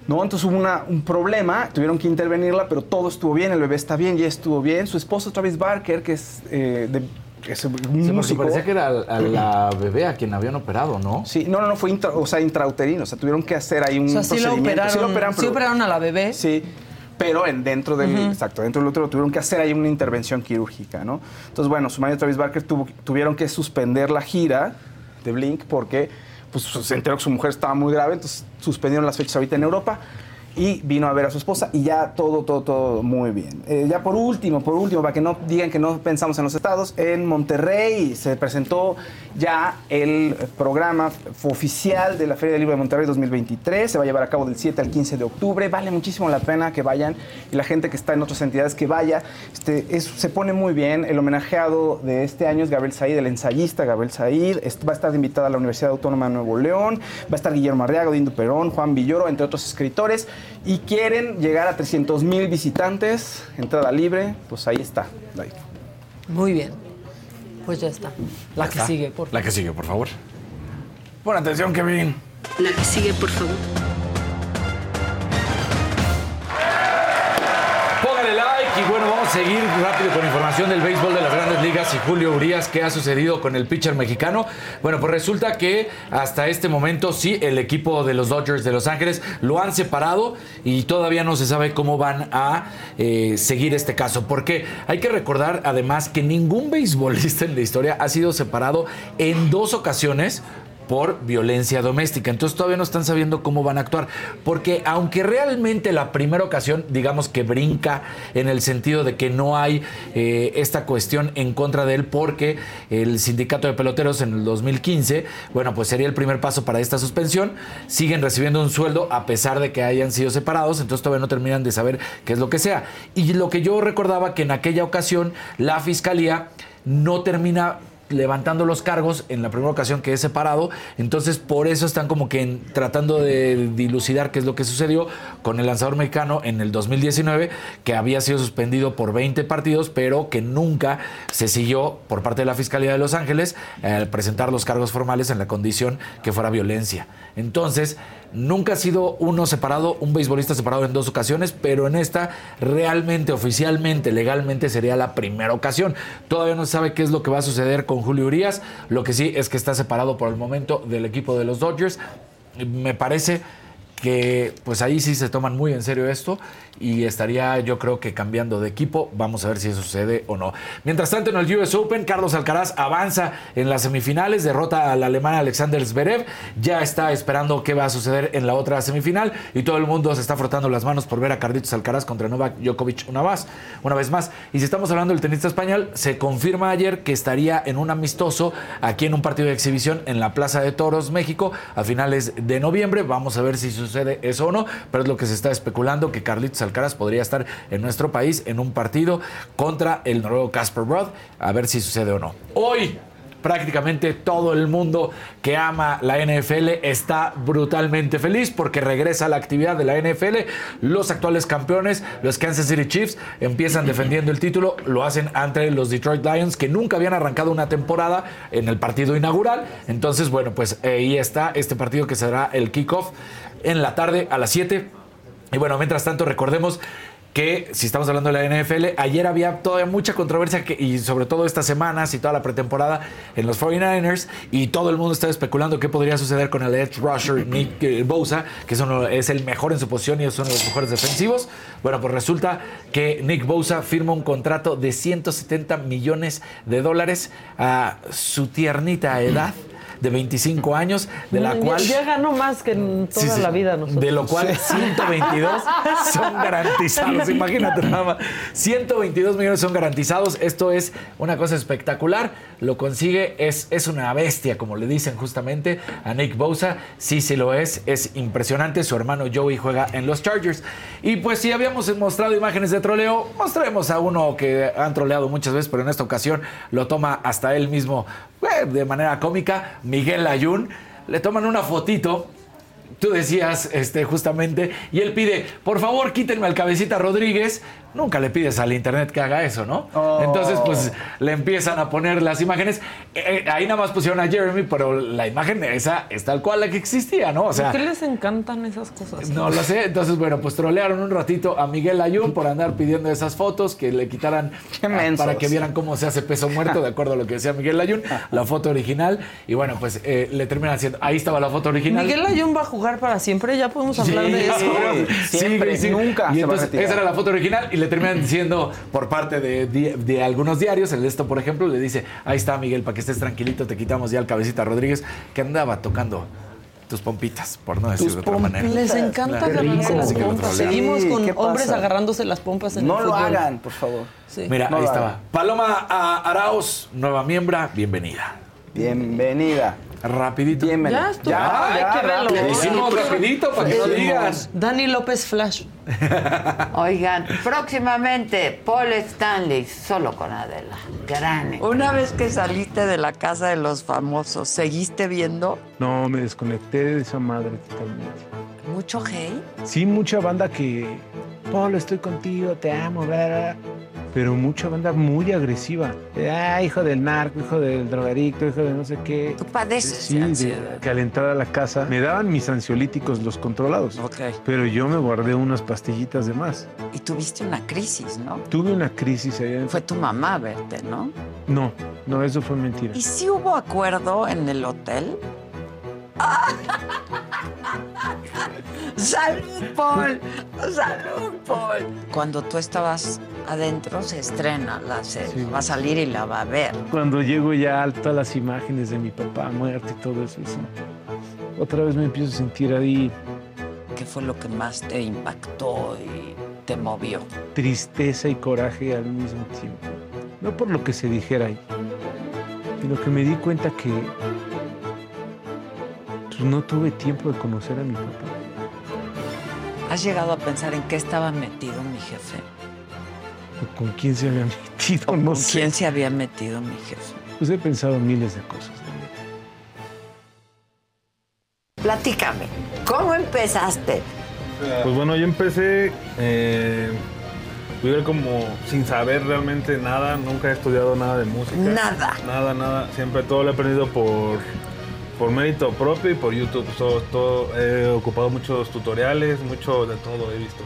No, entonces hubo una- un problema, tuvieron que intervenirla, pero todo estuvo bien, el bebé está bien, ya estuvo bien. Su esposo Travis Barker, que es, eh, de- es un Sí, músico. parecía que era a, a la bebé a quien habían operado, ¿no? Sí, no, no, no, fue intra- o sea, intrauterino, o sea, tuvieron que hacer ahí un O sea, sí procedimiento. operaron, sí lo operaron, sí operaron a la bebé. Sí, pero en, dentro del, exacto, dentro del útero tuvieron que hacer ahí una intervención quirúrgica, ¿no? Entonces, bueno, su marido Travis Barker tuvo, tuvieron que suspender la gira de Blink porque pues, se enteró que su mujer estaba muy grave, entonces suspendieron las fechas ahorita en Europa y vino a ver a su esposa y ya todo, todo, todo muy bien. Eh, ya por último, por último, para que no digan que no pensamos en los estados, en Monterrey se presentó ya el programa oficial de la Feria del Libro de Monterrey 2023. Se va a llevar a cabo del 7 al 15 de octubre. Vale muchísimo la pena que vayan y la gente que está en otras entidades que vaya. Este, es- se pone muy bien. El homenajeado de este año es Gabriel Said, el ensayista Gabriel Said. Va a estar invitada a la Universidad Autónoma de Nuevo León. Va a estar Guillermo Arriaga, Dindo Perón, Juan Villoro, entre otros escritores. Y quieren llegar a 300 mil visitantes. Entrada libre. Pues ahí está. Ahí. Muy bien. Pues ya está. La Ya que está. sigue, por La que sigue, por favor. Pon atención, Kevin. La que sigue, por favor. Seguir rápido con información del béisbol de las grandes ligas y Julio Urias, ¿qué ha sucedido con el pitcher mexicano? Bueno, pues resulta que hasta este momento sí, el equipo de los Dodgers de Los Ángeles lo han separado y todavía no se sabe cómo van a eh, seguir este caso, porque hay que recordar además que ningún beisbolista en la historia ha sido separado en dos ocasiones por violencia doméstica. Entonces todavía no están sabiendo cómo van a actuar. Porque aunque realmente la primera ocasión, digamos que brinca en el sentido de que no hay eh, esta cuestión en contra de él porque el sindicato de peloteros en el 2015, bueno, pues sería el primer paso para esta suspensión. Siguen recibiendo un sueldo a pesar de que hayan sido separados, entonces todavía no terminan de saber qué es lo que sea. Y lo que yo recordaba que en aquella ocasión la fiscalía no termina levantando los cargos en la primera ocasión que es separado. Entonces, por eso están como que tratando de dilucidar qué es lo que sucedió con el lanzador mexicano en el 2019, que había sido suspendido por 20 partidos, pero que nunca se siguió por parte de la Fiscalía de Los Ángeles al presentar los cargos formales en la condición que fuera violencia. Entonces, nunca ha sido uno separado, un beisbolista separado en dos ocasiones, pero en esta realmente, oficialmente, legalmente sería la primera ocasión. Todavía no se sabe qué es lo que va a suceder con Julio Urias. Lo que sí es que está separado por el momento del equipo de los Dodgers. Me parece que pues ahí sí se toman muy en serio esto y estaría yo creo que cambiando de equipo. Vamos a ver si eso sucede o no. Mientras tanto, en el US Open, Carlos Alcaraz avanza en las semifinales, derrota al alemán Alexander Zverev, ya está esperando qué va a suceder en la otra semifinal y todo el mundo se está frotando las manos por ver a Carlitos Alcaraz contra Novak Djokovic una vez, una vez más. Y si estamos hablando del tenista español, se confirma ayer que estaría en un amistoso aquí en un partido de exhibición en la Plaza de Toros, México, a finales de noviembre. Vamos a ver si sucede eso o no, pero es lo que se está especulando que Carlitos Alcaraz podría estar en nuestro país en un partido contra el noruego Casper Ruud, a ver si sucede o no. Hoy prácticamente todo el mundo que ama la NFL está brutalmente feliz porque regresa la actividad de la NFL. Los actuales campeones, los Kansas City Chiefs, empiezan defendiendo el título, lo hacen ante los Detroit Lions que nunca habían arrancado una temporada en el partido inaugural. Entonces, bueno, pues ahí está este partido que será el kickoff en la tarde a las 7 y bueno, mientras tanto, recordemos que si estamos hablando de la NFL, ayer había todavía mucha controversia y sobre todo estas semanas y toda la pretemporada en los 49ers y todo el mundo estaba especulando qué podría suceder con el edge rusher Nick eh, Bosa, que es, es el mejor en su posición y es uno de los mejores defensivos. Bueno, pues resulta que Nick Bosa firma un contrato de 170 millones de dólares a su tiernita edad de 25 años, de la Ya- cual... Ya ganó más que en toda Sí, sí. la vida nosotros. De lo cual 122 son garantizados. Imagínate nada más. 122 millones son garantizados. Esto es una cosa espectacular. Lo consigue, es, es una bestia, como le dicen justamente a Nick Bosa. Sí, sí lo es. Es impresionante. Su hermano Joey juega en los Chargers. Y pues si habíamos mostrado imágenes de troleo, mostraremos a uno que han troleado muchas veces, pero en esta ocasión lo toma hasta él mismo de manera cómica. Miguel Ayun. Le toman una fotito Tú decías, este, justamente, y él pide, por favor, quítenme al cabecita Rodríguez. Nunca le pides al internet que haga eso, ¿no? Entonces, pues, le empiezan a poner las imágenes. Eh, eh, ahí nada más pusieron a Jeremy, pero la imagen esa es tal cual la que existía, ¿no? O sea, ¿Por qué les encantan esas cosas? no lo sé. Entonces, bueno, pues trolearon un ratito a Miguel Ayun por andar pidiendo esas fotos, que le quitaran ah, para que vieran cómo se hace peso muerto, de acuerdo a lo que decía Miguel Ayun, la foto original. Y bueno, pues eh, le terminan haciendo. Ahí estaba la foto original. Miguel Ayun va a jugar para siempre, ya podemos hablar de eso. Siempre, nunca Y se va a esa era la foto original y le terminan diciendo por parte de, de algunos diarios, el de esto, por ejemplo, le dice, ahí está Miguel, para que estés tranquilito, te quitamos ya el cabecita Rodríguez, que andaba tocando tus pompitas, por no decir de otra manera. Les encanta Claro. agarrarse las lo pompas. Seguimos Sí, con ¿qué hombres agarrándose las pompas en No el lo fútbol. hagan, por favor. Sí. Mira, No ahí lo estaba. Paloma a- Arauz, nueva miembra, bienvenida. Bienvenida. Rapidito. Bienvenida. Ya estuvo. Ya, Ay, ya, qué rápido. Hicimos rapidito para que lo digas. Dani López Flash. Oigan, próximamente Paul Stanley, solo con Adela. Gran. Una vez que saliste de la casa de los famosos, ¿seguiste viendo No, me desconecté de esa madre totalmente. Mucho hate? Sí, mucha banda que, Pablo, estoy contigo, te amo, bla, bla, pero mucha banda muy agresiva. Ah, hijo del narco, hijo del drogadicto, hijo de no sé qué. Tú padeces Sí, de que al entrar a la casa me daban mis ansiolíticos, los controlados. Pero yo me guardé unas pastillitas de más. Y tuviste una crisis, ¿no? Tuve una crisis allá. Fue tu mamá a verte, ¿no? No, no, eso fue mentira. ¿Y si hubo acuerdo en el hotel? ¡Salud, Paul! ¡Salud, Paul! Cuando tú estabas adentro se estrena la serie. Sí. Va a salir y la va a ver. Cuando llego ya a todas las imágenes de mi papá muerto y todo eso, sí. otra vez me empiezo a sentir ahí ¿Qué fue lo que más te impactó y te movió? tristeza y coraje al mismo tiempo. No por lo que se dijera ahí, sino que me di cuenta que no tuve tiempo de conocer a mi papá. ¿Has llegado a pensar en qué estaba metido mi jefe? o ¿Con quién se había metido? No ¿Con sé. quién se había metido mi jefe? Pues he pensado miles de cosas. neta. Platícame, ¿cómo empezaste? Pues bueno, yo empecé eh, vivir como sin saber realmente nada, nunca he estudiado nada de música. Nada. Nada, nada. Siempre todo lo he aprendido por, por mérito propio y por YouTube. Todo, todo- he ocupado muchos tutoriales, mucho de todo he visto.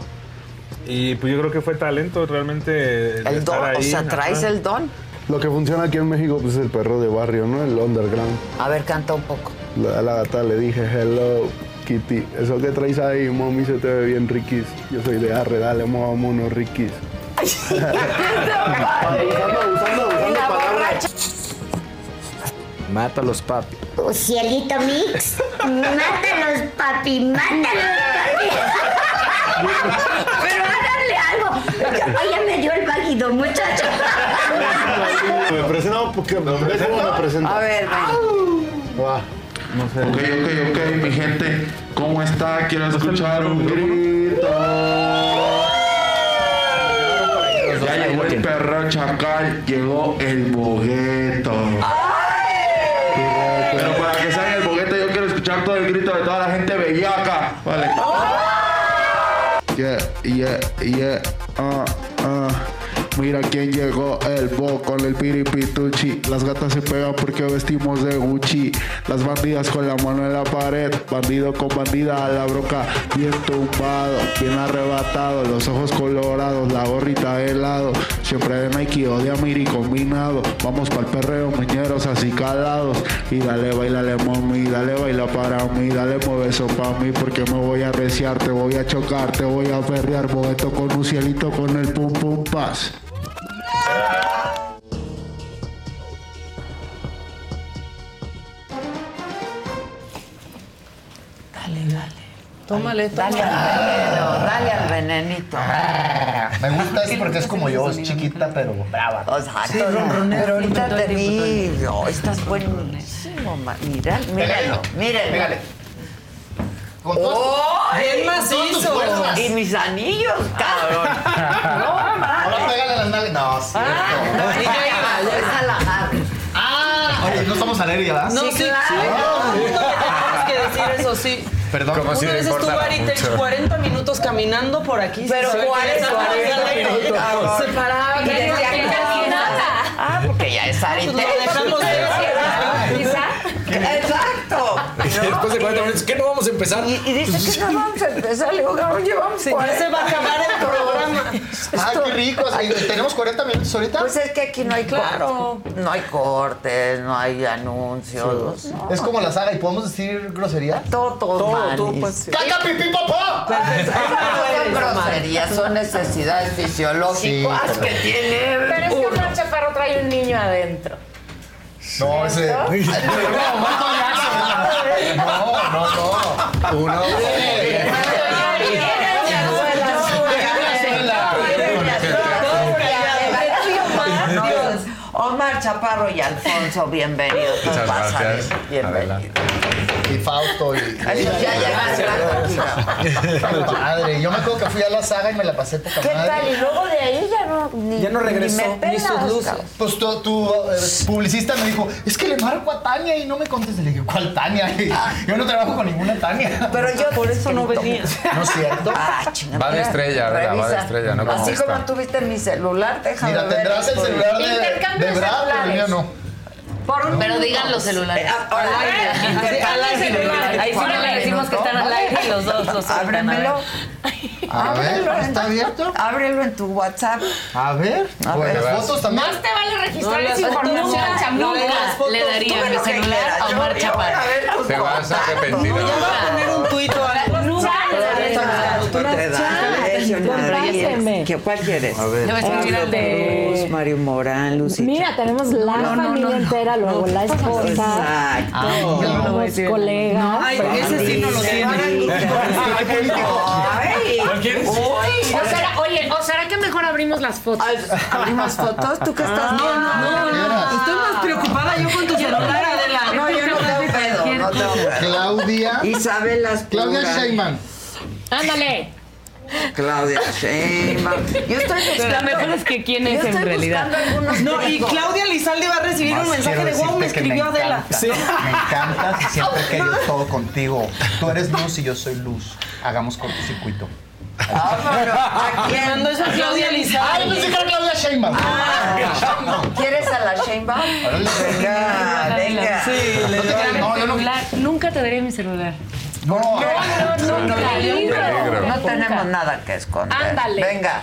Y pues yo creo que fue talento realmente. El estar don, o sea, traes Ajá. el don. Lo que funciona aquí en México pues, es el perro de barrio, ¿no? El underground. A ver, canta un poco. La, la gata le dije hello. Kitty, eso que traes ahí, mami, se te ve bien riquis. Yo soy de arre, dale, vámonos, riquis. usando, usando, usando palabras. Mátalos, papi. Oh, cielito mix. Mátalos, papi, mátalos, papi. Pero háganle algo. Oye, me dio el válido, muchacho. Me presento porque me ves cómo me presento. A ver. Va. No sé. Ok, ok, ok, mi gente. ¿Cómo está? Quiero escuchar un grito. Ya llegó el perro chacal, llegó el bogueto. Pero para que salga el bogueto, yo quiero escuchar todo el grito de toda la gente bellaca. Vale. Yeah, yeah, yeah. Ah, ah. Mira quién llegó, el bo con el piripituchi. Las gatas se pegan porque vestimos de Gucci. Las bandidas con la mano en la pared. Bandido con bandida a la broca. Bien tumbado, bien arrebatado. Los ojos colorados, la gorrita de helado. Siempre de Nike o de Amiri combinado. Vamos pa'l perreo, muñeros así calados. Y dale, bailale, mami. Dale, baila para mí. Dale, mueve eso para mí. Porque me voy a arreciar, te voy a chocar, te voy a perrear. Bogueto con un cielito con el pum pum paz. Dale. Tómale, Dale tómale. al veneno, dale al venenito. Me gusta eso porque es como yo, es chiquita pero brava. Exacto. Sí, ahorita todo te vi. No, estás buenísimo, Mira, míralo, míralo. Con ¡Oh! ¡Bien macizo! Y mis anillos, cabrón. no, Ahora pégale las nalgas. No, no, esa la agarro. Ah, oye, no estamos al aire ya, ¿verdad? No, sí, sí. Sí. Perdón. Una vez estuvo Aritex 40 minutos caminando por aquí. Pero que 40, estaba 40 al aire. minutos. Se paraba. Y decía Ah, porque ya es Aritex. Después de 40 minutos, ¿qué no vamos a empezar? Y, y dice que no vamos a empezar. Le digo, cabrón, llevamos Sí, ya se va a acabar el programa. Ay, qué rico. ¿Tenemos 40 minutos ahorita? Pues es que aquí no hay Claro. No hay cortes, no hay anuncios. no. Es como la saga y podemos decir grosería. Todo, todo, Todo, manis. pues. ¡Caca, pipí, papá! No son groserías, son necesidades fisiológicas Sí, que tiene. Pero es que Omar Chaparro trae un niño adentro. No, ese. No, no, no, no. Uno. Omar Chaparro y Alfonso, bienvenidos. Muchas gracias. Bienvenidos. Y Fausto y. Eso ya llegaste Qué padre. Yo me acuerdo que fui a la saga y me la pasé poca ¿Qué madre. tal? Y luego de ahí ya no, ni, Ya no regresó, ni, me ni sus luces. Pues tu, tu eh, publicista me dijo, es que le marco a Tania y no me contesta. Le dije, ¿cuál Tania? Yo no trabajo con ninguna Tania. Pero yo Por eso no venía. ¿No es cierto? Ah, Va de estrella, ¿verdad? Va de estrella, ¿no? Como Así como tuviste mi celular, déjame Mira, ver. tendrás el celular de, Intercambio de Brad, celulares. no. Por un Pero digan los celulares. Ah, Al aire. Al aire. Ahí sí le decimos que están al aire y los dos los a Ábremelo. ver. A ¿está abierto? Ábrelo en tu WhatsApp. A ver. A Pues, ver. las fotos también. Más te vale registrar No, esa información, no. chamuca. Le daría mi celular a Omar Chaparro. tus Te vas a arrepentir. Yo voy a poner un tuit o algo. Impresionante. ¿Qué- ¿Cuál quieres? A ver. Al de... Luz, Mario Morán, Lucy. Mira, tenemos la No, no, familia no, no. entera, luego la esposa, Exacto. los colegas. Ay, ese sí no lo tiene. Ay. O será, oye, ¿o será que mejor abrimos las fotos? ¿Abrimos fotos? ¿Tú qué estás viendo? No, no, estoy más preocupada yo con tu celular, Adela. No, yo no tengo pedo, no tengo pedo. Claudia. Isabel Claudia Aspura. Sheinbaum. Ándale. Claudia Sheinbaum. Yo estoy buscando... Lo mejor es que quién yo es estoy en realidad. buscando algunos No, y trucos. Claudia Lizalde va a recibir un mensaje Quiero de wow, me que escribió Adela. encanta, Me encantas y siempre he querido todo contigo. Tú eres luz y yo soy luz. Hagamos cortocircuito. Vámonos. ¿A Le quién? mandó eso a Claudia ¡Ay, Lizalde. pensé que era Claudia Sheinbaum! ¿Quieres a la Sheinbaum? Órale. Venga, venga. Sí, le No no, yo no- Celular. Nunca te daré mi celular. No, No, no, no, Peligro. peligro. No tenemos nada que esconder. Ándale. Venga.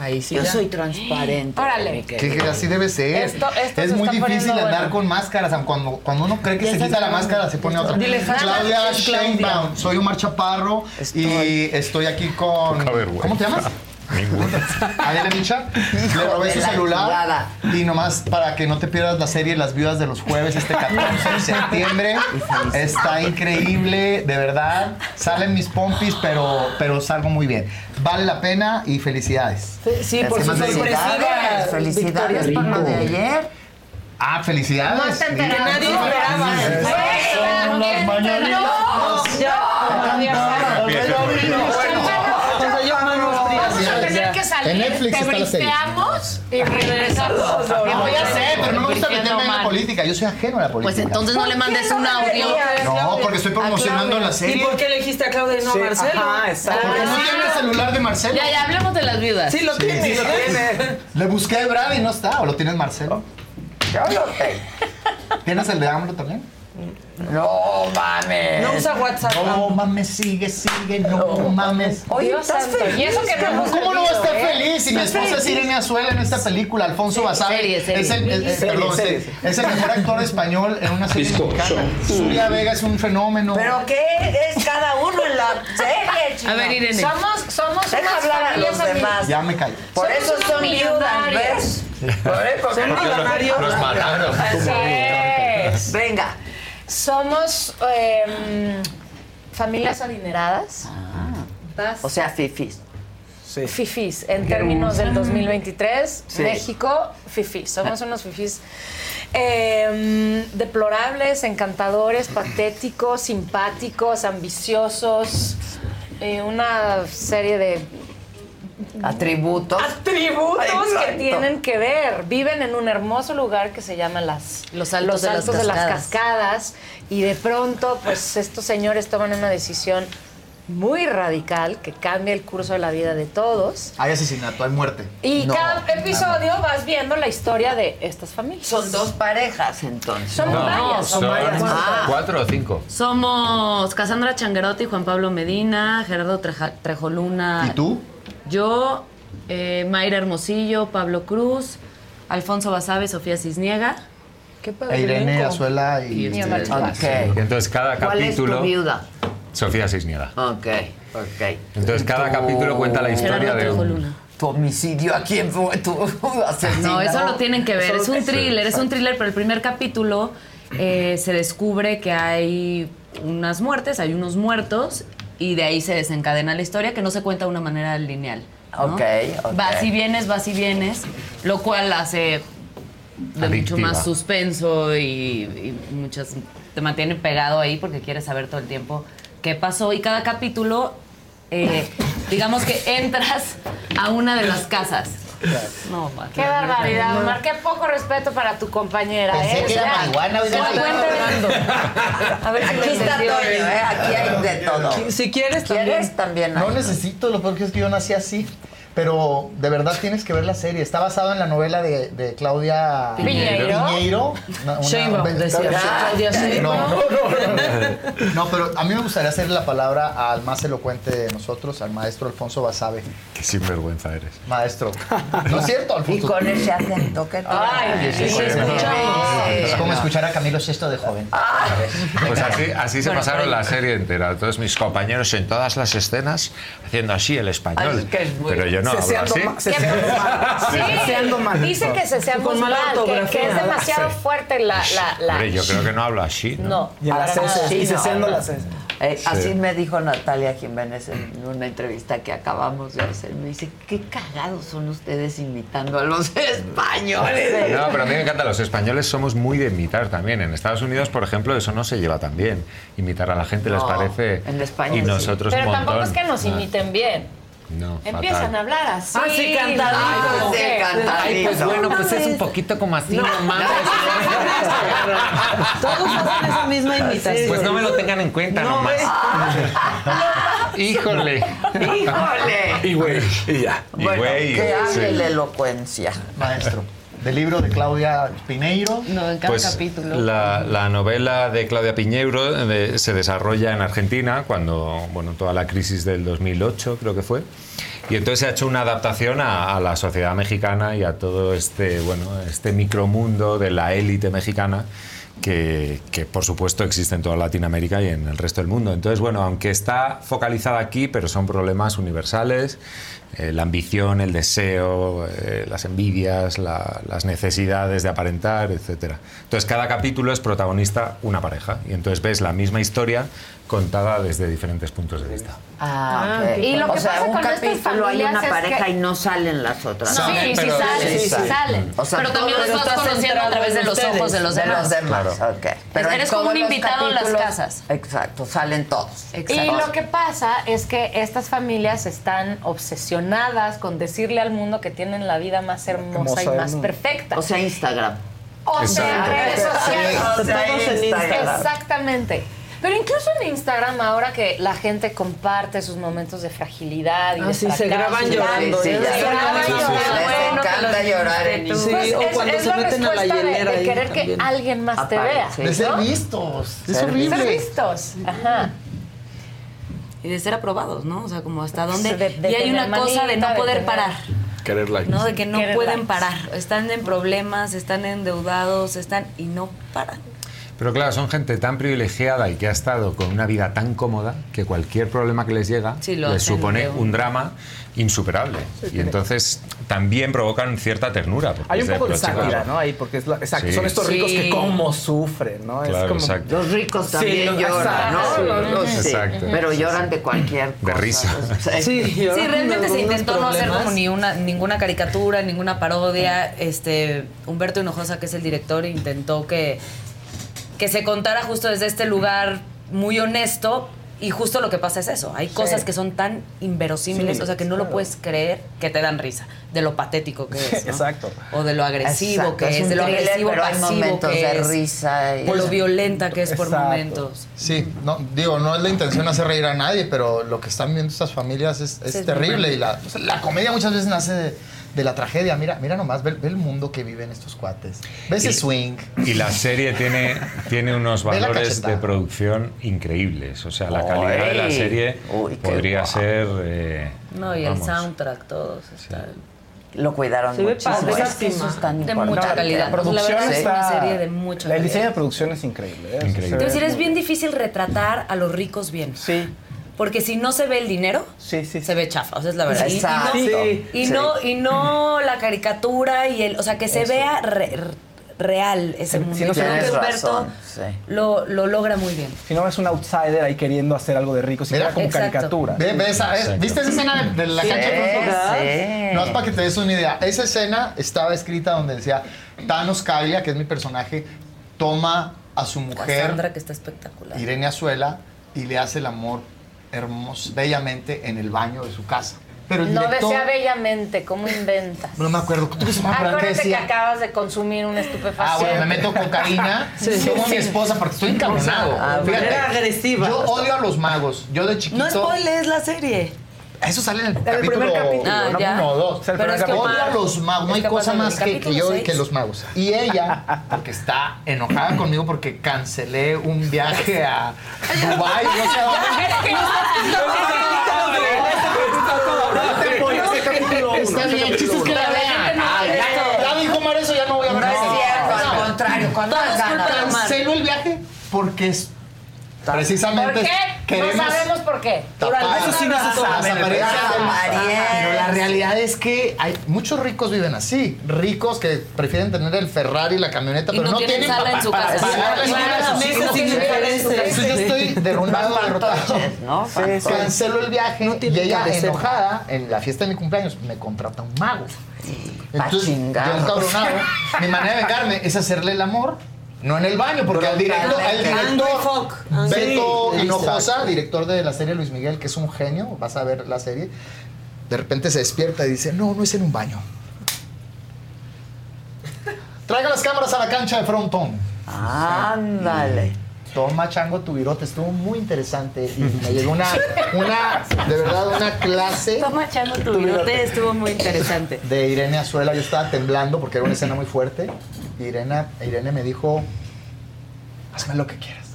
Ahí sí Yo ya. soy transparente. Órale. Que, que así debe ser. Esto- esto es se muy difícil andar bueno. con máscaras. Cuando, cuando uno cree que se quita la máscara, se pone otra. Dile, Claudia. Sheinbaum. Soy Omar Chaparro y estoy aquí con. ¿Cómo te llamas? Adela Micha. Le robé su la celular. Y nomás para que no te pierdas la serie Las Viudas de los Jueves este 14 de septiembre. Está increíble, de verdad. Salen mis pompis, pero, pero salgo muy bien. Vale la pena y felicidades. Sí, por ¿Qué su sorpresiva Felicidades por lo de ayer. Ah, felicidades. No te Sí. nadie esperaba. Son las mañanitas. No, ya. O sea, yo manos frías. Vamos a tener que salir, En Netflix te está la serie. y regresamos. No, ya sé, pero no me gusta meterme en la política. Yo soy ajeno a la política. Pues entonces no le mandes un audio. No, porque estoy promocionando la serie. ¿Y por qué elegiste a Claudia y no a Marcelo? ajá, exacto. Porque no tiene el celular de Marcelo. Ya, ya, hablemos de las viudas. Sí, lo tiene. Sí, lo tiene. Le busqué a Brad y no está. ¿O lo tienes Marcelo? Yo lo tengo. ¿Tienes el de AMLO también? No mames. No usa WhatsApp. No mames, sigue, sigue, no mames. Oye, Dios ¿estás santo. feliz? Y eso que no hemos ¿Cómo no va a estar ¿eh? feliz? Si mi esposa es Irene Azuela en esta película, Alfonso Basabe serie, serie. es el, el- el- Serie, perdón, serie. sí, es el mejor actor español en una serie mexicana. Zulia Vega es un fenómeno. ¿Pero qué es cada uno en la serie, chino? A ver, Irene. Somos, somos Deja unas hablar a los demás. Ya me callo. Por eso son viudas. Por eso Son millonarios. Los mataron. Así es. Venga. Somos em, familias adineradas. Bas- O sea, fifis. fifis, en términos del 2023, Sí. México, fifis. Somos unos fifis em, deplorables, encantadores, patéticos, simpáticos, ambiciosos. eh, una serie de Atributos. atributos Exacto. que tienen que ver. Viven en un hermoso lugar que se llama las, Los Altos de las de las Cascadas. Y de pronto, pues estos señores toman una decisión muy radical que cambia el curso de la vida de todos. Hay asesinato, hay muerte. Y No, cada episodio vas viendo la historia de estas familias. Son dos parejas, entonces. Son No, varias. son Ah. cuatro o cinco. Somos Cassandra Changuerotti, Juan Pablo Medina, Gerardo Treja- Trejoluna. ¿Y tú? Yo, eh, Mayra Hermosillo, Pablo Cruz, Alfonso Basabe, Sofía Cisniega. ¿Qué E Irene Azuela y... Y este, entonces cada ¿Cuál es tu capítulo. viuda? Sofía Cisniega. Ok, ok. Entonces cada capítulo cuenta la historia de un. ¿Tu homicidio a quién fue? ¿Tu asesinato? No, eso lo tienen que ver. Eso Es un thriller, es un thriller, pero el primer capítulo eh, se descubre que hay unas muertes, hay unos muertos, y de ahí se desencadena la historia que no se cuenta de una manera lineal. ¿no? Ok, ok. Vas y vienes, vas y vienes, lo cual hace de mucho más suspenso y, y muchas te mantiene pegado ahí porque quieres saber todo el tiempo qué pasó y cada capítulo eh, digamos que entras a una de las casas. No, Mar, Qué barbaridad, Omar. Qué poco respeto para tu compañera, Pensé ¿eh? que era marihuana. Se la A ver si Aquí está. Toño, ¿eh? Aquí hay de todo. Si quieres, ¿Quieres? También hay. No necesito, lo peor que es que yo nací así. Pero de verdad tienes que ver la serie. Está basado en la novela de, de Claudia Piñeiro. Piñeiro. Una- una- Sheinbaum, una- decía. Claudia. No, no, no, no. No, pero a mí me gustaría hacerle la palabra al más elocuente de nosotros, al maestro Alfonso Basabe. Qué sinvergüenza eres. Maestro. ¿No es cierto, Y Alfonso? con ese acento que Ay. Sí, sí, sí. Es como escuchar a Camilo VI de joven. Pues así, así se Bueno, pasaron por la serie entera. Todos mis compañeros en todas las escenas haciendo así el español. Ay, que es muy- Pero yo no hablo Ceseando así. ceseando mal. Sí. Dicen que se mala mal, que, que es demasiado fuerte la... la, la- Hombre, yo creo que no hablo así. ¿no? No, Y heces, y Sí, no, ceseando no. las heces. Eh, Así me dijo Natalia Jiménez en una entrevista que acabamos de hacer. Me dice, qué cagados son ustedes imitando a los españoles. No, pero a mí me encanta. Los españoles somos muy de imitar también. En Estados Unidos, por ejemplo, eso no se lleva tan bien. Imitar a la gente les No, parece. en España Y sí. nosotros Pero un tampoco es que nos Ah, bien. No, Empiezan fatal. a hablar así. Ah, sí, cantadito. Ay, Sí, ¿qué? cantadito. Ay, pues bueno, pues es un poquito como así, no, mames. Todos hacen esa misma imitación. Pues no me lo tengan en cuenta No, nomás. ¿ves? Híjole. ¡Híjole! Y güey. Y ya. Y Bueno, güey. que hable sí. la elocuencia. Maestro. Del libro de Claudia Pineiro. No, en cada Pues capítulo. la, la novela de Claudia Piñeiro de- se desarrolla en Argentina cuando, bueno, toda la crisis del 2008 creo que fue. Y entonces se ha hecho una adaptación a, a la sociedad mexicana y a todo este, bueno, este micromundo de la élite mexicana que, que, por supuesto existe en toda Latinoamérica y en el resto del mundo. Entonces, bueno, aunque está focalizada aquí, pero son problemas universales, eh, la ambición, el deseo, eh, las envidias, la- las necesidades de aparentar, etc. Entonces, cada capítulo es protagonista una pareja y entonces ves la misma historia contada desde diferentes puntos de vista. Ah, Ah, ok. y lo o que sea, pasa un con capítulo hay una pareja que- y no salen las otras. No, sí, sí pero- salen, sí, sí, sí. salen. O sea, pero también los vas conociendo a través de los ustedes, ojos de los demás. demás, Claro. ok. Pero Eres como un los invitado en las casas. Exacto, salen todos. Y lo que pasa es que estas familias están obsesionadas con decirle al mundo que tienen la vida más hermosa y más perfecta. O sea, Instagram. O sea, redes sociales. O sea, Todos en Instagram. Exactamente. Pero incluso en Instagram, ahora que la gente comparte sus momentos de fragilidad y Ah, de sí, se graban llorando, Sí, sí, llorando. Que encanta llorar en. Instagram. Pues Sí, o es- cuando es se la meten a la respuesta de- hielera de, querer que también. alguien más te vea. Sí. De ser ¿no? vistos. Es Ser horrible. vistos. Ajá. Y de ser aprobados, ¿no? O sea, como hasta dónde. De- de y hay una cosa de no de poder tener- parar. Querer likes. ¿no? De que no Querer pueden likes. parar. Están en problemas, están endeudados, están y no paran. Pero claro, son gente tan privilegiada y que ha estado con una vida tan cómoda que cualquier problema que les llega Sí, lo les hacen supone un- un drama insuperable. Y entonces también provocan cierta ternura. Hay un poco de sátira. ¿no? Ahí, porque es la- exacto, Sí. son estos ricos que cómo sufren, ¿no? Claro, es como, exacto. Los ricos también los- lloran, exacto, ¿no? sí. Los- sí. Exacto. Pero lloran de cualquier cosa. De risa. Sí, realmente se intentó no hacer como ni una, ninguna caricatura, ninguna parodia. Este, Humberto Hinojosa, que es el director, intentó que, que se contara justo desde este lugar muy honesto. Y justo lo que pasa es eso. Hay cosas que son tan inverosímiles, Sí, o sea, que no lo puedes creer que te dan risa. De lo patético que es. ¿no? Exacto. O de lo agresivo Exacto, que es, de lo thriller, agresivo pero hay pasivo momentos que de es, risa y- de lo violenta que es por Exacto. momentos. Sí, no, digo, no es la intención hacer reír a nadie, pero lo que están viendo estas familias es, es terrible. Y la, o sea, la comedia muchas veces nace de, de la tragedia. Mira, mira nomás, ve, ve el mundo que viven estos cuates. Ve ese Y- swing. Y la serie tiene, tiene unos Ve valores de producción increíbles. O sea, la calidad de la Uy. serie Uy, podría ser. eh, No, y el vamos, soundtrack, todos están Lo cuidaron Se ve muchísimo. padrísimo. Es que eso es tan De importante. mucha calidad. La producción La verdad es está... una serie de mucha El diseño de producción es increíble. ¿eh? Increíble. ve es bien difícil retratar a los ricos bien. Sí, Porque si no se ve el dinero, sí, sí. se ve chafa. O sea, es la verdad. Y- y no- Exacto. Sí. Y, no, y no la caricatura y el. O sea, que se Eso. vea re- real ese mundo. sí, no creo que Humberto sí. lo, lo logra muy bien. Si no es un outsider ahí queriendo hacer algo de rico, si fuera como exacto. caricatura. Ve- ve esa- Exacto. ¿Viste esa escena de, de la Sí, cancha de sí. No es para que te des una idea. Esa escena estaba escrita donde decía Thanos Calia, que es mi personaje, toma a su mujer, Sandra, que está espectacular. Irene Azuela, y le hace el amor hermoso, bellamente en el baño de su casa. Pero el No director, desea bellamente, ¿cómo inventas? no me acuerdo, ¿tú qué se qué Acuérdate que acabas de consumir un Ah, estupefaciente. bueno, me meto cocaína, tomo a mi esposa porque estoy encabronado. Ah, Fíjate, manera agresiva. Yo odio a los magos. Yo de chiquito. No spoiles la serie. Eso sale en el, el capítulo, primer capítulo, Ah, no, ya. uno o dos. O sea, el Pero es que a los magos. No hay cosa más que, que yo que los magos. Y ella, porque está enojada conmigo porque cancelé un viaje a Dubái. No sé a dónde. Está bien, que la vean. Ya, dijo Mar eso, ya no voy a No hablar. es cierto, al contrario, cuando. Cancelo el viaje porque es ¿Por precisamente qué? Queremos no sabemos por qué. tapar. Eso sí no se sabe. Pero la realidad es que hay muchos ricos viven así, ricos que prefieren tener el Ferrari y la camioneta, Y pero no tienen tienen sala en su para casa. yo estoy derrumbado, derrotado. Cancelo el viaje y ella enojada en la fiesta de mi cumpleaños me contrata un mago. Entonces, yo encabronado, mi manera de vengarme es hacerle el amor, no en el baño, porque al director, al director Folk. Beto Sí, Hinojosa, director de la serie Luis Miguel, que es un genio, vas a ver la serie, de repente se despierta y dice, no, no es en un baño. Traiga las cámaras a la cancha de frontón. Ándale. Toma chango tu virote, estuvo muy interesante y me llegó una, una, de verdad, una clase Toma chango tu virote, estuvo muy interesante. de Irene Azuela. Yo estaba temblando porque era una escena muy fuerte. Y Irene, Irene me dijo, hazme lo que quieras.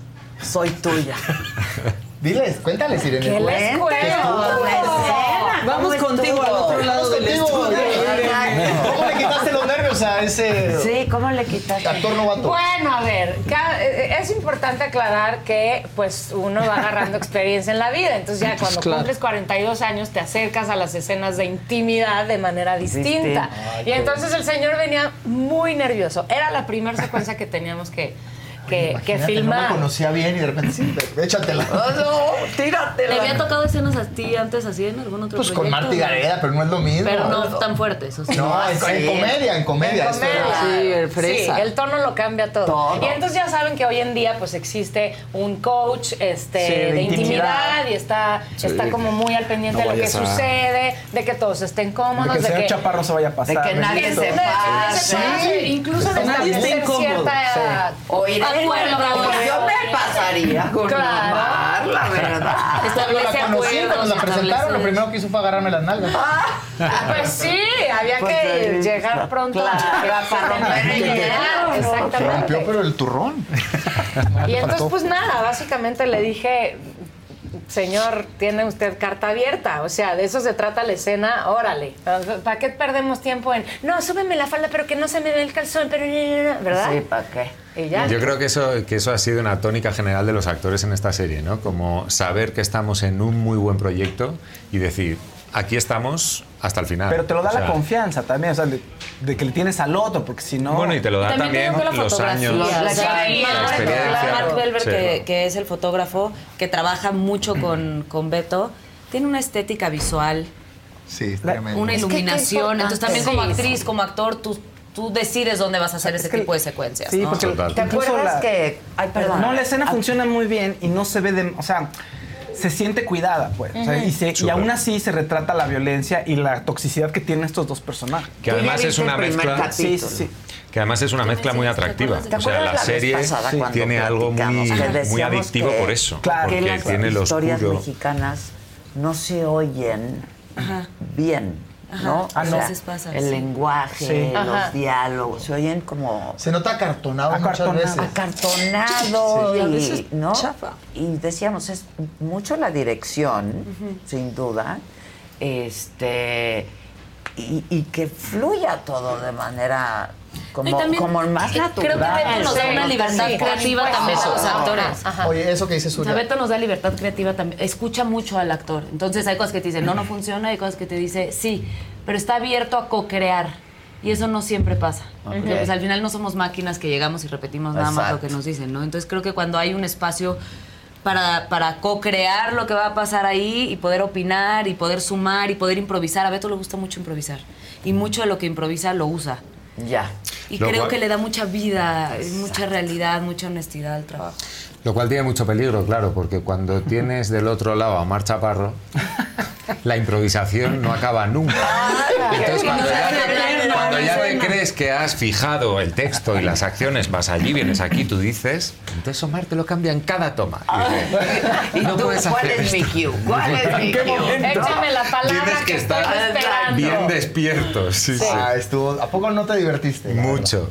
Soy tuya. Diles, cuéntales, Irene. ¿Qué les cuento? Vamos contigo al otro lado del estudio. ¿Cómo le quitaste a ese Sí, ¿cómo le quitaste? actor novato? Bueno, a ver, eh, es importante aclarar que pues uno va agarrando experiencia en la vida, entonces ya cuando claro. cumples 42 años te acercas a las escenas de intimidad de manera distinta. Distinta. y entonces el señor venía muy nervioso. Era la primera secuencia que teníamos que, que, que filmar. No me conocía bien y de repente sí, échatela. tíratela. ¿Le había tocado escenas a ti antes así en algún otro Pues con? Marty Gareda, pero no es lo mismo. Pero no tan fuertes, o sea. No, en, en comedia, en comedia. En esto comedia. Sí, el fresa. Sí, el tono lo cambia todo. Todo. Y entonces ya saben que hoy en día pues existe un coach este, Sí, de de, intimidad. intimidad. y está, Sí. está como muy al pendiente No de lo que a- sucede, de que todos estén De cómodos, que el de señor que... Chaparro se vaya a pasar. que nadie se de- de- pase. de- incluso de establecer incómodo. cierta O Pues yo me pasaría con Claro. Omar, la verdad. Cuando la conocí, cuando la presentaron, lo primero que hizo fue agarrarme las nalgas. Pues sí, había Pues que ahí llegar pronto Claro, a romper el hielo, ¿no? Exactamente. Rompió, pero el turrón. Y entonces, pues nada, básicamente le dije, señor, tiene usted carta abierta. O sea, de eso se trata la escena, órale. ¿Para qué perdemos tiempo en, no, súbeme la falda, pero que no se me ve el calzón, pero... ¿Verdad? Sí, ¿para qué? Y ya. Yo creo que eso, que eso ha sido una tónica general de los actores en esta serie, ¿no? Como saber que estamos en un muy buen proyecto y decir, aquí estamos hasta el final. Pero te lo da O sea, la confianza también, o sea, de, de que le tienes al otro, porque si no. Bueno, y te lo da También también, la los años. o sea, la experiencia. Mark, Belver, Sí. que, que es el fotógrafo, que trabaja mucho con, con Beto, tiene una estética visual, Sí, tremendo. una iluminación. Entonces también como actriz, como actor, tú, tú decides dónde vas a hacer ese que- tipo de secuencias. Sí, ¿no? porque Total. ¿Te acuerdas la- que.? Ay, perdón. No, la escena funciona muy bien y no se ve de. O sea, se siente cuidada, pues. O sea, y, se- y aún así se retrata la violencia y la toxicidad que tienen estos dos personajes. Que además es una mezcla. Sí, sí, sí. Que además es una mezcla muy atractiva. ¿Te O sea, la serie tiene algo muy, que muy adictivo que- por eso. Claro. que porque las tiene historias mexicanas no se oyen bien, ¿no? a O sea, veces pasa, el sí. lenguaje, Sí. los Ajá. diálogos, se oyen como Se nota acartonado Acartonado. muchas veces. acartonado Sí, a y, veces ¿no? chafa. Y decíamos, es mucho la dirección, sin duda, este y, y que fluya todo de manera como, Y también, como más natural. Creo que Beto nos da una libertad creativa también a los actores. Ajá. Oye, eso que dice O sea, Surya. Beto nos da libertad creativa también. Escucha mucho al actor. Entonces hay cosas que te dicen, no, no funciona. Hay cosas que te dice, sí. Pero está abierto a co-crear. Y eso no siempre pasa. Porque pues, al final no somos máquinas que llegamos y repetimos nada más lo que nos dicen, ¿no? Entonces creo que cuando hay un espacio para, para co-crear lo que va a pasar ahí y poder opinar y poder sumar y poder improvisar. A Beto le gusta mucho improvisar. Y mucho de lo que improvisa lo usa. Ya. Y Lo creo cual- que le da mucha vida, mucha realidad, mucha honestidad al trabajo. Lo cual tiene mucho peligro, claro, porque cuando tienes del otro lado a Mar Chaparro, la improvisación no acaba nunca. Entonces, cuando ya, te, cuando ya te crees que has fijado el texto y las acciones, vas allí, vienes aquí, tú dices, entonces Omar te lo cambia en cada toma. Y dices, ¿Y tú, puedes cuál hacer es mi esto". cue? ¿Cuál es mi cue? Échame la palabra Tienes que estar esperando. bien despiertos. Sí, sí. Ah, estuvo. ¿A poco no te divertiste? Mucho.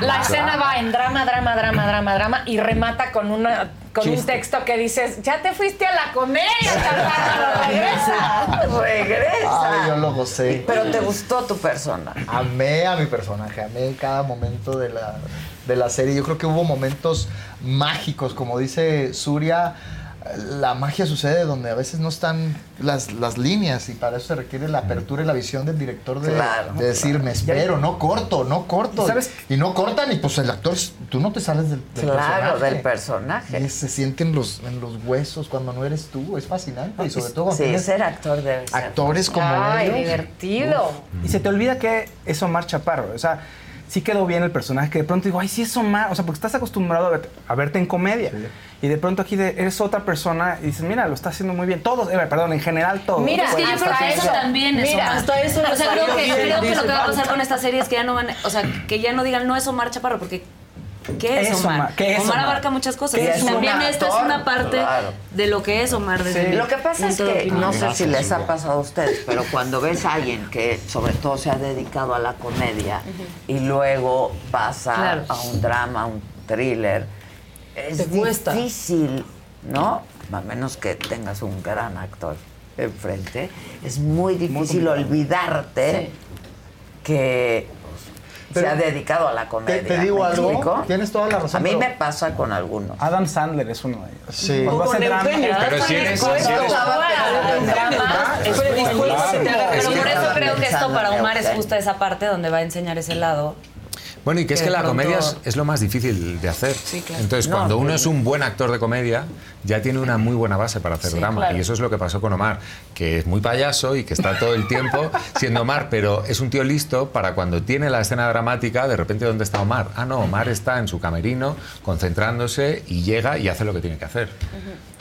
La escena va en drama, drama, drama, drama, drama y remata con una con un texto que dices, ya te fuiste a la comedia, regresa. Regresa. Ay, yo lo gocé. Pero te gustó tu persona. Amé a mi personaje, amé cada momento de la, de la serie. Yo creo que hubo momentos mágicos, como dice Surya. La magia sucede donde a veces no están las, las líneas y para eso se requiere la apertura y la visión del director de, Claro, de decir, me espero, no corto, no corto. ¿Y sabes? Y no cortan y pues el actor, tú no te sales del, del Claro, personaje. del personaje. Y se siente en los, en los huesos cuando no eres tú, es fascinante. Y sobre todo cuando Sí, ser actor debe ser. actores como Ay, ellos. divertido. Y se te olvida que es Omar Chaparro. O sea, sí quedó bien el personaje, que de pronto digo, ay, sí es Omar. O sea, porque estás acostumbrado a verte, a verte en comedia. Y de pronto aquí de- eres otra persona y dices, mira, lo está haciendo muy bien. Todos, eh, perdón, en general todos. Mira, Es que yo creo que eso también es Mira, Omar. hasta eso O sea, creo que, bien, creo que lo que va a pasar con esta serie es que ya no van, o sea, que ya no digan no es Omar Chaparro, porque ¿qué es Omar? Omar, ¿qué es Omar Omar? abarca muchas cosas. ¿Qué es Y También esta es una parte Claro. de lo que es Omar desde mi Lo que pasa es que, no sé si les ha pasado a ustedes, pero cuando ves a alguien que sobre todo se ha dedicado a la comedia y luego pasa Claro. a un drama, a un thriller, es Te cuesta. difícil, ¿no? A menos que tengas un gran actor enfrente, es muy difícil olvidarte que se ha dedicado a la comedia. te digo ¿me algo, explico? tienes toda la razón, A mí pero- me pasa con algunos. Adam Sandler es uno de ellos. Sí. Cuando O hace con drama- Eugenio. Pero si eres- si eres- Pero por eso creo que esto para Omar es justo esa parte donde va a enseñar ese lado. Bueno, y que es Que la pronto- comedia es, es lo más difícil de hacer. claro. Entonces, No, cuando uno es un buen actor de comedia, ya tiene una muy buena base para hacer Sí, drama. claro. Y eso es lo que pasó con Omar, que es muy payaso y que está todo el tiempo siendo Omar, pero es un tío listo para cuando tiene la escena dramática, de repente, ¿dónde está Omar? Ah, no, Omar está en su camerino, concentrándose y llega y hace lo que tiene que hacer.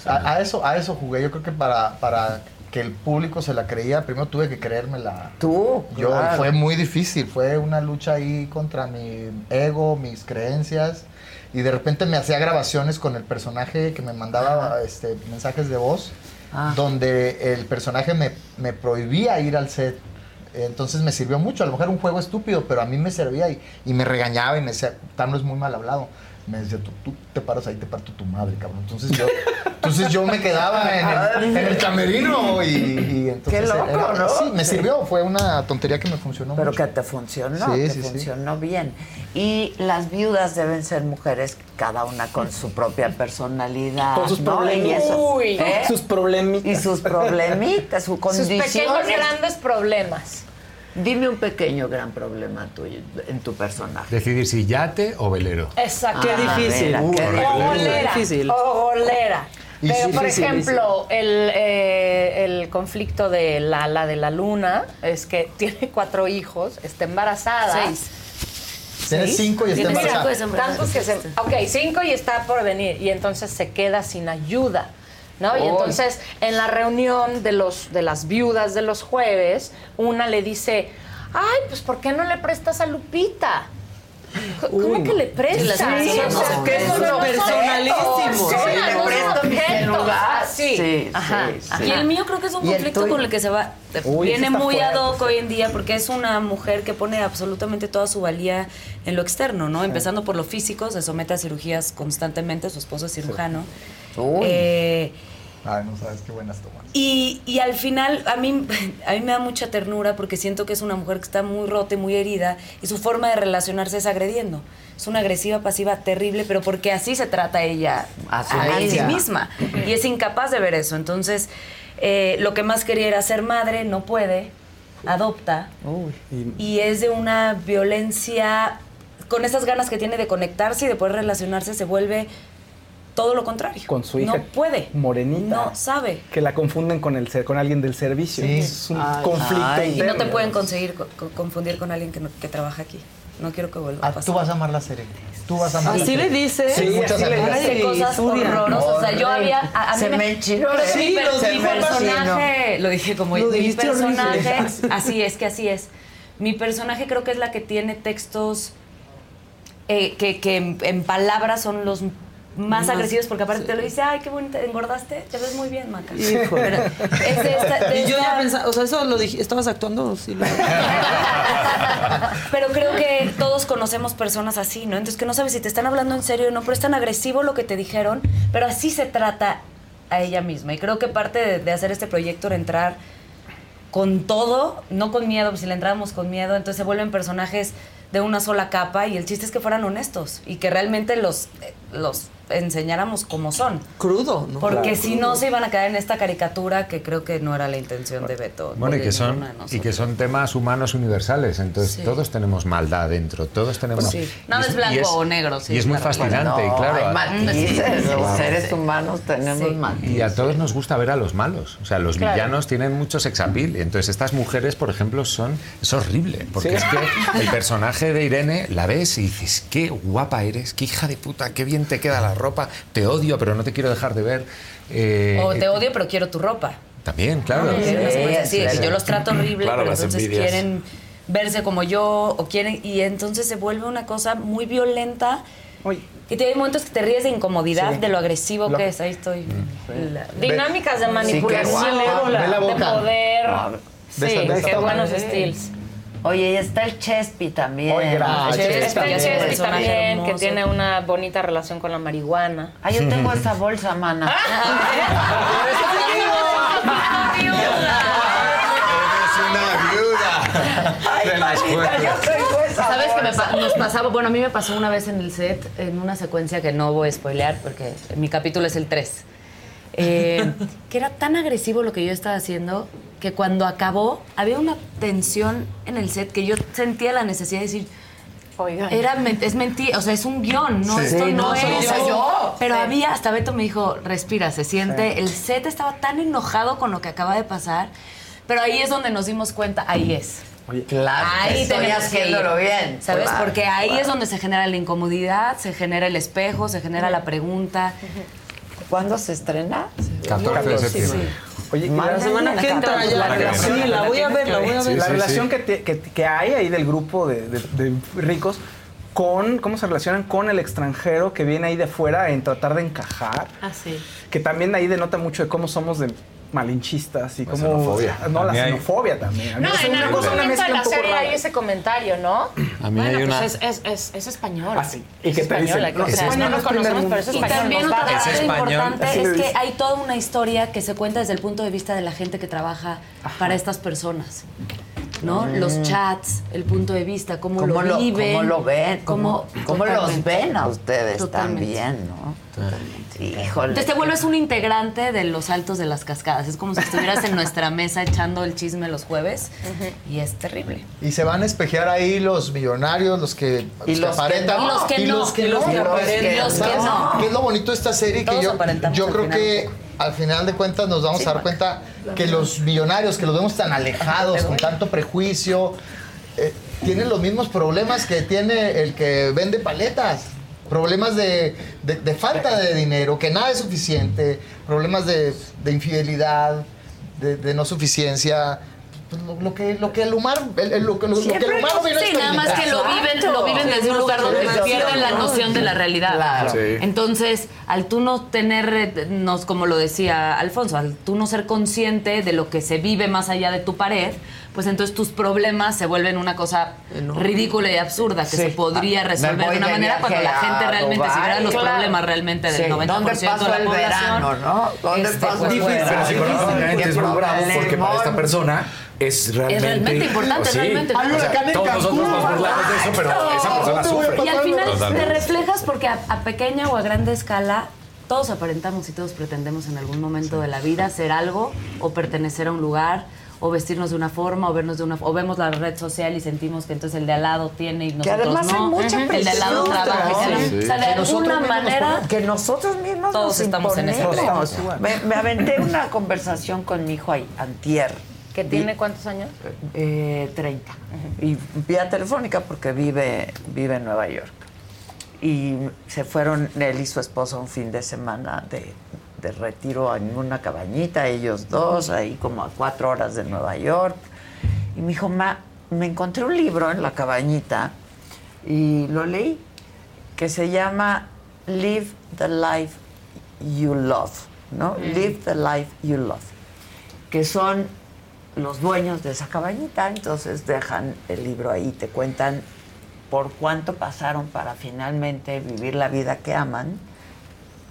A, a eso, a eso jugué. Yo creo que para, para que el público se la creía, primero tuve que creérmela. Tú, Yo claro. fue muy difícil, fue una lucha ahí contra mi ego, mis creencias. Y de repente me hacía grabaciones con el personaje que me mandaba este, mensajes de voz, Ah. donde el personaje me, me prohibía ir al set. Entonces me sirvió mucho. A lo mejor un juego estúpido, pero a mí me servía y, y me regañaba y me decía, Tano es muy mal hablado. Me decía, tú, tú te paras ahí, te parto tu madre, cabrón. Entonces yo, entonces yo me quedaba en el, en el camerino y, y entonces... Qué loco, era- ¿no? Sí, me sirvió. Fue una tontería que me funcionó Pero mucho. que te funcionó, Sí, te sí, sí. funcionó bien. Y las viudas deben ser mujeres, cada una con su propia personalidad. Con sus ¿no? Y problemitas. ¿eh? sus problemitas. Y sus problemitas, su Sus condición. pequeños grandes problemas. Dime un pequeño gran problema tuyo en tu personaje. Decidir si yate o velero. Exacto. Qué difícil. o Uh, qué golera. difícil. O golera. Pero, por ejemplo, el, eh, el conflicto de la, la de la luna es que tiene cuatro hijos, está embarazada. Seis. Tiene ¿Seis? cinco y está embarazada. cinco Tantos que se, ok, cinco y está por venir. Y entonces se queda sin ayuda. ¿No? Y entonces en la reunión de, los, de las viudas de los jueves, una le dice, ay, pues ¿por qué no le prestas a Lupita? ¿Cómo que le prestas? Sí, o sea, que es personalísimo. Sí, le presto mi celular. Sí, Ajá, sí, ajá. Y el mío creo que es un ¿Y el conflicto con el que se va. Uy, viene muy ad hoc hoy en día porque es una mujer que pone absolutamente toda su valía en lo externo, ¿no? Empezando por lo físico, se somete a cirugías constantemente, su esposo es cirujano. Uy. Eh, Ay, no sabes qué buenas tomas. y, y al final a mí, a mí me da mucha ternura porque siento que es una mujer que está muy rota y muy herida y su forma de relacionarse es agrediendo. Es una agresiva pasiva terrible, pero porque así se trata ella A sí misma. misma. Y es incapaz de ver eso. Entonces, eh, lo que más quería era ser madre, no puede, adopta. Y es de una violencia, con esas ganas que tiene de conectarse y de poder relacionarse, se vuelve todo lo contrario. Con su hija No puede. morenita. No sabe. Que la confunden con, el, ser- con alguien del servicio. Es un Ay. conflicto Ay. Y no te pueden conseguir co- co- confundir con alguien que, no- que trabaja aquí. No quiero que vuelva a Ah, pasar. tú vas a amar la serie. Tú vas a amar la ¿Así le dice? Sí, Sí, muchas dice. Hace cosas horrorosas. O sea, yo había. A, a mí Se me enchiló, Pero sí, Pero pero se mi personaje. Lo dije como Lo mi horrible. personaje. Así es, que así es. Mi personaje creo que es la que tiene textos eh, que, que en, en palabras son los más Más- agresivos porque aparte sí. te lo dice, ay, qué bonita, engordaste, te ves muy bien, Maca. Híjole. Pero es de esta- de y yo esta- ya pensaba, o sea, eso lo dije, ¿estabas actuando? Sí, lo- Pero creo que todos conocemos personas así, ¿no? Entonces que no sabes si te están hablando en serio o no, pero es tan agresivo lo que te dijeron, pero así se trata a ella misma. Y creo que parte de, de hacer este proyecto era entrar con todo, no con miedo, pues si le entrábamos con miedo, entonces se vuelven personajes de una sola capa y el chiste es que fueran honestos y que realmente los, eh, los enseñáramos como son. Crudo, ¿no? Porque Claro. si no se iban a caer en esta caricatura que creo que no era la intención de Beto. Bueno, y que, son, y que son temas humanos universales, entonces Sí. todos tenemos maldad dentro, todos tenemos... Pues sí. Nada es blanco o negro, sí, Y es muy fascinante, No, claro. hay matices, los seres humanos tenemos matices. Y a todos nos gusta ver a los malos. O sea, los Claro. villanos tienen mucho sex appeal. Entonces, estas mujeres, por ejemplo, son. Es horrible. Porque Sí. es que el personaje de Irene la ves y dices, qué guapa eres, qué hija de puta, qué bien te queda la ropa, te odio, pero no te quiero dejar de ver. Eh, O te odio, pero quiero tu ropa. También, claro. Ah, de que claro. yo los trato horrible, Claro, pero entonces envidias. quieren verse como yo o quieren y entonces se vuelve una cosa muy violenta Y te hay momentos que te ríes de incomodidad, Sí. de lo agresivo Lo- que es. Ahí estoy. La- Dinámicas de manipulación, Sí, de la boca. poder. No, sí, qué buenos Sí. Oye, y está el Chespi también. Oye, Ah, Está el Chespi. Chespi también, que tiene una bonita relación con la marihuana. Ah, yo tengo esta bolsa, mana. una viuda. De la escuela. ¿Sabes qué me pa- nos pasaba? Bueno, a mí me pasó una vez en el set, en una secuencia que no voy a spoilear porque mi capítulo es el 3. Eh, que era tan agresivo lo que yo estaba haciendo que cuando acabó había una tensión en el set que yo sentía la necesidad de decir, Oigan. era es mentira, o sea, es un guion, no, Sí. esto Sí, no, no soy es. yo. yo. Pero Sí. había, hasta Beto me dijo, respira, se siente. Sí. El set estaba tan enojado con lo que acaba de pasar, pero ahí es donde nos dimos cuenta, ahí es. Claro, ahí que haciéndolo ir, bien. ¿Sabes? Claro, Porque ahí claro. es donde se genera la incomodidad, se genera el espejo, se genera la pregunta. ¿Cuándo se estrena? 14 de septiembre. Oye, la semana que entra ya. la La relación- relación, la voy a ver, la voy a ver. Sí, la sí, relación sí. Que, te- que, que hay ahí del grupo de, de- de ricos con cómo se relacionan con el extranjero que viene ahí de fuera en tratar de encajar. Ah, sí. Que también ahí denota mucho de cómo somos de malinchistas y La cómo. xenofobia. No, la A mí hay- xenofobia también. A mí No, es en una algún cosa, una momento de la serie hay ese comentario, ¿no? A mí bueno, hay una- pues es, es, es, es español. Ah, sí. ¿Y es qué te dicen? española, No, o sea, España no lo es conocemos, pero es Y español. también nos otra va a dar- parte Es español. importante Así es que dicen. hay toda una historia que se cuenta desde el punto de vista de la gente que trabaja para estas personas. ¿No? Mm. Los chats, el punto de vista, cómo, ¿Cómo lo viven. cómo lo ven? ¿Cómo, cómo los totalmente. ven a ustedes Totalmente. también, no? Híjole. Entonces te vuelves un integrante de los altos de las cascadas. Es como si estuvieras en nuestra mesa echando el chisme los jueves. Y es terrible. Y se van a espejear ahí los millonarios, los que, Y que los que aparentan. no. Y los que y no. los que Y los no. que aparentan. Y los que ¿Sabes no. ¿Qué es lo bonito de esta serie? Que yo, yo creo que al final de cuentas nos vamos Sí, a dar cuenta que los millonarios, que los vemos tan alejados, con tanto prejuicio, eh, tienen los mismos problemas que tiene el que vende paletas. Problemas de, de- de falta de dinero, que nada es suficiente, problemas de, de infidelidad, de, de no suficiencia. Pues lo, lo que, lo que el humano, lo, que- lo que el humano viene a Sí, nada más que lo viven, lo viven desde un lugar donde pierden la noción de la realidad. Claro. Sí. Entonces, al tú no tener, eh, nos, como lo decía Alfonso, al tú no ser consciente de lo que se vive más allá de tu pared, pues entonces tus problemas se vuelven una cosa ridícula y absurda que Sí. se podría resolver de una de manera cuando la gente realmente, si Dubái. viera los Claro. problemas realmente del Sí. 90% ¿Dónde de pasó la el población. verano, no? ¿Dónde este, pues, el fuera. verano? Pero psicológicamente es muy bravo porque para esta persona es realmente... realmente importante, Sí. realmente. O sea, todos nosotros nos burlamos de eso, pero esa persona sufre. Y al final te Totalmente. reflejas porque a, a pequeña o a grande escala todos aparentamos y todos pretendemos en algún momento de la vida ser algo o pertenecer a un lugar o vestirnos de una forma o vernos de una o vemos la red social y sentimos que entonces el de al lado tiene y Que nosotros además no. hay mucha el de al lado presión, trabaja. que Sí. O sea, de Que nosotros alguna manera que nosotros mismos Todos nos estamos en ese. Me, me aventé una conversación con mi hijo ahí, antier. ¿Que tiene cuántos años? Eh, 30. Y vía telefónica porque vive, vive en Nueva York. Y se fueron él y su esposa un fin de semana de, de retiro en una cabañita, ellos dos, ahí como a cuatro horas de Nueva York. Y me dijo, ma, me encontré un libro en la cabañita y lo leí, que se llama Live the Life You Love, ¿no? Live the Life You Love, que son los dueños de esa cabañita, entonces dejan el libro ahí, te cuentan por cuánto pasaron para finalmente vivir la vida que aman,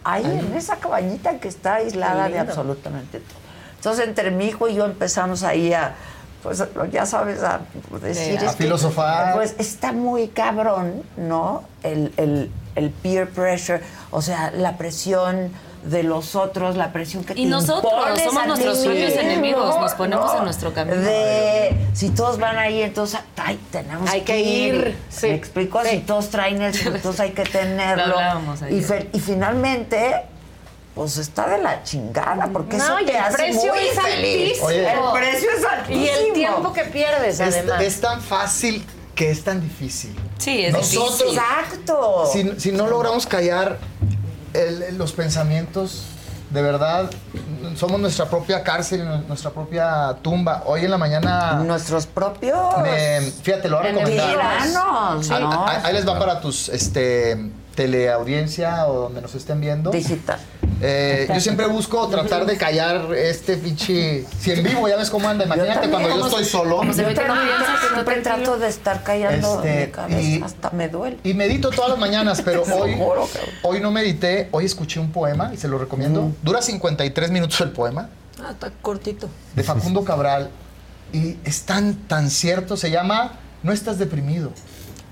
ahí en esa cabañita que está aislada de absolutamente todo. Entonces entre mi hijo y yo empezamos ahí a, pues ya sabes, a decir... A es que, filosofar. Pues está muy cabrón, ¿no? El, el- el peer pressure, o sea, la presión de los otros, la presión que Y te nosotros somos nuestros propios enemigos, nos ponemos en nuestro camino. De si todos van ahí, entonces ay, tenemos Hay que ir, sí. Me explico, si todos traen eso, entonces hay que tenerlo. Y, ayer. fe- y finalmente, pues está de la chingada, porque No, eso y te el hace precio muy es feliz. altísimo. Oye. el precio es altísimo. Y el tiempo que pierdes, Es, además. es tan fácil que es tan difícil. Sí, es Nosotros, difícil. Exacto. si, si no logramos callar el- los pensamientos, de verdad, somos nuestra propia cárcel, y nuestra propia tumba. Hoy en la mañana... Nuestros propios me- fíjate, lo voy a recomendar. tiranos, Ahí- ¿no? ahí, ahí les va para tus este, teleaudiencia o donde nos estén viendo. Digital. Eh, yo siempre busco tratar de callar este pinche. Si en vivo ya ves cómo anda, imagínate cuando yo estoy solo. Siempre trato de estar callando Este, mi cabeza, y- hasta me duele. Y medito todas las mañanas, pero hoy, juro, cabrón. hoy no medité. Hoy escuché un poema y se lo recomiendo. Dura 53 minutos el poema. Ah, está cortito. de Facundo Cabral y es tan, tan cierto, se llama No estás deprimido,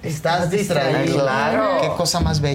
estás, distraído. distraído. Claro. Qué cosa más bella.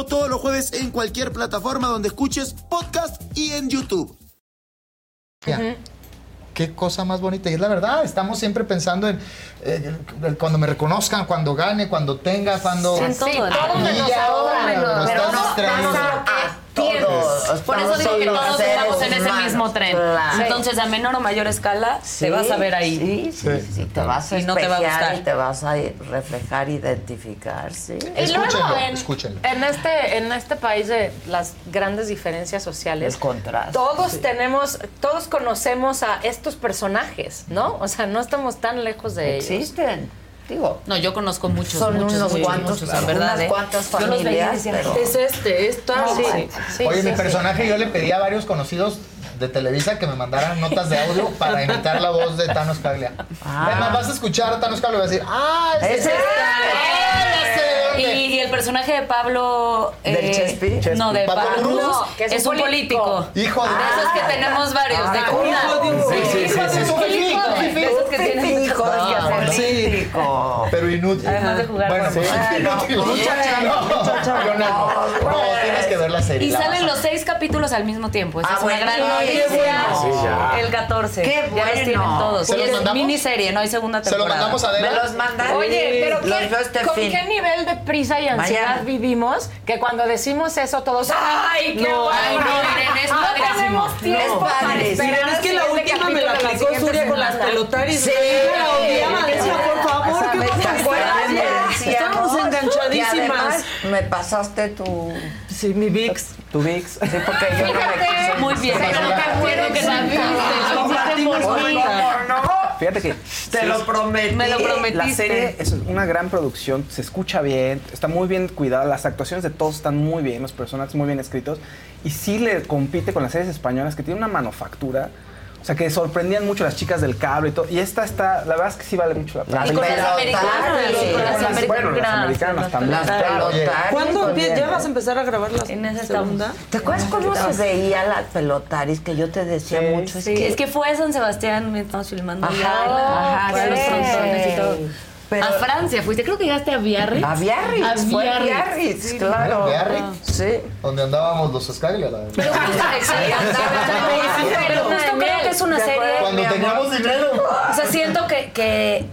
todos los jueves en cualquier plataforma donde escuches podcast y en YouTube. Qué cosa más bonita. Y es la verdad, estamos siempre pensando en eh, cuando me reconozcan, cuando gane, cuando tenga, cuando... Sí, todo, Y todo menos ya, ahora, pero no Todos. Por eso digo que todos estamos en ese mismo tren. Claro. Entonces, a menor o mayor escala, Sí, te vas a ver ahí. Sí, sí, sí, te vas a Y no te va a gustar. y te vas a reflejar, identificar, sí. Y luego Escúchenlo, en, escúchenlo. en este en este país de las grandes diferencias sociales, contraste. todos tenemos, todos conocemos a estos personajes, ¿no? O sea, no estamos tan lejos de ellos. Existen. Digo, No, yo conozco muchos, Son muchos, unos muchos, cuantos, muchos, claro, en verdad. unas ¿eh? cuantas Yo los veía familias, pero- Es este, es tal. No, sí. sí, Oye, sí, mi sí. personaje yo le pedí a varios conocidos de Televisa que me mandaran notas de audio para imitar la voz de Thanos Caglia. Además, vas a escuchar a Thanos Caglia y vas a decir, ¡ah, ese es es ¡Ah, ya sé de Y, y el personaje de Pablo. ¿Del eh, Chespi? No, de ¿Pablo Pablo Cruz? Cruz. que es es, un un político. Hijo de... De esos que tenemos varios, de Ah, cuna. hijo de un- Sí, sí, sí, sí. Es político. De esos que tienen Hijos Ah, que sí. político. Pero inútil. Además de jugar Bueno, con- sí. Ah, no, Inútil. muchacha, No, muchacha, no. no, No, pues. tienes que ver la serie. Y salen los seis capítulos al mismo tiempo. Esa Ah, es una gran Ay, bueno. El 14. Qué Ya los bueno. tienen todos. ¿Se y los es mandamos? miniserie, no hay segunda Se lo temporada. mandamos a Me Adela. los mandan. Oye, pero los ¿qué- este ¿con fin. qué nivel de prisa y ansiedad Mañana. vivimos que cuando decimos eso todos ¡ay, qué No, bueno! ay, no, es Ah, padrísimo. tenemos tiempo Es para esperar es que la última me la aplicó Surya con las pelotaris. Sí. La odiaba, decía, por favor, ¿qué no, enganchadísimas. Y además me pasaste tu... Sí, mi VIX. Tu VIX. Sí, porque yo no me quise... Muy bien, pero que la viste. Fíjate que Te lo prometí. Me lo prometiste. la serie es una gran producción, se escucha bien, está muy bien cuidada, las actuaciones de todos están muy bien, los personajes muy bien escritos y sí le compite con las series españolas que tienen una manufactura. O sea, que sorprendían mucho las chicas del cable y todo. Y esta está, la verdad es que sí vale mucho la pena. Las Y con las pelotaris. americanas, y con las Bueno, las americanas. americanas las también. Las. ¿Cuándo ya vas a empezar a grabar la En esa segunda? ¿Te acuerdas cómo se veía las pelotaris? Que yo te decía mucho. Es que fue a San Sebastián, me estamos filmando Ajá, ajá, los frontones y todo. Pero- a Francia fuiste, creo que llegaste a Biarritz. A Biarritz, A fue Biarritz. Biarritz, Sí. claro. Biarritz. Sí. Donde andábamos los Scaglia. la verdad. Pero justo, exacto. Pero justo creo que es una ¿Te serie. Cuando teníamos dinero. O sea, siento que, que,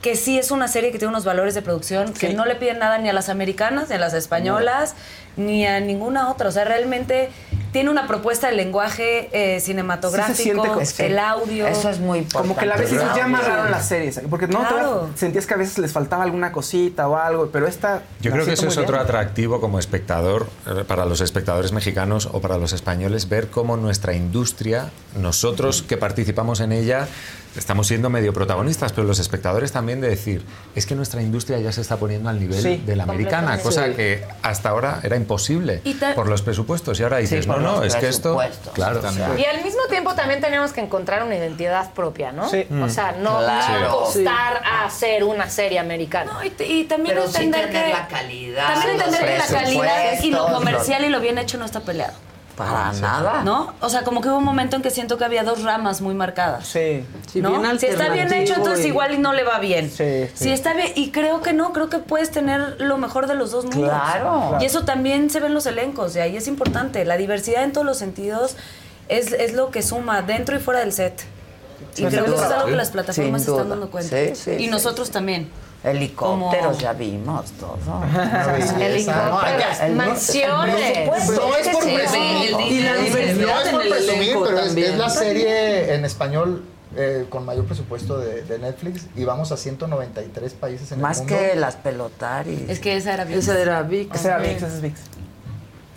que sí es una serie que tiene unos valores de producción que Sí. no le piden nada ni a las americanas, ni a las españolas, ni a ninguna otra. O sea, realmente tiene una propuesta de lenguaje eh, cinematográfico, el audio. Eso es muy importante. Como que y dices, ya amarraron las series. Porque no Claro. sentías que a veces les faltaba alguna cosita o algo, pero esta. Yo creo que eso es otro atractivo como espectador, eh, para los espectadores mexicanos o para los españoles, ver cómo nuestra industria, nosotros que participamos en ella, estamos siendo medio protagonistas, pero los espectadores también de decir, es que nuestra industria ya se está poniendo al nivel Sí, de la americana, cosa Sí. que hasta ahora era imposible por los presupuestos. Y ahora dices, por no, no, es que esto... Claro, Y al mismo tiempo también tenemos que encontrar una identidad propia, ¿no? Sí. O sea, no, Claro. no costar a hacer una serie americana. No, y, y también Pero entender que la calidad, también entender que la calidad y lo comercial y lo bien hecho no está peleado. Para nada. ¿No? O sea, como que hubo un momento en que siento que había dos ramas muy marcadas. Sí. Sí, ¿no? bien si está bien hecho, entonces y- igual y no le va bien. Sí, sí. Si está bien, y creo que no, creo que puedes tener lo mejor de los dos mundos. Claro. Y eso también se ve en los elencos, y ahí es importante. La diversidad en todos los sentidos es, es lo que suma, dentro y fuera del set. Y creo que eso es algo que las plataformas se están dando cuenta. Sí, sí, y sí, nosotros también. Helicópteros, Como- ya vimos todo. Helicópteros, El- mansiones. Por supuesto, No es por sí. presumir. Y la diversidad No es por el presumir, elenco pero es, también. es la serie en español eh, con mayor presupuesto de, de Netflix y vamos a 193 países en Más el mundo. que las pelotaris. Es que esa era VIX. Esa era VIX. Esa era VIX, esa es VIX.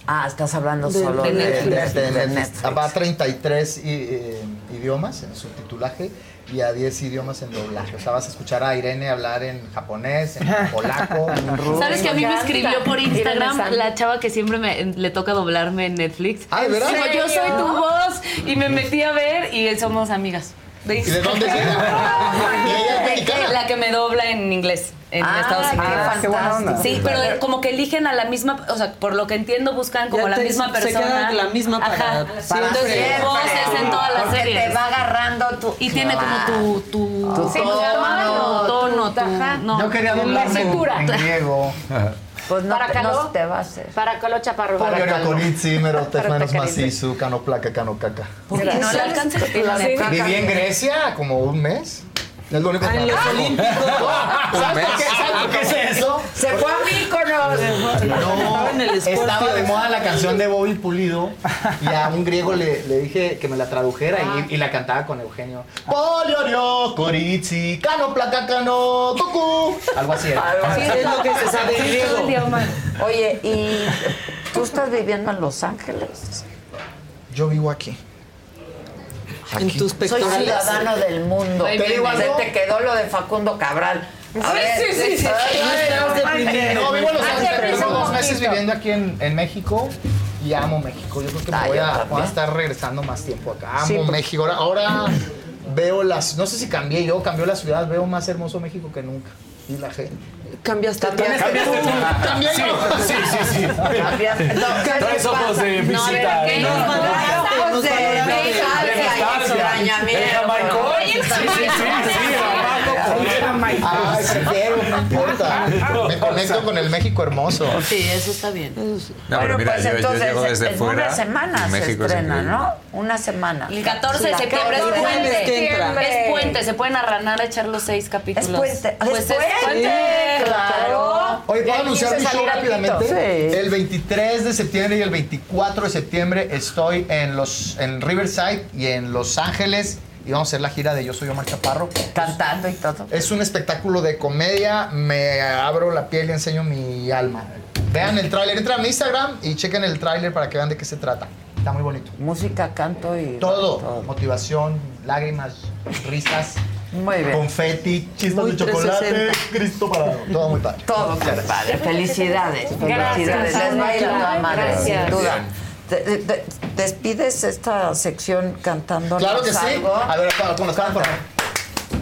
Ah, estás hablando De- solo de de, Netflix. de- De de Netflix. Netflix. Va a 33 i- eh, idiomas en subtitulaje y a 10 idiomas en doblaje. O sea, vas a escuchar a Irene hablar en japonés, en polaco, en ruso. ¿Sabes que a mí me escribió por Instagram la chava que siempre me, le toca doblarme en Netflix? Ah, ¿de verdad? Digo, yo soy tu voz y me metí a ver y somos amigas. ¿Y de dónde es? ¿Y ella es mexicana? La que me dobla en inglés en Ah, Estados qué Unidos. fantástico. Sí, pero como que eligen a la misma, o sea, por lo que entiendo buscan como Ya la te- misma se persona. queda la misma para Ajá. siempre. Entonces Siempre. voz es en todas las series. te va agarrando tu y tiene como tu tu, Tu ¿cómo se llama? tono, Tu tono, tu, no. Yo quería doblarme en, en griego. Pues no, Para te, calor. no te va a hacer. Para Colo Chaparro. Para Calo. Coritzi, mero Para menos Tacarín. macizo, cano placa, cano caca. Porque no le alcanza Sí. Viví en Grecia como un mes. Es lo único que en los. Olímpicos. ¿Sabes por qué? ¿Sabes por qué es eso? Se fue a Míconos. No, en el estaba de moda la canción de Bobby Pulido y a un griego le, le dije que me la tradujera y, y la cantaba con Eugenio. Poliorio, Coritzi, cano placa, cano, cucú. Algo así era. Sí, es lo que se sabe en griego. Oye, ¿y tú estás viviendo en Los Ángeles? Yo vivo aquí. En tus Soy pectorales. ciudadano del mundo. Te digo Se te quedó lo de Facundo Cabral. A ver, sí, sí, sí. No, vivo en Los un dos meses viviendo aquí en, en México y amo México. Yo creo que me voy a, también. voy a estar regresando más tiempo acá. Amo Sí, porque- México. Ahora, ahora veo las, no sé si cambié yo, cambió la ciudad, veo más hermoso México que nunca. Y la gente. Cambiaste tú. Cambiaste tú. Cambié Sí, sí. Cambiaste- no, ¿qué Traes te ojos pasa? de visita. ¿qué ¿no? nos Claro, ojos de De nostalgia y nostalgia. extrañamiento. El jamaicón. Oye, Sí, sí, sí, sí, Ay, prefiero, no importa. Conecto con el México hermoso. Sí, eso está bien. No, Bueno, pero mira, pues yo, yo entonces llego desde en fuera. una semana se estrena. ¿no? Una semana. El 14 de septiembre es puente. Es puente, se pueden arranar a echar los seis capítulos. Es puente. Pues es puente, claro. Oye, ¿puedo anunciar mi show rápidamente? El 23 de septiembre y el 24 de septiembre estoy en los en Riverside y en Los Ángeles y vamos a hacer la gira de Yo Soy Omar Chaparro. Cantando y todo. Es un espectáculo de comedia, me abro la piel y enseño mi alma. Vean el tráiler, entran a mi Instagram y chequen el tráiler para que vean de qué se trata. Está muy bonito. Música, canto y... Todo, motivación, lágrimas, risas, Muy bien. confeti, chispas Muy de chocolate, 360. Cristo parado. Todo muy padre. Todo muy Gracias. padre. Felicidades. Gracias, Felicidades. Les va a ir a toda Ay, madre, gracias. sin duda. ¿Despides esta sección cantando Claro que sí. A ver, con las cámaras, por favor.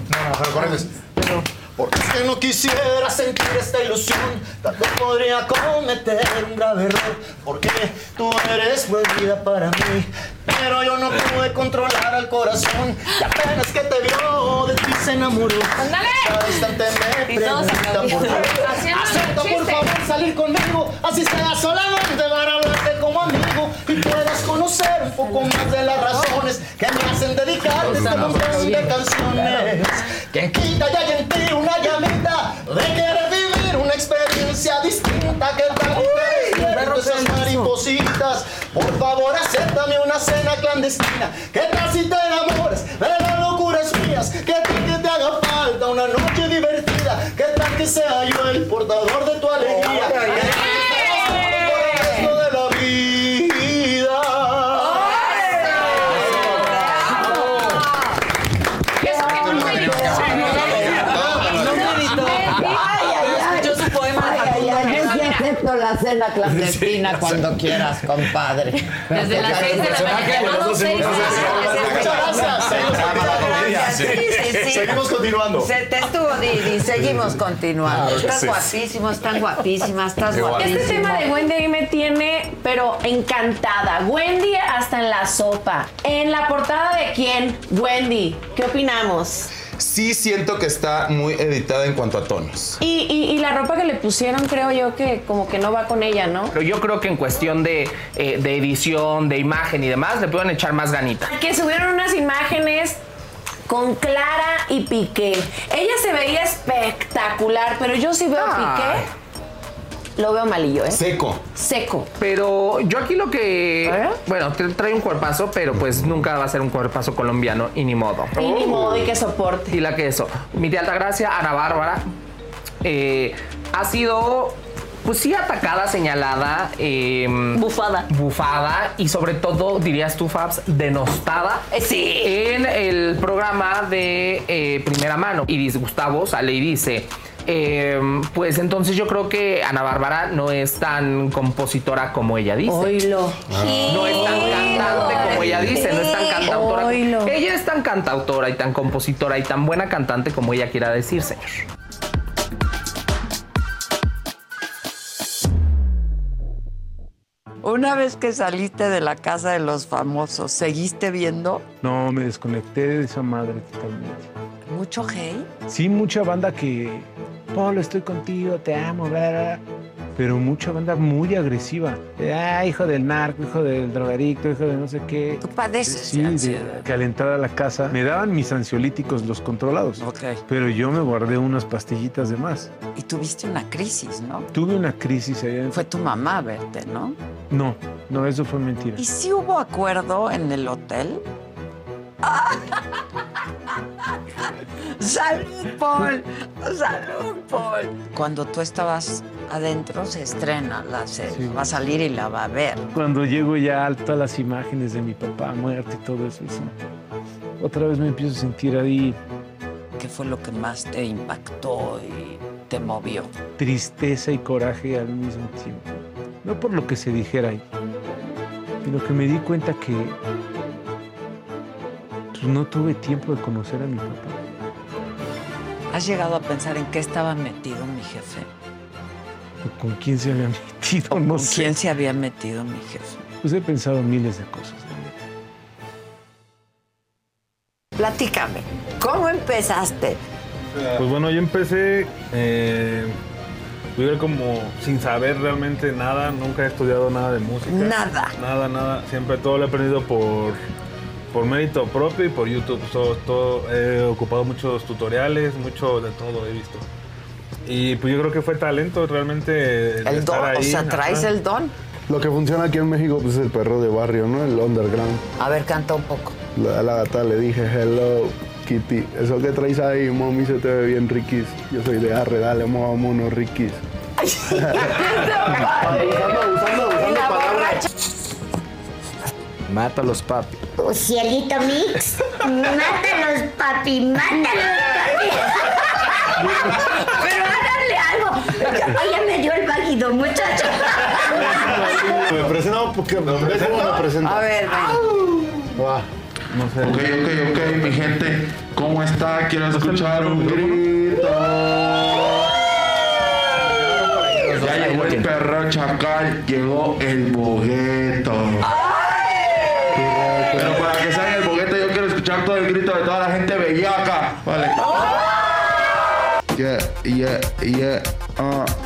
No, no, pero con. Porque es que no quisiera sentir esta ilusión, tal vez podría cometer un grave error. Porque tú eres prohibida para mí, pero yo no pude controlar al corazón. Y apenas que te vio, de ti se enamoró. ¡Ándale! Cada instante me Y pregunta por el Acepta por favor salir conmigo, así sea solamente para hablarte como amigo y puedas conocer un poco más de las razones que me hacen dedicarte este montón de canciones. Quien quita ya hay en ti una llamita de querer vivir una experiencia distinta que vez esas maripositas. Por favor, acéptame una cena clandestina. ¿Qué tal si te enamores de las locuras mías? ¿Qué tal que te haga falta una noche divertida? ¿Qué tal que sea yo el portador de tu alegría? ¿Qué tal que la cena clandestina cuando quieras, compadre. Desde las seis de la mañana. Seguimos continuando. Se te estuvo, Didi. Seguimos continuando. Claro Estás sí. guapísimo, estás guapísima, estás Igual. guapísima. Este tema de Wendy me tiene, pero encantada. Wendy hasta en la sopa. ¿En la portada de quién? Wendy. ¿Qué opinamos? Sí siento que está muy editada en cuanto a tonos. Y, y- y la ropa que le pusieron, creo yo que como que no va con ella, ¿no? Pero yo creo que en cuestión de, eh, de edición, de imagen y demás, le pueden echar más ganita. Que subieron unas imágenes con Clara y Piqué. Ella se veía espectacular, pero yo sí veo a Piqué. Lo veo malillo, ¿eh? Seco. Seco. Pero yo aquí lo que. Bueno, te- trae un cuerpazo, pero pues nunca va a ser un cuerpazo colombiano y ni modo. Y ni modo, y que soporte. Y la que eso. Mi tía Altagracia, Ana Bárbara, eh, ha sido, pues sí, atacada, señalada. bufada. Bufada y sobre todo, dirías tú, Fabs, denostada. Sí. En el programa de eh, Primera Mano. Y Gustavo sale y dice... eh, pues entonces yo creo que Ana Bárbara no es tan compositora como ella dice. Oílo. No es tan cantante como ella dice, no es tan cantautora. Oílo. Ella es tan cantautora y tan compositora y tan buena cantante como ella quiera decir, señor. Una vez que saliste de la casa de los famosos, ¿seguiste viendo No, me desconecté de esa madre totalmente. mucho hate? Sí, mucha banda que, Pablo, estoy contigo, te amo, bla, bla, bla. pero mucha banda muy agresiva. Eh, Ah, hijo del narco, hijo del drogadicto, hijo de no sé qué. Tú padeces Sí, de que al entrar a la casa me daban mis ansiolíticos, los controlados. Pero yo me guardé unas pastillitas de más. Y tuviste una crisis, ¿no? Tuve una crisis allá. Fue tu mamá a verte, ¿no? No, no, eso fue mentira. ¿Y si hubo acuerdo en el hotel? ¡Salud, Paul! ¡Salud, Paul! Cuando tú estabas adentro, se estrena la serie. Va a salir y la va a ver. Cuando llego ya a todas las imágenes de mi papá muerto y todo eso, eso, otra vez me empiezo a sentir ahí ¿Qué fue lo que más te impactó y te movió? tristeza y coraje al mismo tiempo. No por lo que se dijera ahí, sino que me di cuenta que no tuve tiempo de conocer a mi papá. ¿Has llegado a pensar en qué estaba metido mi jefe? o ¿Con quién se había metido? No ¿Con sé. quién se había metido mi jefe? Pues he pensado miles de cosas. neta. Platícame, ¿cómo empezaste? Pues bueno, yo empecé, eh, yo era como sin saber realmente nada, nunca he estudiado nada de música. Nada. Nada, nada. Siempre todo lo he aprendido por, por mérito propio y por YouTube. Todo, todo- he ocupado muchos tutoriales, mucho de todo he visto. Y pues yo creo que fue talento realmente. El estar don, o sea, traes Ajá. el don. Lo que funciona aquí en México pues, es el perro de barrio, ¿no? El underground. A ver, canta un poco. La, la gata le dije, hello, Kitty. Eso que traes ahí, mami, se te ve bien riquis. Yo soy de arre, dale, vámonos, riquis. usando, usando, usando palabras. Mátalos, papi. Oh, cielito mix. Mátalos, papi, mátalos, papi. Pero háganle algo. Ella me dio el válido, muchacho. Me presento porque me ves cómo me presento. A ver, Va. No sé. Ok, ok, ok, mi gente. ¿Cómo está? Quiero escuchar un grito. Ya llegó el perro chacal, llegó el bogueto. De toda la gente bellaca. Vale. Yeah, yeah, yeah, ah, ah.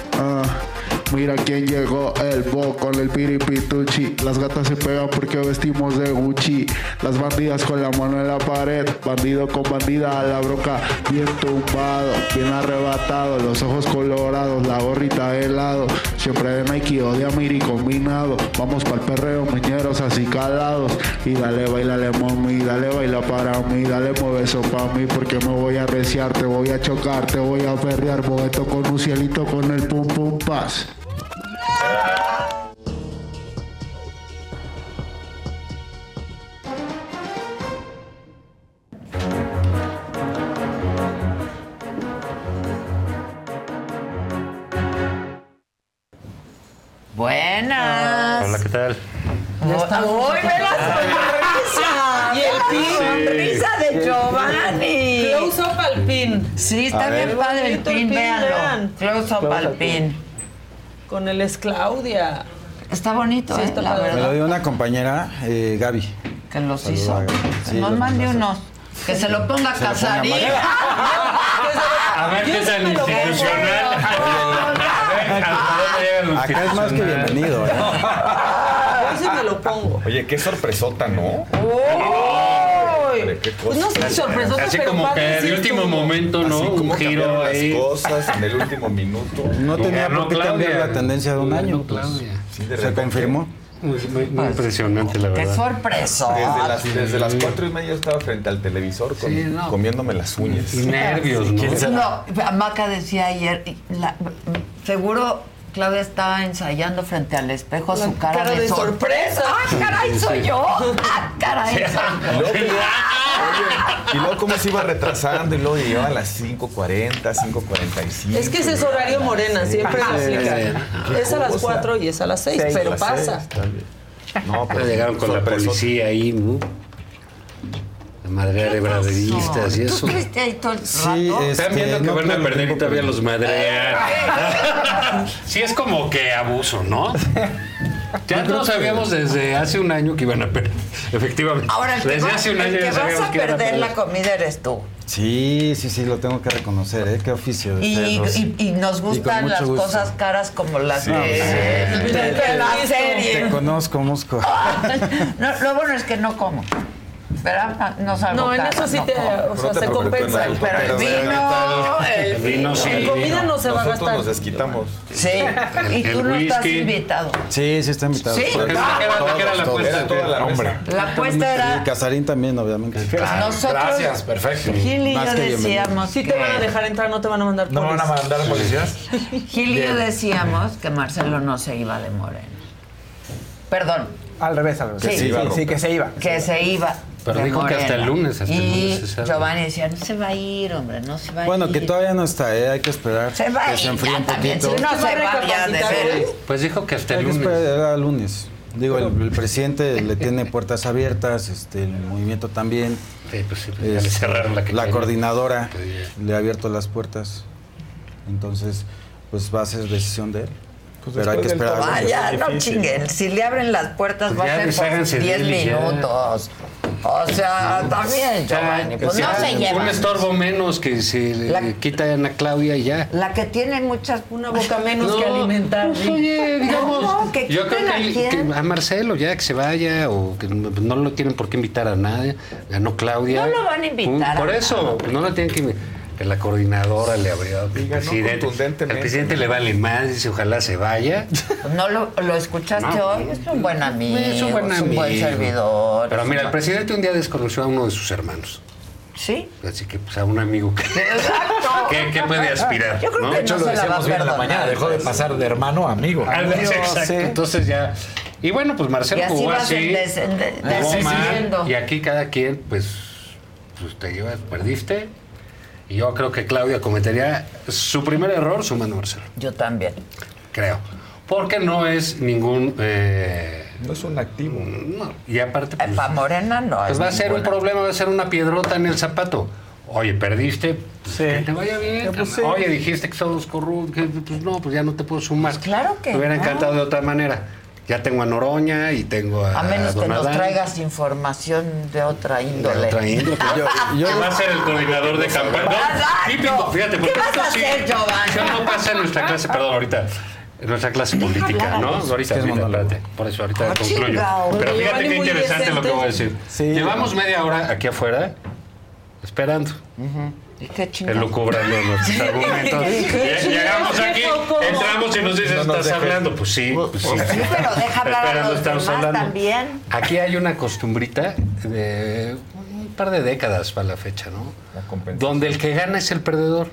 Mira quién llegó, el bo con el piripituchi. Las gatas se pegan porque vestimos de Gucci. Las bandidas con la mano en la pared. Bandido con bandida a la broca. Bien tumbado, bien arrebatado. Los ojos colorados, la gorrita de helado. Siempre de Nike o de Amiri combinado. Vamos pa'l perreo, miñeros así calados. Y dale, bailale, mami. Dale, baila para mí. Dale, mueve eso para mí. Porque me voy a reciar, te voy a chocar, te voy a perrear. Bogueto con un cielito con el pum pum paz. Buenas. Hola, ¿qué tal? ¡Uy, ve la sonrisa! Y el pin. sonrisa de Giovanni! Close up al pin. Sí, está A bien ver. padre el pin, pin, véanlo. vean. Close up Close al up. pin. Con el es Claudia. Está bonito, Sí, ¿eh? la padre. Me lo verdad. dio una compañera, eh, Gaby. Que los hizo. Sí, nos mande unos. Que se lo ponga a Se Casarín. A ver qué tan institucional. Acá es más que bienvenido, ¿eh? Yo sí me lo pongo. Oye, qué sorpresota, ¿no? Uy, pues no sé Así pero como que padre de sí último estuvo. momento, ¿no? Así como Un giro cambiaron ahí. las cosas en el último minuto. No tenía por qué cambiar la tendencia de un año. pues, Claudia. Sí, de se repente. confirmó. Muy, muy- muy impresionante, la Qué verdad. sorpresa. Desde las, desde las cuatro y media estaba frente al televisor con- Sí, no. comiéndome las uñas. Y nervios, ¿no? No, Maca decía ayer, la- seguro Claudia estaba ensayando frente al espejo su cara, cara de, de sorpresa. sorpresa. ¡Ah, caray, soy yo! ¡Ah, caray! soy Y yo! luego, oye, y luego cómo se iba retrasando y luego llegaba a las 5.40, 5.45. Es que ese es horario morena, siempre lo sí, sí. Es a las cosa. 4 y es a las 6, Seis, pero pasa. No, Pero llegaron con la policía ahí, ¿no? La madre de braderistas y ¿Tú eso. estuviste ahí todo el Sí, rato? este, Están viendo que no van a perder y todavía los madrean. Sí, es como que abuso, ¿no? Ya no que- sabíamos desde hace un año que iban a perder. Efectivamente. Ahora, el que, desde va- hace un el año que ya vas a que iban a perder la perder. comida eres tú. Sí, sí, sí, lo tengo que reconocer, ¿eh? Qué oficio de Y, y- y nos Y gustan mucho las gusto. cosas caras como las Sí, de, sí. de- de la Te serie. conozco, Mosco. No, lo bueno es que no como. ¿Verdad? No salgo No, en cara, eso sí no te, como. o sea, No te se compensa. no, Pero el vino, el El vino sí. En comida no se va a Nosotros gastar. nos desquitamos. Sí, y El tú no estás whisky. invitado. Sí, sí está invitado. Sí. ¿Qué era, la apuesta? Era toda la mesa. La apuesta Y era. Casarín también, obviamente. Nosotros, Gracias, perfecto. Gil y yo decíamos. Sí te van a dejar entrar, no te van a mandar ¿No me van a mandar policías? Gil y yo decíamos que Marcelo no se iba de Morena. Perdón, Al revés, al revés. Sí. Que se iba. que se iba. Pero de dijo que hasta el lunes, hasta el y lunes se sabe. Giovanni decía, no se va a ir, hombre, no se va a Bueno, ir. que todavía no está, ¿eh? Hay que esperar. Se va a que se enfríe un poquito. Si no Se va se a va ya de. ¿eh? Pues dijo que hasta Hay el que lunes. esperar al lunes. Digo, el, el presidente le tiene puertas abiertas, este, el movimiento también. Sí, pues sí, pues ya le Este, cerraron la que la coordinadora le ha abierto las puertas. Entonces, pues va a ser decisión de él. Pues Pero hay que esperar. Vaya, es no chinguen. Si le abren las puertas Pues va a ser por desháganse de 10 él y ya. O sea, también, Giovanni. Pues no se Un llevan. estorbo menos que si le quitan a Claudia y ya. La que tiene muchas Una boca menos No, que alimentar. pues, oye, digamos, No, que yo creo que, a que Marcelo ya que se vaya o que no, lo tienen por qué invitar a nadie. Ganó Claudia. No lo van a invitar Por a eso, no lo tienen que invitar. Que la coordinadora le abrió al Y ganó presidente. El contundentemente. presidente le vale más, dice ojalá se vaya. ¿No lo, lo escuchaste No. hoy? Es un buen amigo. es un buen amigo. servidor. Pero es mira, un- el presidente un día desconoció a uno de sus hermanos. ¿Sí? Así que, pues, a un amigo que, Exacto. que, que puede aspirar. Yo creo ¿no? que De hecho, no lo decíamos bien en la mañana. Dejó de pasar de hermano a amigo. Ah, Exacto. sí. Entonces ya. Y bueno, pues Marcelo así jugó así. des- de- jugó decidiendo. mal, y aquí cada quien, pues, pues te llevas, perdiste. Y yo creo que Claudia cometería su primer error Marcelo. Yo también. Creo. Porque no es ningún. eh, No es un activo. no, y aparte. Pues, Para Morena no. pues es va a ser un problema, va a ser una piedrota en el zapato. Oye, perdiste, pues, Sí. que te vaya bien. Pues, sí. Oye, dijiste que somos corruptos, pues no, pues ya no te puedo sumar. claro que Me hubiera no. encantado de otra manera. Ya tengo a Noroña y tengo a A menos que Don nos Adán. traigas información de otra De índole. otra índole. Yo- yo- Que va a ser el coordinador de campaña. No, Exacto. típico, fíjate, porque ¿Qué vas esto a sí- hacer, Giovanni? Eso no pasa en nuestra clase, perdón, ahorita. En nuestra clase política, ¿no? Ahorita, Es que ahorita, espérate. Por eso, ahorita Ah, concluyo. chingao. Pero fíjate qué interesante lo que decente. voy a decir. Sí. Llevamos media hora aquí afuera esperando. ¿Y qué El chingado? lucubrando nuestros argumentos. ¿Qué Lle- Llegamos aquí, entramos y nos dices, No nos ¿estás hablando? Pues sí, pues sí. Sí, pero deja hablar a Esperando, los estamos demás hablando. también. Aquí hay una costumbrita de un par de décadas para la fecha, ¿no? La compensación. Donde el que gana es el perdedor.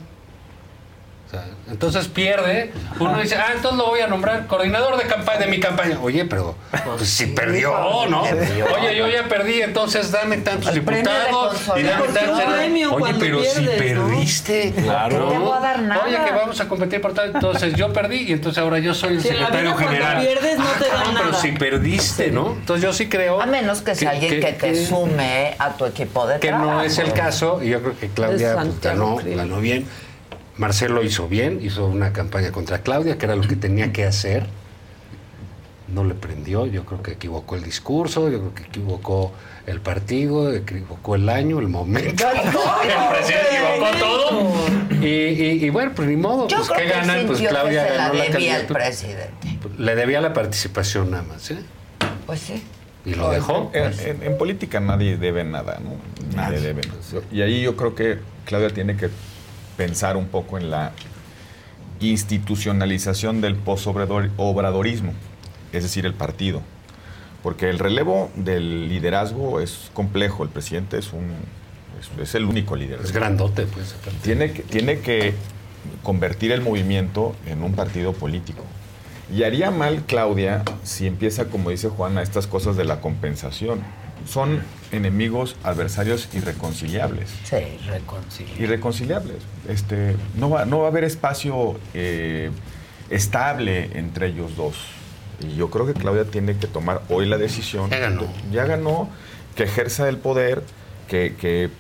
O sea, entonces pierde, uno dice, ah, entonces lo voy a nombrar coordinador de campaña de mi campaña. Oye, pero pues, si perdió, ¿no? Perdió. Oye, yo ya perdí, entonces dame tantos diputados y dame tantos. Oye, pero si ¿no? perdiste, Claro. No te voy a dar nada. Oye, que vamos a competir por tal. Entonces yo perdí y entonces ahora yo soy el Si en la secretario general. pierdes, no te dan pero nada. si perdiste, ¿no? Entonces yo sí creo. A menos que sea alguien que, te sume a tu equipo de que trabajo. no es el caso, y yo creo que Claudia Es pues, ganó, ganó bien. Marcelo hizo bien, hizo una campaña contra Claudia, que era lo que tenía que hacer. No le prendió, yo creo que equivocó el discurso, yo creo que equivocó el partido, equivocó el año, el momento. el presidente equivocó todo. Y, y- y bueno, pues ni modo, Yo pues creo ¿qué que ganan? Pues Claudia que se la ganó la debía al candidatura. presidente. Le debía la participación nada más, ¿eh? Pues sí. Y lo dejó. En, en- en política nadie debe nada, ¿no? Nadie debe nada. Y ahí yo creo que Claudia tiene que pensar un poco en la institucionalización del postobradorismo, es decir, el partido. Porque el relevo del liderazgo es complejo. El presidente es un es, es el único líder. Es grandote, pues. Tiene que, tiene que convertir el movimiento en un partido político. Y haría mal Claudia si empieza, como dice Juana, estas cosas de la compensación. Son enemigos, adversarios irreconciliables. Sí, reconciliable. Irreconciliables. Este, no, va, no va a haber espacio eh, estable entre ellos dos. Y yo creo que Claudia tiene que tomar hoy la decisión. Ya ganó. Ya ganó, que ejerza el poder, que, que,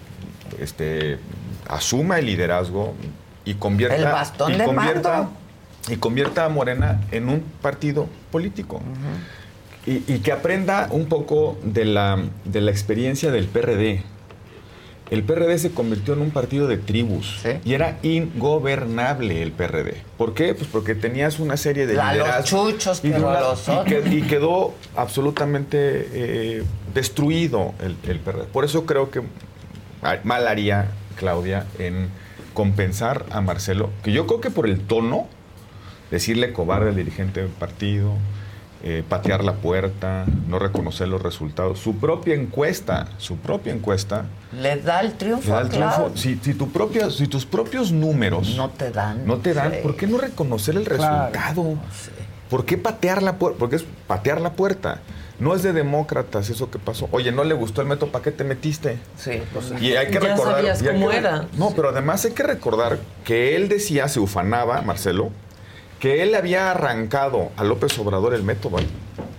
este, asuma el liderazgo y convierta, El bastón y de convierta, mando. y convierta a Morena en un partido político. Y, y que aprenda un poco de la, de la experiencia del PRD. El PRD se convirtió en un partido de tribus y era ingobernable el PRD. ¿Por qué? Pues porque tenías una serie de La- los chuchos y, que de una- los y y quedó absolutamente eh, destruido el, el PRD. Por eso creo que mal haría Claudia en compensar a Marcelo, que yo creo que por el tono, decirle cobarde al dirigente del partido, eh, patear la puerta, no reconocer los resultados. Su propia encuesta, su propia encuesta, Le da el triunfo le da a el triunfo. Si, si tu propia- si tus propios números No te dan. no te dan, Sí. ¿por qué no reconocer el Claro. resultado? ¿Por qué patear la puerta? Porque es patear la puerta. No es de demócratas eso que pasó. Oye, no le gustó el método, ¿para qué te metiste? Sí, pues Y hay que Ya recordar. sabías y hay cómo que- era. No, pero además hay que recordar que él decía, se ufanaba, Marcelo, que él había arrancado a López Obrador el método.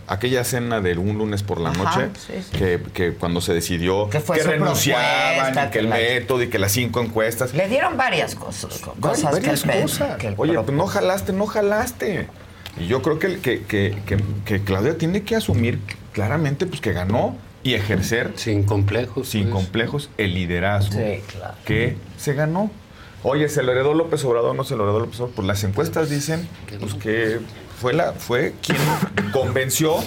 Aquella cena de un lunes por la Ajá, noche, sí, sí. Que, que cuando se decidió Que que, renunciaban que el la- método y que las cinco encuestas. Le dieron varias cosas. Cosas varias que el- cosas. que el Oye, pues no jalaste, no jalaste. Y yo creo que, que, que, que- que Claudia tiene que asumir claramente pues, que ganó y ejercer sin complejos, sin complejos el liderazgo Sí, claro. que se ganó. Oye, ¿se lo heredó López Obrador o no se lo heredó López Obrador? Pues las encuestas dicen pues, que fue, la, fue quien convenció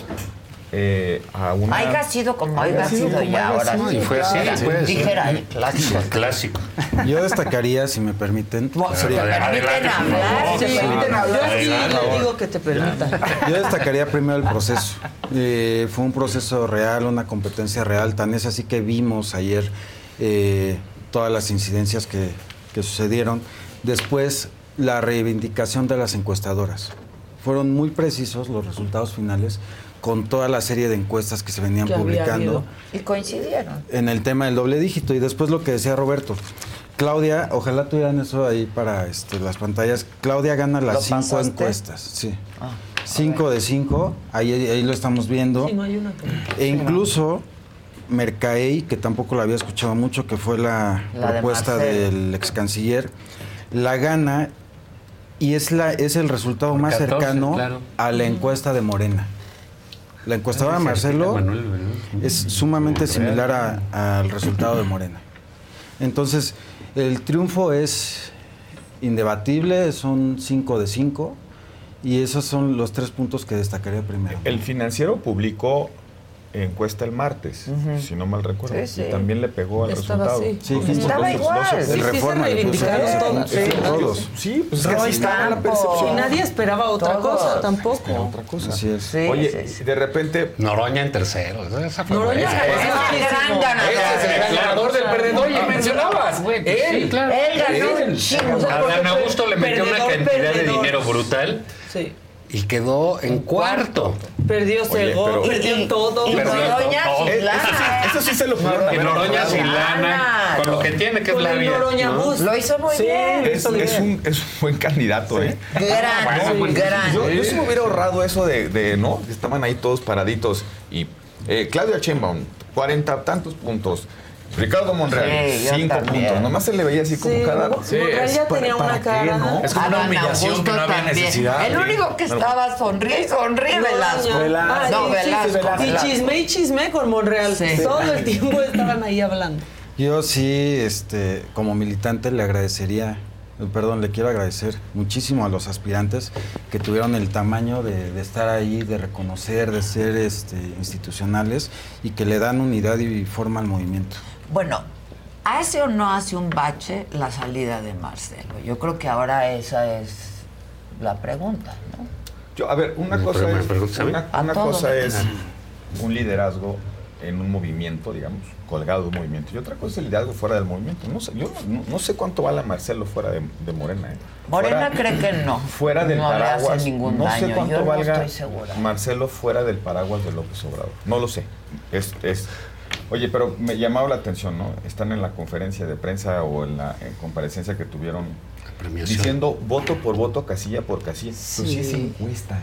eh, a una... Haiga sido como haiga sido sido, como ya ahora sí. Y fue así, pues. Dijera clásico. Clásico. Yo destacaría, si me permiten. Si te permiten hablar, si te permiten hablar. Yo sí le digo que te permitan. Yo destacaría primero el proceso. Eh, fue un proceso real, una competencia real. Tan es así que vimos ayer eh, todas las incidencias que, que sucedieron. Después, la reivindicación de las encuestadoras. Fueron muy precisos los resultados finales con toda la serie de encuestas que se venían Que publicando. Y coincidieron. en el tema del doble dígito. Y después lo que decía Roberto. Claudia, ojalá tuvieran eso ahí para este, las pantallas. Claudia gana ¿Lo las cinco pasaste? encuestas. Sí. Ah, Cinco de cinco, ahí, ahí lo estamos viendo. Sí, no hay una que- E incluso Mercaey, que tampoco la había escuchado mucho, que fue la, La de propuesta del ex canciller, la gana y es, la, es el resultado Por más 14, cercano claro. a la encuesta de Morena. La encuestadora sí, Marcelo Manuel, es sumamente similar a- al resultado de Morena. Entonces, el triunfo es indebatible, son 5 de 5 y esos son los tres puntos que destacaría primero. El financiero publicó encuesta el martes, Ujú. si no mal recuerdo. Sí, sí. Y también le pegó al Estaba resultado. así. Sí, sí, Estaba igual. no se- Sí, sí, se reivindicaron todos. Sí, Todos. Sí, pues es que No la percepción. Y nadie esperaba otra Todos. cosa tampoco. otra cosa. Así es. Oye, de repente. Noroña en tercero. Esa fue Noroña. Es el gran ganador. Ese es el ganador del PRD. Oye, mencionabas. Pues Él. claro. Él ganó A Dan Augusto le metió una perdedor, cantidad de perdedor. dinero brutal Sí. Y quedó en cuarto. Perdió perdió Y- todo. y Perdió Noroña todo. sin lana, eso, sí, eso sí se lo haber En Noroña sin lana, con lo que tiene que es la vida. Noroña ¿no? Bus. Lo hizo muy Sí, bien. Es, es un, es un buen candidato, ¿eh? Gran, Bueno, gran. Yo, yo sí me hubiera ahorrado eso de, de, ¿no? Estaban ahí todos paraditos. Y eh, Claudia Sheinbaum, cuarenta tantos puntos. Ricardo Monreal, Sí, cinco también. puntos. Nomás se le veía así como Sí, cada... Mo- Monreal ya tenía una cara. no? Es como una Adán humillación que no había también. necesidad. El único que estaba sonríe y sonríe Noroña. Velasco. Ah, No, sí, sí, Velasco. Y Velasco. chisme y chisme con Monreal. Sí. Todo el tiempo estaban ahí hablando. Yo sí, este, como militante le agradecería perdón, le quiero agradecer muchísimo a los aspirantes que tuvieron el tamaño de, de estar ahí, de reconocer, de ser este, institucionales y que le dan unidad y forma al movimiento. Bueno, ¿hace o no hace un bache la salida de Marcelo? Yo creo que ahora esa es la pregunta, ¿no? Yo, a ver, una Me cosa es, una, una cosa es un liderazgo en un movimiento, digamos, colgado de un movimiento, y otra cosa es el liderazgo fuera del movimiento. No sé, yo no, no sé cuánto vale Marcelo fuera de, de Morena. ¿eh? Morena Fuera- cree que no. Fuera del no le hace paraguas, ningún no daño. sé cuánto Yo no valga estoy segura. Marcelo fuera del paraguas de López Obrador. No lo sé. Es, es, oye, pero me llamaba la atención, ¿no? Están en la conferencia de prensa o en la en comparecencia que tuvieron diciendo voto por voto, casilla por casilla. Pues sí, es Sí. encuesta.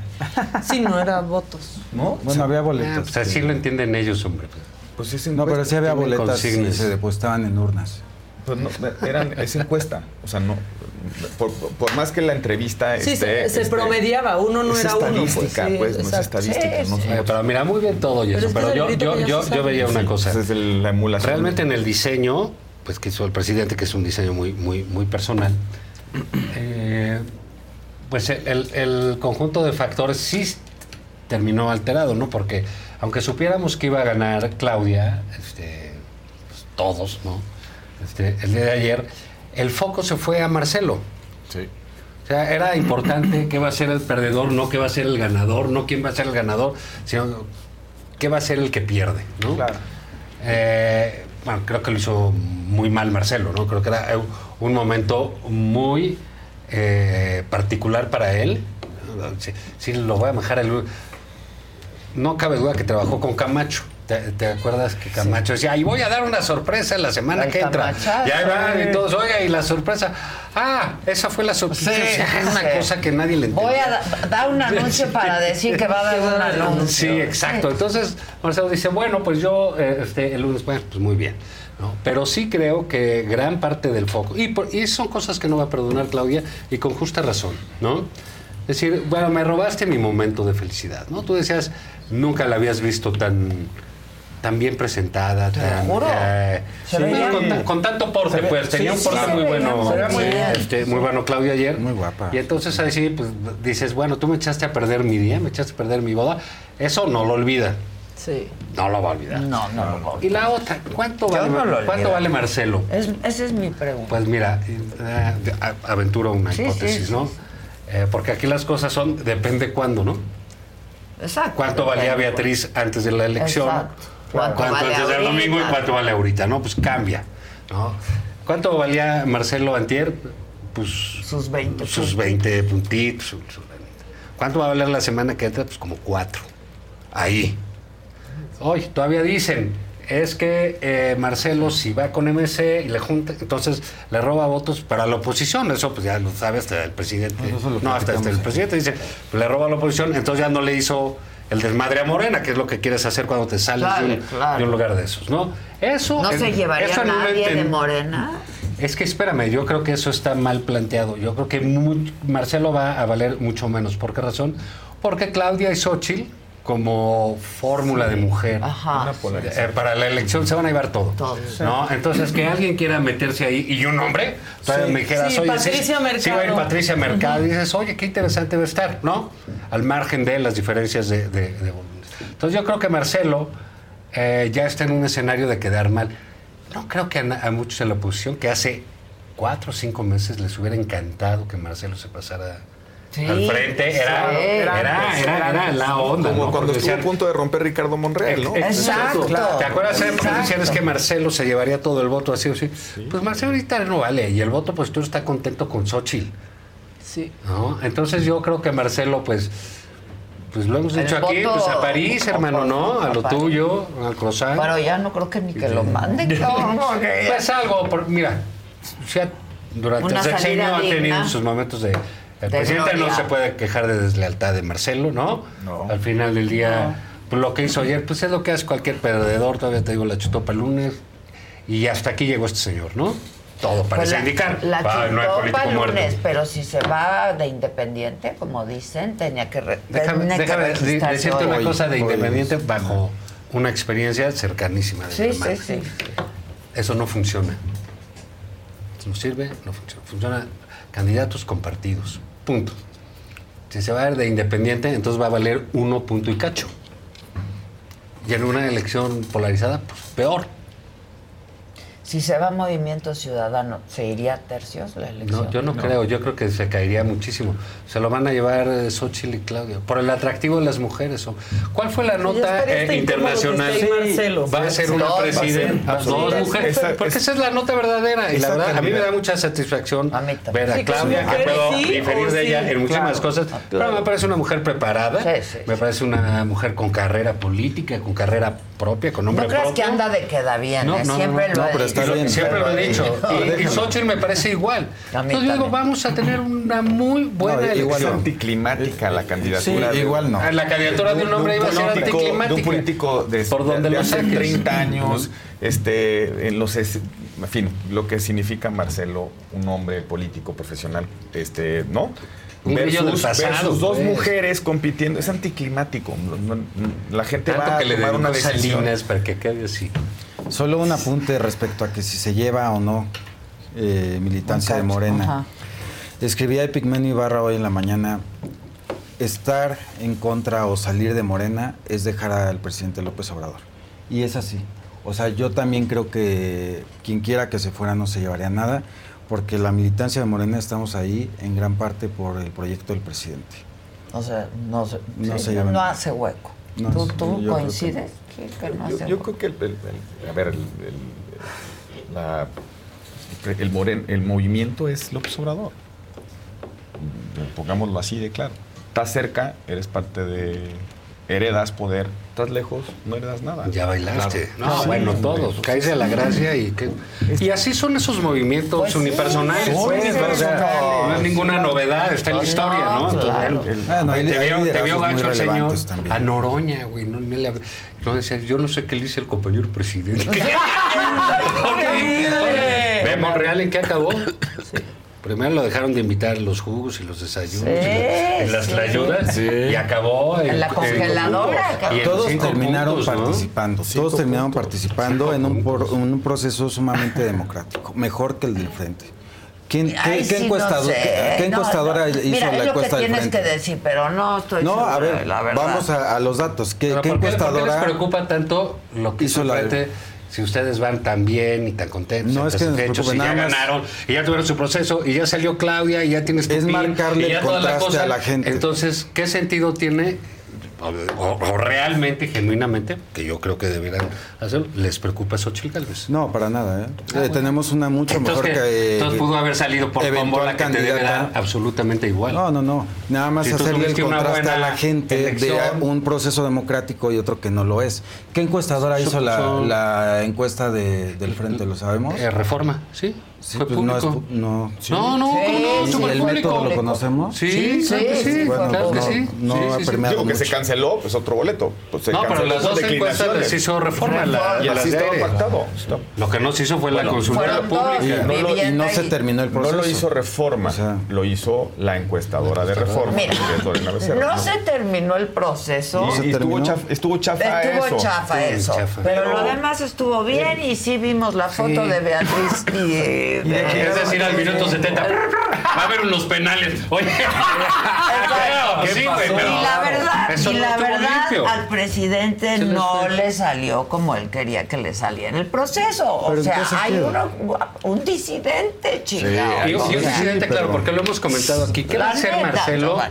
Sí, no era votos. ¿No? Bueno, había Ah, boletas. pues así lo entienden ellos, hombre. Pues es No, pero sí había boletas y consignas. se depositaban en urnas. Pues no, eran, es encuesta. O sea, no. Por, por más que la entrevista Sí, esté, se, se este, promediaba, uno no es era uno. estadística, sí, pues, no es estadística. Sí, no Eh, pero mira, muy bien todo y Pero eso. es Pero yo, yo, yo, veía una Sí, cosa. pues es la emulación. Realmente en el diseño, pues que hizo el presidente, que es un diseño muy, muy, muy personal, eh, pues el, el conjunto de factores sí terminó alterado, ¿no? Porque aunque supiéramos que iba a ganar Claudia, este, pues, todos, ¿no? Este, el día de ayer, el foco se fue a Marcelo. Sí. O sea, era importante qué va a ser el perdedor, no qué va a ser el ganador, no quién va a ser el ganador, sino qué va a ser el que pierde, ¿no? Claro. Eh, bueno, creo que lo hizo muy mal Marcelo, ¿no? Creo que era un momento muy eh, particular para él. Sí, sí, lo voy a dejar el... No cabe duda que trabajó con Camacho. ¿Te, te acuerdas que Camacho decía, y voy a dar una sorpresa la semana que entra? Y ahí van y todos, oiga, y la sorpresa. Ah, esa fue la sorpresa. Sí, es una sí. cosa que nadie le entendió. Voy a da- dar un anuncio para decir que va a dar un anuncio. Sí, exacto. Entonces, Marcelo dice, bueno, pues yo eh, este, el lunes, bueno, pues muy bien. ¿no? Pero sí creo que gran parte del foco, y, por- y son cosas que no va a perdonar Claudia, y con justa razón, ¿no? Es decir, bueno, me robaste mi momento de felicidad, ¿no? Tú decías, nunca la habías visto tan tan bien presentada, tan, juro. eh, sí, veía con, tanto porte, pues tenía un porte muy bueno, muy este, muy bueno Claudia ayer. Muy guapa. Y entonces ahí sí, pues dices, bueno, tú me echaste a perder mi día, me echaste a perder mi boda. Eso no lo olvida. Sí. No lo va a olvidar. No, no lo voy. Y la otra, ¿cuánto, vale, no ¿cuánto vale Marcelo? Es- esa es mi pregunta. Pues mira, eh, a- aventuro una Sí, hipótesis, sí, ¿no? sí, Eh, porque aquí las cosas son, depende cuándo, ¿no? Exacto. ¿Cuánto valía. Beatriz antes de la elección? Exacto. ¿Cuánto, ¿Cuánto vale antes del domingo y cuánto vale ahorita? ¿No? Pues cambia, ¿no? ¿Cuánto valía Marcelo Antier? Pues Sus 20 sus 20 puntitos. sus- sus- ¿Cuánto va a valer la semana que entra? Pues como cuatro. Ahí. Hoy todavía dicen, es que eh, Marcelo si va con MC y le junta, entonces le roba votos para la oposición. Eso pues ya lo sabe hasta el presidente. No, hasta, hasta el presidente dice, pues, le roba a la oposición, entonces ya no le hizo el desmadre a Morena, que es lo que quieres hacer cuando te sales Claro, de, un, claro. de un lugar de esos, ¿no? Eso ¿No en- se llevaría eso nadie de Morena? es que espérame, yo creo que eso está mal planteado. Yo creo que mu- Marcelo va a valer mucho menos. ¿Por qué razón? Porque Claudia y Xochitl, como fórmula de mujer, Ajá. eh, para la elección se van a llevar todo. Todos. ¿no? Entonces, que alguien quiera meterse ahí y un hombre, todavía Sí. me dijeras, Sí, oye, Patricia sí, sí va a ir Mercado. Patricia Mercado, y dices, oye, qué interesante va a estar, ¿no? Al margen de las diferencias de, de- de volúmenes. Entonces, yo creo que Marcelo eh, ya está en un escenario de quedar mal. No creo que a muchos en la oposición, que hace cuatro o cinco meses les hubiera encantado que Marcelo se pasara Sí, al frente. Era, sí. era, era, era, era la onda. Como ¿no? cuando Porque estuvo a punto de romper Ricardo Monreal, ¿no? Exacto. ¿Te acuerdas decían es que Marcelo se llevaría todo el voto así o así? Pues Marcelo ahorita no vale y el voto pues tú está contento con Xochitl, Sí. ¿no? Entonces yo creo que Marcelo pues pues lo hemos El dicho aquí, voto- pues a París, hermano, ¿no? A lo París. tuyo, al croissant. Pero ya no creo que ni que lo manden. Pues algo, por- mira, durante Una el sexenio ha tenido sus momentos de... El De presidente no se puede quejar de deslealtad de Marcelo, ¿no? No. Al final del día, pues, lo que hizo ayer, pues es lo que hace cualquier perdedor, todavía te digo, la chutó para el lunes, y hasta aquí llegó este señor, ¿no? Todo Pues parece la, indicar. La Ah, no hay chutó político muerto. lunes, pero si se va de independiente, como dicen, tenía que, re- Déjame, tenía que déjame de- registrarse decirte una hoy. cosa de hoy. Independiente bajo una experiencia cercanísima de Sí, hermana. sí, sí. Eso no funciona. No sirve, no funciona. Funciona candidatos compartidos. Punto. Si se va a ver de independiente, entonces va a valer uno punto y cacho. Y en una elección polarizada, pues peor. Si se va Movimiento Ciudadano, ¿se iría a tercios la elección? No, yo no, creo, yo creo que se caería muchísimo. Se lo van a llevar eh, Xochitl y Claudia, por el atractivo de las mujeres. ¿Cuál fue la nota eh, que internacional? ahí Marcelo. Va a ser Sí, una dos, va a presidenta, ser. dos Sí, mujeres, esa- porque esa- esa es la nota verdadera. Y la verdad, a mí me da mucha satisfacción ver a Sí, Claudia, que puedo sí diferir o de ella sí. en muchísimas Claro. cosas, pero me parece una mujer preparada, Sí, sí, me parece una mujer con carrera política, con carrera propia, con nombre ¿No crees propio. que anda de queda bien? No, eh? no, Siempre no, lo pero dicho. está bien. Siempre lo he dicho. Y. Xochitl me parece igual. Entonces yo digo, vamos a tener una muy buena No, igual elección. es anticlimática la candidatura. Sí, de- igual no. Ah, La candidatura de un hombre iba a ser anticlimática. De un político de, Por de- donde de hace saques. 30 años, este, en los, es- en fin, lo que significa Marcelo, un hombre político profesional, este, ¿no? Pasado, versus dos pues. mujeres compitiendo, es anticlimático. La gente Tanto va a que le tomar una dedicó decisión. Salinas para que quede así. Solo un apunte respecto a que si se lleva o no eh, militancia de Morena. Ajá. Escribía Epigmenio Ibarra hoy en la mañana, estar en contra o salir de Morena es dejar al presidente López Obrador. Y es así. O sea, yo también creo que quien quiera que se fuera no se llevaría nada, porque la militancia de Morena estamos ahí en gran parte por el proyecto del presidente. O sea, no, se, No sí, se llevan. no hace hueco. No, ¿Tú, sí, tú yo creo que coincides? Que no Yo, hace yo hueco. creo que el, el- el- a ver, el, el- la- el moren- el movimiento es López Obrador. Pongámoslo así de claro. Estás cerca, eres parte de. Heredas poder. Estás lejos, no heredas nada. Ya bailaste. Claro. No, Sí, bueno, todos. pues, Caes de la gracia y que. Y así son esos movimientos Pues sí, unipersonales. son pues, unipersonales. o sea, no es ninguna novedad, está en la Pues historia, no, claro. el- el- te vio, te gancho el señor también. a Noroña, güey. No, le hab- no decía, yo no sé qué le dice el compañero presidente. Ve Monreal en qué acabó. Primero lo dejaron de invitar los jugos y los desayunos Sí, y, la- y las sí. ayudas y acabó En la congeladora, y en Todos terminaron puntos, ¿no? participando, todos terminaron participando en un, por- en un proceso sumamente democrático, mejor que el del frente. ¿Quién, Ay, qué, qué sí, encuestado- no sé. qué- qué No, encuestadora no. hizo Mira, la es lo que del tienes frente? que decir, pero no estoy No, segura a ver, la verdad. vamos a, a los datos. ¿Qué, Pero qué ¿por qué, por qué les encuestadora? preocupa tanto lo que hizo el la- frente si ustedes van tan bien y tan contentos, No es que nos y ya ganaron, y ya tuvieron su proceso, y ya salió Claudia, y ya tienes Es Pupín, marcarle y ya el la contraste cosa. a la gente. Entonces, ¿qué sentido tiene? O, realmente, genuinamente, que yo creo que deberían hacerlo, les preocupa Xochitl Gálvez. No, para nada. ¿eh? Eh, tenemos una mucho Entonces, mejor que. Entonces pudo haber salido por tómbola que te debe dar candidata. absolutamente igual. No, no, no. Nada más Si hacerle el contraste a la gente elección. de un proceso democrático y otro que no lo es. ¿Qué encuestadora Son- hizo la, son- la encuesta de- del frente? ¿Lo sabemos? Eh, reforma, sí. Sí, pues no es no, sí. No, no, ¿cómo no? ¿Y Súper el público. método lo conocemos? Sí, claro que sí. Bueno, claro que no, sí. no Sí, sí, sí. Digo que se canceló, pues otro boleto. Pues se No, pero las dos encuestas les hizo reforma. La, Y así estaba pactado. Lo que no se hizo fue la consulta pública. Y no, lo- y Vivienda no se terminó el No proceso. lo hizo Reforma, O sea- lo hizo la encuestadora de Reforma. Mira, no se terminó el proceso. Y, y se estuvo, terminó. chaf- estuvo chafa Estuvo eso. chafa Sí, eso. chafa. Pero, lo demás estuvo bien y sí vimos la foto Sí. de Beatriz y, de de- Es decir, al minuto 70 va a haber unos penales. Oye. ¿qué Sí, pasó? y la verdad, Eso y no la verdad al presidente Sí, no le salió como él quería que le saliera en el proceso. O Pero ¿en sea, hay uno, un disidente, chingado. Y, y un O sea, presidente, claro, porque lo hemos comentado aquí. ¿Qué va a hacer Marcelo.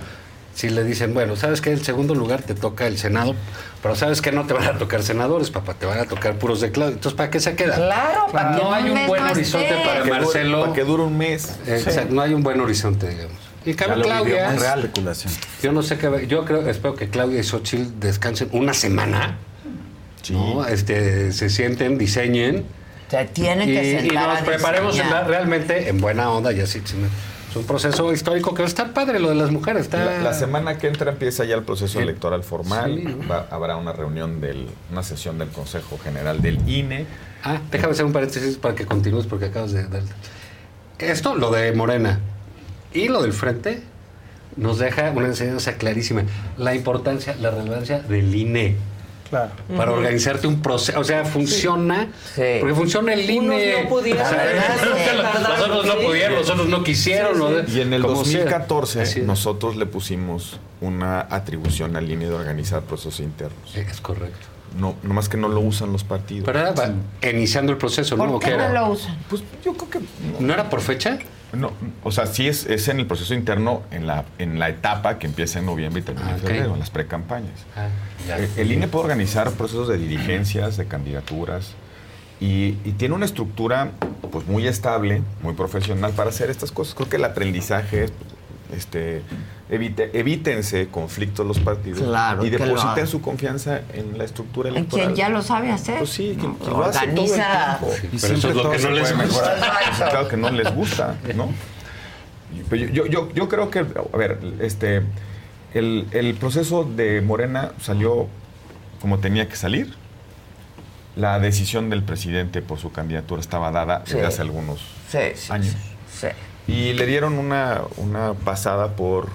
Si le dicen, bueno, sabes que en segundo lugar te toca el Senado, pero sabes que no te van a tocar senadores, papá, te van a tocar puros de Claudio. Entonces, ¿para qué se queda? Claro, para que no en hay un buen no horizonte esté. para Que dure- Marcelo. Para que dure un mes. Exacto, no hay un buen horizonte, digamos. Y cabe Claudia. más real. especulación. Yo no sé qué. Yo creo, espero que Claudia y Xochitl descansen una semana. ¿no? Este, se sienten, diseñen. Se tienen que y, y sentar nos a preparemos en diseñar. la- realmente en buena onda. Ya sí, sí, es un proceso histórico que va a estar padre lo de las mujeres. Está... La, la semana que entra empieza ya el proceso Sí. electoral formal. Va- habrá una reunión del, una sesión del Consejo General del INE. Ah, déjame hacer un paréntesis para que continúes porque acabas de dar. Esto, lo de Morena y lo del frente, nos deja una enseñanza clarísima. La importancia, la relevancia del INE. Claro. para organizarte un proceso. O sea, funciona. Porque funciona el INE. Unos no pudieron. O sea, los otros no pudieron, los otros no quisieron. Y en el como sea. 2014 Así es. nosotros le pusimos una atribución al INE de organizar procesos internos. Es correcto. No, nomás que no lo usan los partidos. Pero era iniciando el proceso, ¿no? ¿O qué era? usan? Pues yo creo que... ¿No era por fecha? No, o sea, sí es, es en el proceso interno, en la, en la etapa que empieza en noviembre y termina Ah, en febrero, en las precampañas. Ah. Eh, El INE puede organizar procesos de dirigencias, de candidaturas, y, y tiene una estructura pues muy estable, muy profesional para hacer estas cosas. Creo que el aprendizaje es, este, evite- evítense conflictos los partidos Claro, y que depositen su confianza en la estructura En electoral. quien ya lo sabe hacer. Pues sí, quien, quien lo hace todo el Organiza. tiempo. Sí, pero eso es lo que no les gusta. Claro que no les gusta, ¿no? Pero yo, yo, yo, yo creo que, a ver, este, el, el proceso de Morena salió como tenía que salir. La decisión del presidente por su candidatura estaba dada desde hace algunos Sí, sí, años. Sí. Y le dieron una, una pasada por,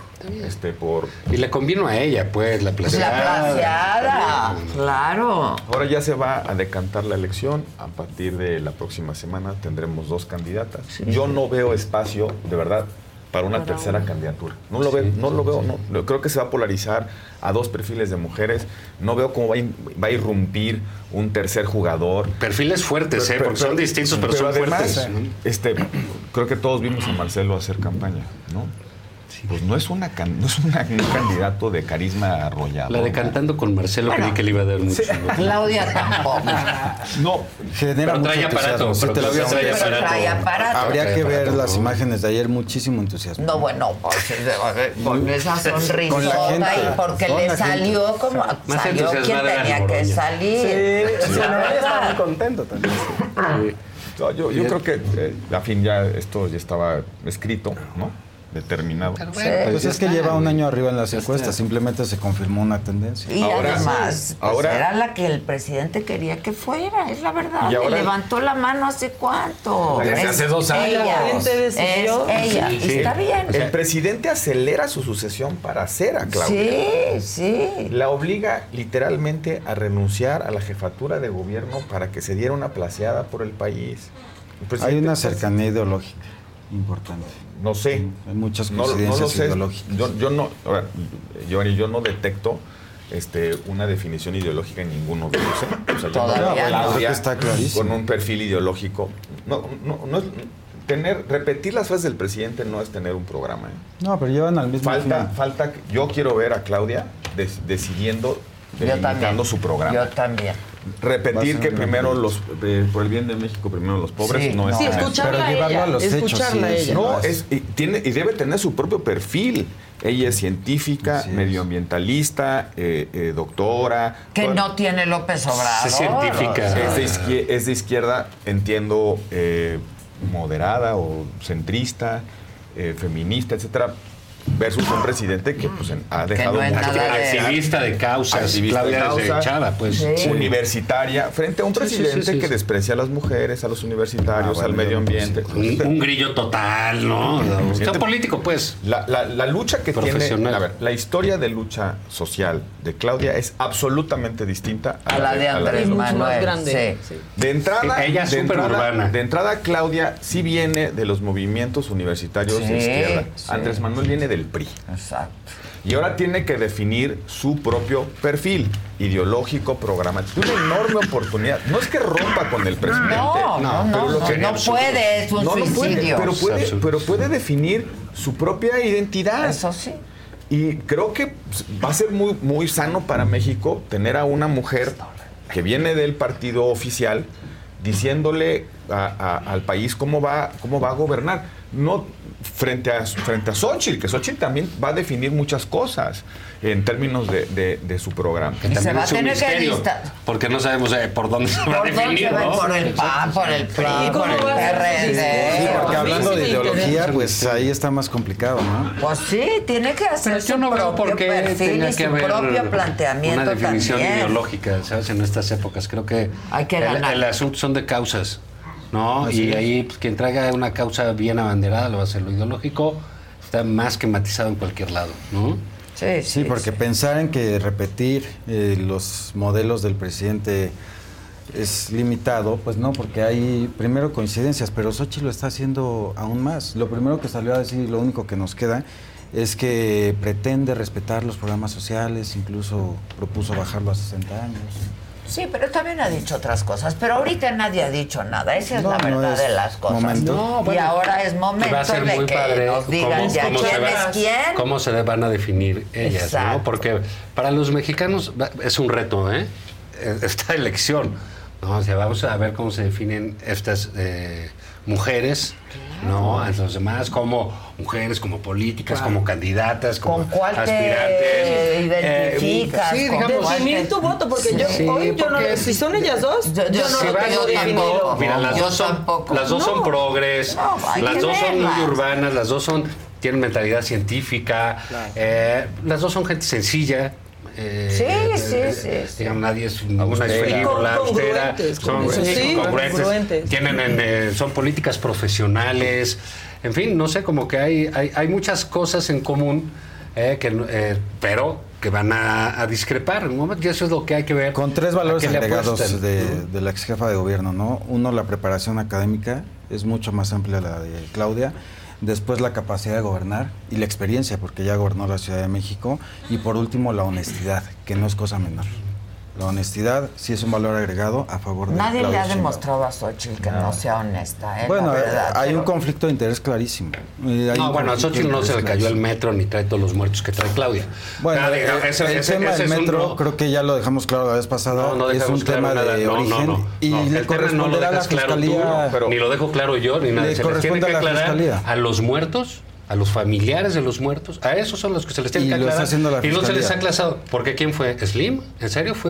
este, por... Y le convino a ella, pues, la Pues la placeada, claro. Ahora ya se va a decantar la elección. A partir de la próxima semana tendremos dos candidatas. Yo no veo espacio, de verdad, para una tercera candidatura. No lo veo, no lo veo, no. Lo- Creo que se va a polarizar a dos perfiles de mujeres. No veo cómo va a, in- va a irrumpir un tercer jugador. Perfiles fuertes, ¿eh? Porque son distintos, pero son fuertes, ¿no? Este, creo que todos vimos a Marcelo hacer campaña, ¿no? Pues no es, una can- no es una- un candidato de carisma arrollado. La de cantando con Marcelo creí que le iba a dar mucho. ¿no? Claudia tampoco. No, Genera Pero mucho trae aparato, sí pero te trae trae aparato. Habría Trae que ver aparato, las ¿no? imágenes de ayer, muchísimo entusiasmo. No, bueno, con esa Con la sonrisota gente, y porque con le gente. salió como Más salió quien tenía que salir. Sí, estaba muy contento también. No, yo, yo creo que eh, a fin ya esto ya estaba escrito, ¿no? Determinado. Pues es que lleva un año arriba en las encuestas, simplemente se confirmó una tendencia. Y Ahora- además, pues, ahora- era la que el presidente quería que fuera, es la verdad. Y ahora- Le levantó la mano hace cuánto. Desde Es hace dos años. Ella, La gente es decidió. ella. Sí, y sí. está bien. El presidente acelera su sucesión para hacer a Claudia. Sí, sí. La obliga literalmente a renunciar a la jefatura de gobierno para que se diera una placeada por el país. El Hay una pues, cercanía ideológica importante. No sé. Hay muchas No, no lo coincidencias sé. ideológicas. Yo, yo no, a ver, Giovanni, yo no detecto este, una definición ideológica en ninguno de ellos. ¿eh? O sea, yo Todavía no no. Claudia Creo que está clarísimo. Con un perfil ideológico. No, no, no es- tener, repetir las frases del presidente no es tener un programa. ¿eh? No, pero llevan al mismo Falta, fin. falta, yo quiero ver a Claudia des- decidiendo, delimitando su programa. Yo también. Repetir que primero los, eh, por el bien de México, primero los pobres, Sí, no es. Sí, escucharla Pero a llevarlo ella. a los hechos, escucharla ella. No, es, y, tiene, y debe tener su propio perfil. Ella es científica, Así medioambientalista, eh, eh, doctora. Que no tiene López Obrador. Es científica. Es de, izquier- es de izquierda, entiendo, eh, moderada o centrista, eh, feminista, etcétera, versus un presidente que pues, ha dejado no es mucho nada que de-. Activista de causas. Activista de Claudia causa, Chava, pues. Sí. universitaria, frente a un Sí, sí, sí, presidente sí, que desprecia a las mujeres, a los universitarios, Ah, bueno, al medio no puedo ambiente. Un, un grillo total, ¿no? Un Siente- político, pues. La, la- la lucha que tiene, Profesional. a ver, la historia de lucha social de Claudia es absolutamente distinta A la de Andrés Manuel. grande. Sí. De entrada, Ella es de, entrada urbana. de entrada, Claudia sí viene de los movimientos universitarios Sí, de izquierda. sí. Andrés Manuel viene del PRI. Exacto. Y ahora tiene que definir su propio perfil ideológico, programático. Una enorme oportunidad. No es que rompa con el presidente. No, no, pero no, lo no, que- no puede, es un No, no puede, suicidio. pero, puede, pero puede definir su propia identidad. Eso sí. Y creo que va a ser muy, muy sano para México tener a una mujer que viene del partido oficial diciéndole a- a- al país cómo va, cómo va a gobernar. No frente a, frente a Xochitl, que Xochitl también va a definir muchas cosas en términos de, de- de su programa. Y se va a tener que listar. Porque no sabemos eh, por dónde se va a ¿Por dónde definir, se va? ¿no? Por el PAN, por el PRI, ¿Y por el PRD. Sí, porque hablando sí de ideología, pues ahí está más complicado, ¿no? Pues sí, tiene que hacer Pero su yo no veo propio por qué perfil y que su propio planteamiento una definición también. ideológica, ¿sabes? En estas épocas. Creo que, Hay que el, ganar. el asunto son de causas, ¿no? y ahí pues, quien traiga una causa bien abanderada lo va a hacer. Lo ideológico está más que matizado en cualquier lado, ¿no? Sí, Sí, porque pensar en que repetir eh, los modelos del presidente es limitado, pues no, porque hay primero coincidencias, pero Xochitl lo está haciendo aún más. Lo primero que salió a decir, lo único que nos queda, es que pretende respetar los programas sociales, incluso propuso bajarlo a 60 años. Sí, pero también ha dicho otras cosas. Pero ahorita nadie ha dicho nada. Esa es No, la no verdad es de las cosas. momento. No, y bueno, ahora es momento va a ser de muy que padre nos digan cómo- ya cómo quién va- es quién. cómo se van a definir ellas, Exacto. ¿no? Porque para los mexicanos es un reto, ¿eh? Eh, Esta elección, ¿no? O sea, vamos a ver cómo se definen estas eh, mujeres, ¿no? A los demás, como mujeres, como políticas, Claro. como candidatas, como ¿Con cuál te aspirantes. identificas? Eh, sí, ¿Con digamos, cuál Definir tu voto, porque yo Sí, hoy yo no si son ellas dos, yo, yo no Si lo tengo definido. Mira, las yo dos son, tampoco. las dos son No. progres, No, las dos son muy urbanas, las dos son tienen mentalidad científica, eh, las dos son gente sencilla. Eh, Sí, eh, sí, eh, sí, sí. Digamos, nadie es Austera. frívola, austera, son sí, sí, congruentes, congruentes. tienen en, eh, son políticas profesionales, en fin, no sé, como que hay, hay, hay muchas cosas en común, eh, que, no- eh, pero que van a, a discrepar momento, y eso es lo que hay que ver. Con tres valores agregados de, ¿no? de la ex jefa de gobierno, ¿no? Uno, la preparación académica, es mucho más amplia la de Claudia. Después la capacidad de gobernar y la experiencia, porque ya gobernó la Ciudad de México. Y por último, la honestidad, que no es cosa menor. La honestidad sí es un valor agregado a favor de Nadie le Claudia ha Sheinbaum. demostrado a Xochitl que no, sea honesta, ¿eh? Bueno, eh, verdad, hay pero- un conflicto de interés clarísimo. Hay No, bueno, a Xochitl no se le cayó el metro ni trae todos los muertos que trae Claudia. Bueno, Ah, el, ese- el ese- tema ese del un metro, creo que ya lo dejamos claro la vez pasada, No, no es dejamos un claro tema nada. de No, no, origen no. y No, le el tema no lo corresponderá a la dejas claro tú, fiscalía. pero ni lo dejo claro yo, ni nada. Le se les tiene corresponde que a la aclarar fiscalía. a los muertos, a los familiares de los muertos, a esos son los que se les tiene Y que aclarar. y no se les ha aclarado. Porque ¿quién fue? ¿Slim? ¿En serio fue?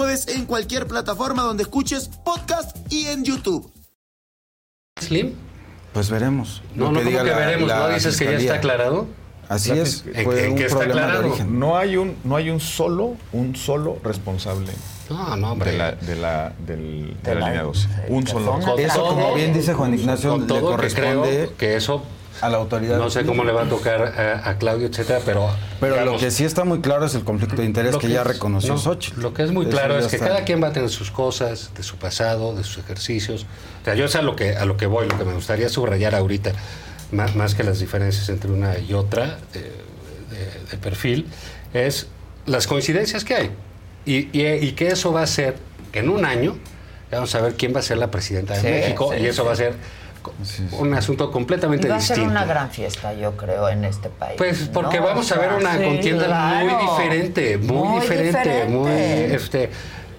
jueves en cualquier plataforma donde escuches podcast y en YouTube. ¿Slim? Pues veremos. No, lo no, que ¿cómo diga que la- veremos? la ¿No dices que ya fiscalía. está aclarado? Así La es, fue ¿en un qué está problema de aclarado? origen. No hay un, no hay un solo, un solo responsable No, no, hombre. de la, de la, del- de De la la- línea 12. Un que solo. Eso, como bien dice Juan Ignacio, Con le que corresponde creo que eso a la autoridad. no sé cómo le va a tocar a, a Claudio, etcétera, pero Pero lo que sí está muy claro es el conflicto de interés que, que ya es- reconoció no, Xochitl. Lo que es muy Eso claro es que está. cada quien va a tener sus cosas, de su pasado, de sus ejercicios. O sea, yo es a lo que, a lo que voy, lo que me gustaría subrayar ahorita, más, más que las diferencias entre una y otra de, de- de perfil, es las coincidencias que hay. Y, y- y que eso va a ser que en un año vamos a ver quién va a ser la presidenta de Sí, México sí, y eso sí. va a ser un asunto completamente Y va a ser distinto. una gran fiesta, yo creo, en este país. Pues porque ¿no? vamos a O sea, ver una sí, contienda claro. muy diferente, muy, Muy diferente, diferente. muy este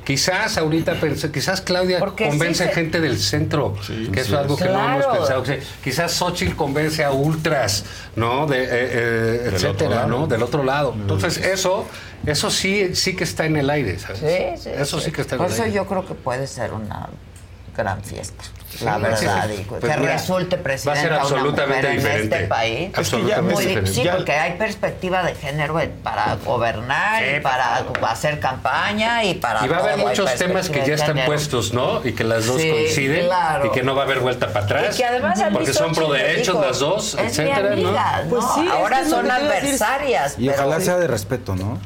quizás ahorita pensé, quizás Claudia Porque convence sí se- gente del centro, que es algo que no hemos pensado. quizás Xochitl convence a ultras, ¿no? De, eh, eh, etcétera. ¿no? Del otro lado. Entonces, eso, eso sí, sí que está en el aire, ¿sabes? Sí, sí. Eso sí que está en Por el eso aire. yo creo que puede ser una gran fiesta. La sí, verdad, sí. Pues que mira, resulte va a ser una absolutamente mujer en diferente. este país. Absolutamente Muy di- diferente. sí, Ya- porque hay perspectiva de género para gobernar, Sí, y para hacer campaña y para Y va a haber muchos temas que ya están puestos, ¿no? Y que las dos Sí, coinciden claro. y que no va a haber vuelta para atrás. Y que además porque son pro derechos las dos, es mi etcétera, amiga, ¿no? Pues Ahora son adversarias. Y pero- ojalá sea de respeto, ¿no?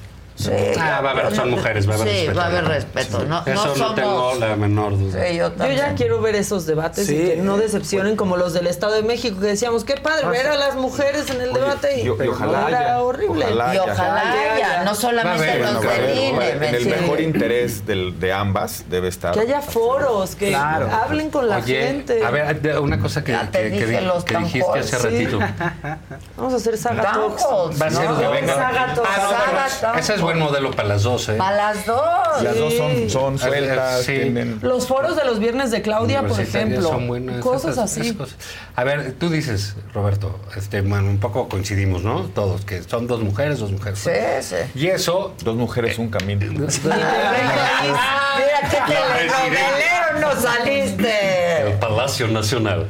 Sí, Ah, va a haber, son mujeres, va a haber sí, respeto. va a haber respeto. No, Eso no no, somos... tengo la menor duda. Sí, yo Yo ya quiero ver esos debates Sí. y que no decepcionen como los del Estado de México, que decíamos, qué padre ver a las mujeres en el debate y, y- y ojalá era haya, horrible. ojalá Y ojalá haya. haya, no solamente haber, los bueno, del INE, en ¿me el mejor interés del- de ambas debe estar. Que haya foros, que Claro. hablen con la Oye, gente. a ver, una cosa que, que- que que dijiste hace tampones, sí. ratito. Vamos a hacer Saga Va a ser ¿no? de venga. Saga Talks. Ah, no, Saga pero Talks. esa es buen modelo para las dos, ¿eh? Para las dos. Las dos son, son Sí. sueltas, Sí. tienen... Los foros de los viernes de Claudia, por ejemplo. son buenas, cosas esas- así. esas cosas. A ver, tú dices, Roberto, este, bueno, un poco coincidimos, ¿no? Todos, que son dos mujeres, dos mujeres. Sí, sí. Y eso... Dos mujeres, un camino. Mira qué telenovelero no saliste. El Palacio Nacional.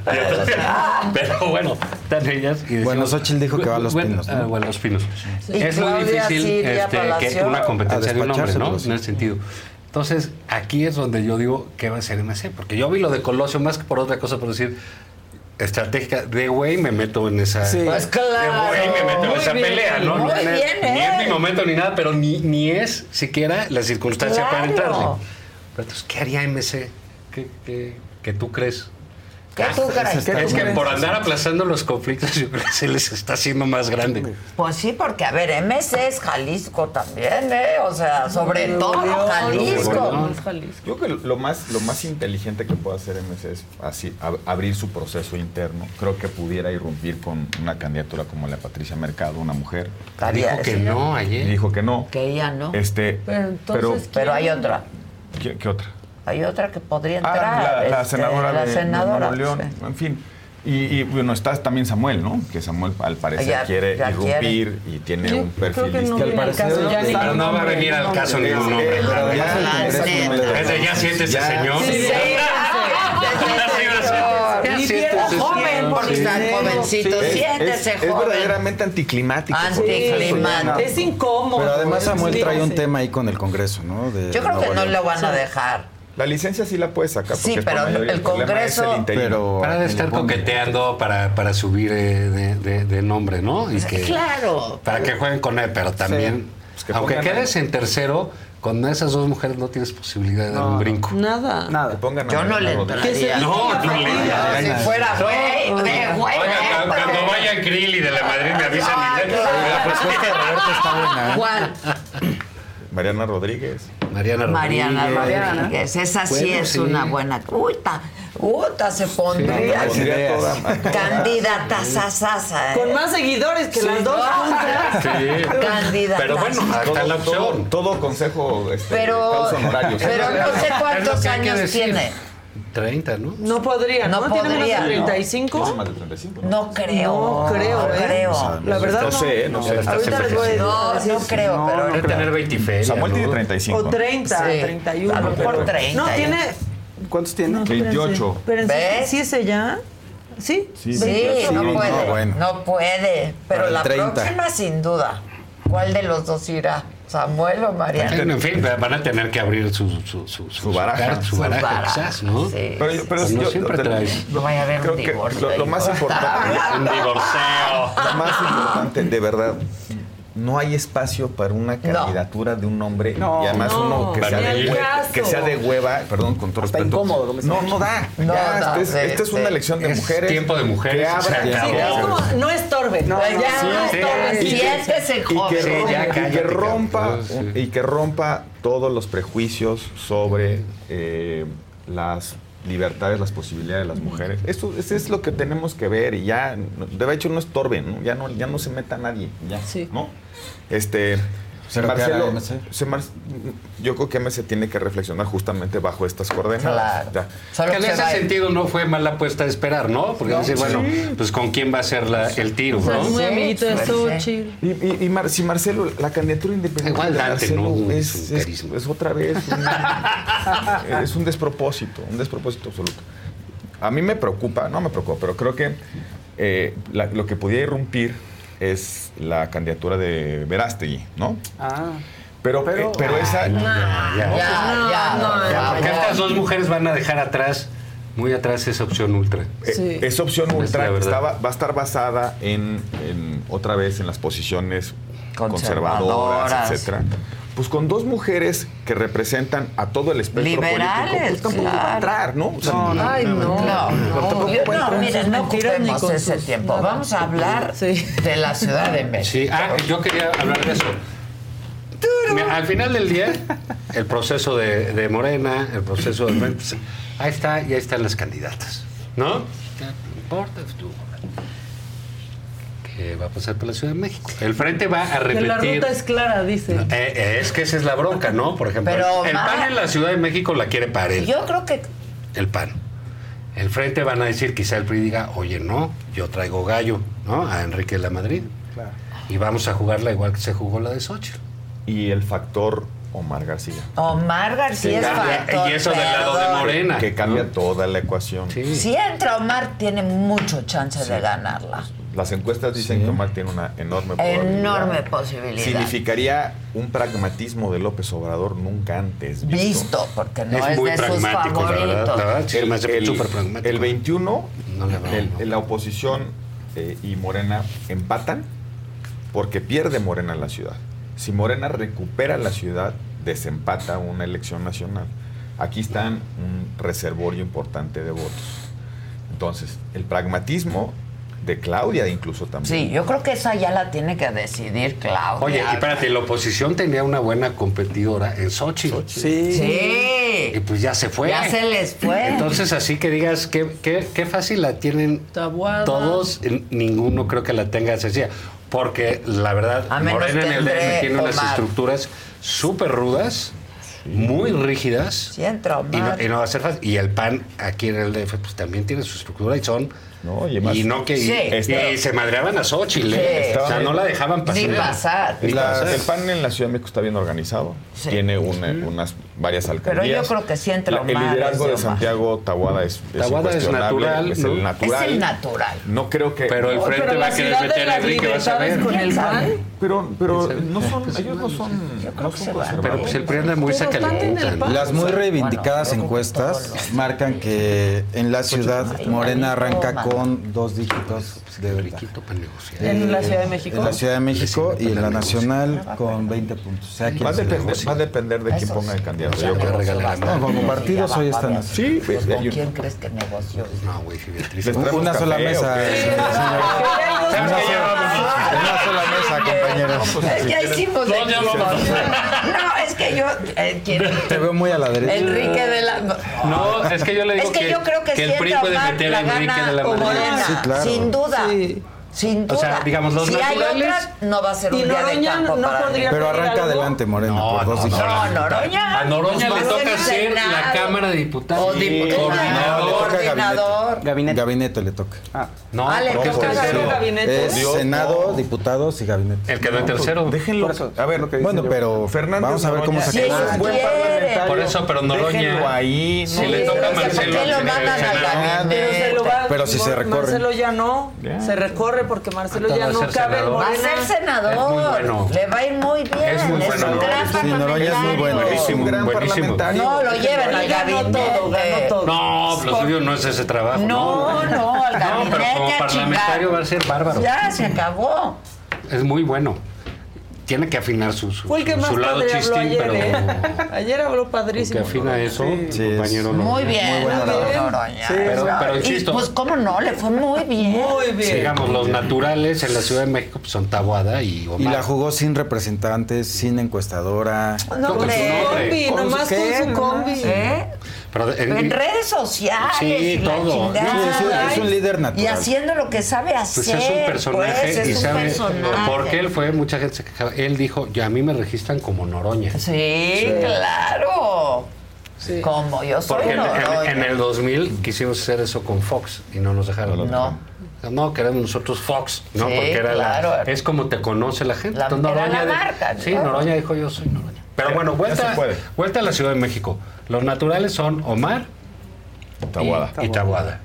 Pero bueno, están ellas. Y Bueno, decimos- Xochitl dijo que va a Los Bueno, Pinos, ¿no? ah, bueno, Los Pinos. Y Es muy Claudia difícil Silvia este, que Una competencia de un hombre, ¿no? sí. En ese sentido. Entonces, aquí es donde yo digo, ¿qué va a ser MC? Porque yo vi lo de Colosio más que por otra cosa, por decir, estratégica, de güey me meto en esa... Sí. Pues claro. De güey me meto en Muy esa bien, pelea, ¿no? muy No es- bien, ni ¿eh? es mi momento ni nada, pero ni, ni es siquiera la circunstancia para Claro. entrarle. Pero entonces, ¿qué haría MC? ¿Qué, qué, qué tú crees? ¿Qué tú crees? Es que por andar aplazando los conflictos, yo creo que se les está haciendo más grande. Pues sí, porque a ver, MC es Jalisco también, ¿eh? O sea, sobre todo Jalisco. Yo creo que lo más, lo más inteligente que puede hacer MC es así, ab- abrir su proceso interno. Creo que pudiera irrumpir con una candidatura como la de Patricia Mercado, una mujer. Dijo que no Y ayer. dijo que no. Que ella no. Este, Pero entonces, Pero hay otra. ¿qué, qué otra? Hay otra que podría Ah, entrar. la, la este, senadora la de, de senadora, Nuevo León, sí. en fin. Y, y, bueno, está también Samuel, ¿no? Que Samuel al parecer Ya- quiere ya irrumpir y tiene Yo un perfil que no al caso ya Pero ningún no va a venir al caso ningún Ese ya siéntese, señor. Sí, sí, Y bien joven, jovencito. Es- Siéntese, es, es joven. verdaderamente anticlimático. Anticlimático. Es incómodo. Pero además Samuel trae un tema ahí con el Congreso, ¿no? De Yo creo que no lo van a dejar. La licencia sí la puede sacar. Sí, pero el Congreso- es el interino. Pero Para de estar coqueteando para, para subir eh, de, de- de nombre, ¿no? Y que, Claro. Para que jueguen con él, pero también, Pues que aunque quedes en tercero, con esas dos mujeres no tienes posibilidad de dar un brinco. Nada. Nada. pongan a Yo no le entraría. No, no le Si fuera güey, de güey. Oiga, cuando, vayan Krill y de la Madrid me avisan y. La propuesta de Roberto está buena. ¿eh? ¿Cuál? Mariana Rodríguez. Mariana Rodríguez. Mariana Rodríguez. Esa sí Bueno, es sí. una buena. Uta, uta se pondría. Sí, Pondría toda- Candidata sasasa. ¿eh? Con más seguidores que las dos juntas. Sí. Candidata. Pero bueno, está la todo, opción. todo consejo este, Pero, causa honorarios. pero no sé cuántos años tiene. 30, ¿no? No podría, ¿no? No ¿Tiene menos podría, de ¿no? 35? Tiene más de 35, ¿no? No creo. No creo, no ¿eh? creo. La verdad No no. sé, no sé. Ahorita les voy a No, decir. no creo, pero Debe tener 20 ferias. Samuel tiene ¿no? 35. O 30, Sí. 31. A lo mejor pero- 30, No, tiene. ¿Cuántos tiene? 28. Pero ¿Ves? ¿sí es ella? ¿Sí? Sí, Sí, 28. no no, puede. bueno. No puede. Pero la 30. próxima, sin duda. ¿Cuál de los dos irá? ¿Samuel o Mariana? En fin, van a tener que abrir su, su, su, Su baraja. Su baraja, baraja, quizás, ¿no? sí. Pero, pero no yo- siempre traes. No vaya a haber un divorcio. lo, lo más importante, Un divorcio. lo más importante, de verdad, no hay espacio para una candidatura de un hombre No, y además no, uno que sea, de que sea de hueva, perdón, con todo Está respeto. incómodo, No, no da. No ya, da, esta es, sí, esta es una sí. elección de Es mujeres. tiempo de mujeres, Que abra. Sí, es como, no estorbe. No, ya no, no sí. estorbe. Y que- Siéntese y que, joven. Sí, rompa, y que rompa cabrón. Sí. y que rompa todos los prejuicios sobre eh, las libertades, las posibilidades de las mujeres. Esto, eso es lo que tenemos que ver y ya, no- de hecho no estorben, ¿no? Ya no, ya no se meta nadie, ya, Sí. ¿no? Este, ¿Pero qué hará Marcelo, se Mar- yo creo que MC tiene que reflexionar justamente bajo estas coordenadas. Claro. Solo Que en se ese sentido no fue mala apuesta de esperar, ¿no? Porque No, decir, bueno, pues con quién va a ser la- el tiro, O sea, ¿no? muy Sí, amiguito de sí. Xochitl. Y, y- y Mar- si Marcelo, la candidatura independiente Igual de Dante, Marcelo ¿no? es, Es un es- carisma. es otra vez un, es un despropósito, un despropósito absoluto. A mí me preocupa, no me preocupa, pero creo que eh, la- lo que podía irrumpir es la candidatura de Verástegui, ¿no? Ah. Pero, Pero- eh, pero esa... Ya, ya. Ya, ya, no, ya, Porque ya. estas dos mujeres van a dejar atrás, muy atrás, esa opción ultra. Eh, Sí. Esa opción ultra la verdad. estaba- va a estar basada en, en, otra vez en las posiciones Conservadoras. conservadoras, etcétera. Pues con dos mujeres que representan a todo el espectro Liberales, político, pues tampoco va a claro. entrar, ¿no? O sea, No, no, ay, no. No, no, yo- no, miren, no ocupemos con ese sus tiempo. nada. Vamos a hablar Sí. de la Ciudad de México. Sí, ah, yo quería hablar de eso. Mira, al final del día, el proceso de, de Morena, el proceso de... pues, ahí está, y ahí están las candidatas, ¿no? No importa, tú. Que va a pasar por la Ciudad de México. El frente va a Que la repetir. ruta es clara, dice. Eh, eh, es que esa es la bronca, ¿no? Por ejemplo, Pero, el PAN en la Ciudad de México la quiere para él. Yo creo que El PAN. El frente van a decir, quizá el PRI diga, oye, no, yo traigo gallo, ¿no? A Enrique de la Madrid. Y vamos a jugarla igual que se jugó la de Xochitl. Y el factor Omar García. Omar García es factor. y eso del lado de. Morena. Que cambia toda la ecuación. Si entra Omar, tiene mucho chance de ganarla. Las encuestas dicen que Omar tiene una enorme probabilidad. Enorme posibilidad. Significaría un pragmatismo de López Obrador nunca antes visto. Visto, porque no Es es, muy de sus pragmático, la verdad, la sí, hace el, súper pragmático. el 21, No el- la oposición eh, y Morena empatan porque pierde Morena la ciudad. Si Morena recupera la ciudad, desempata una elección nacional. Aquí están un reservorio importante de votos. Entonces, el pragmatismo de Claudia incluso también. Sí, yo creo que esa ya la tiene que decidir Claudia. Oye, y espérate, la oposición tenía una buena competidora en Xochitl. Sí. Sí. Y pues ya se fue. Ya se les fue. Entonces, así que digas, qué, qué, qué fácil la tienen Tabuada. todos, ninguno creo que la tenga sencilla. Porque la verdad, Morena en el DF tiene unas estructuras súper rudas, muy rígidas. Sí, entra Y no, y no va a ser fácil. Y el PAN aquí en el DF pues también tiene su estructura y son... No, y, y no que Sí. y, Está- y se madreaban a Xochitl, ¿eh? Sí. o sea, no la dejaban pasar. Ni pasar. Ni La- pasar. el PAN en la Ciudad de México está bien organizado. Sí. Tiene una- unas varias Pero alcaldías. yo creo que sí entra La- El liderazgo es de. Santiago Tabuada es, es Tabuada es natural, es ¿no? el natural. Es el natural. No creo que. Pero el frente pero va a la querer meter a Enrique, vas a ver. con el. PAN. Pero, pero ¿Quién no son, ellos no son, no que. Pero pues el PRI anda muy. PAN. Las muy reivindicadas Bueno, encuestas marcan que en la ciudad Morena arranca con dos dígitos de verdad. En la Ciudad de México. En la Ciudad de México y en la nacional con 20 puntos. O sea, Va a, ¿quién depender, negocia? va a depender de quién Eso ponga el candidato. Yo creo. No, como partidos hoy están a así. Sí, Pues, pues, ¿Con quién crees que negoció? No, güey, Beatriz. Una sola mesa. Una sola mesa, compañeros. Es que hicimos No, ya equipo. vamos. No, es que yo eh, quiero Te veo muy a la derecha. Enrique de la No, es que yo le digo Es que, yo creo que, el si PRI puede meter la a Enrique gana de la. Morena, Sí, claro. sin duda. Sí. Sin duda. O sea, digamos, los si hay naturales- otra, no va a ser un Y día de campo no para podría- Pero arranca algo? adelante Morena No, por dos no. No, Noroña. A Noroña Pues le toca ser la. Cámara de Diputados. O diputado, Coordinador. Gabinete. Gabinete le toca. No, Ah, le toca gabinete. Es Dios, Senado, no. diputados y gabinete. El quedó en tercero. Déjenlo. A ver, Bueno, pero Fernández vamos a ver cómo se queda. Por eso, pero Noroña- Déjenlo ahí. Si no le toca a ¿por qué Marcelo lo? Pero, lo si se recorre. Marcelo ya no. Se recorre porque Marcelo ya no cabe en senador. Va a ser senador. Es muy bueno. Le va a ir muy bien. Es muy bueno, un gran Sí, Noroña es muy bueno. un gran Buenísimo. parlamentario. No, lo llevan al gabinete. todo, ganó todo. No, lo suyo no es ese trabajo. No, no, al No, pero como parlamentario va a ser bárbaro. Ya, se acabó. Es muy bueno. Tiene que afinar su, su, Fue el que su- más su lado chistín, ayer, pero ¿eh? Ayer habló que padrísimo. afina eso, Sí, compañero. Muy bien, labor. Noroña. Sí, Pero, pero Y insisto, pues, ¿cómo no? Le fue muy bien. Muy bien. digamos, los naturales en la Ciudad de México pues, son Taboada y Omar. Y la jugó sin representantes, sin encuestadora. No Con su nombre. Combi, Con su- nomás con su combi. ¿Eh? Pero en- En redes sociales. Sí, todo. Sí, es un- es un líder natural. Y haciendo lo que sabe hacer. Pues es un personaje pues, es y un sabe personaje. por qué él fue, mucha gente se quejaba. Él dijo, ya a mí me registran como Noroña. Sí, claro. Como yo soy Porque en, en- Noroña. en el 2000 quisimos hacer eso con Fox y no nos dejaron. No. No, queremos nosotros Fox, ¿no? Sí, Porque era la- claro. es como te conoce la gente. La- Entonces, era la marca, ¿no? Sí, Noroña dijo yo soy Noroña. Pero bueno, vuelta, vuelta a la Ciudad de México. Los naturales son Omar Tabuada. y, y Tabuada.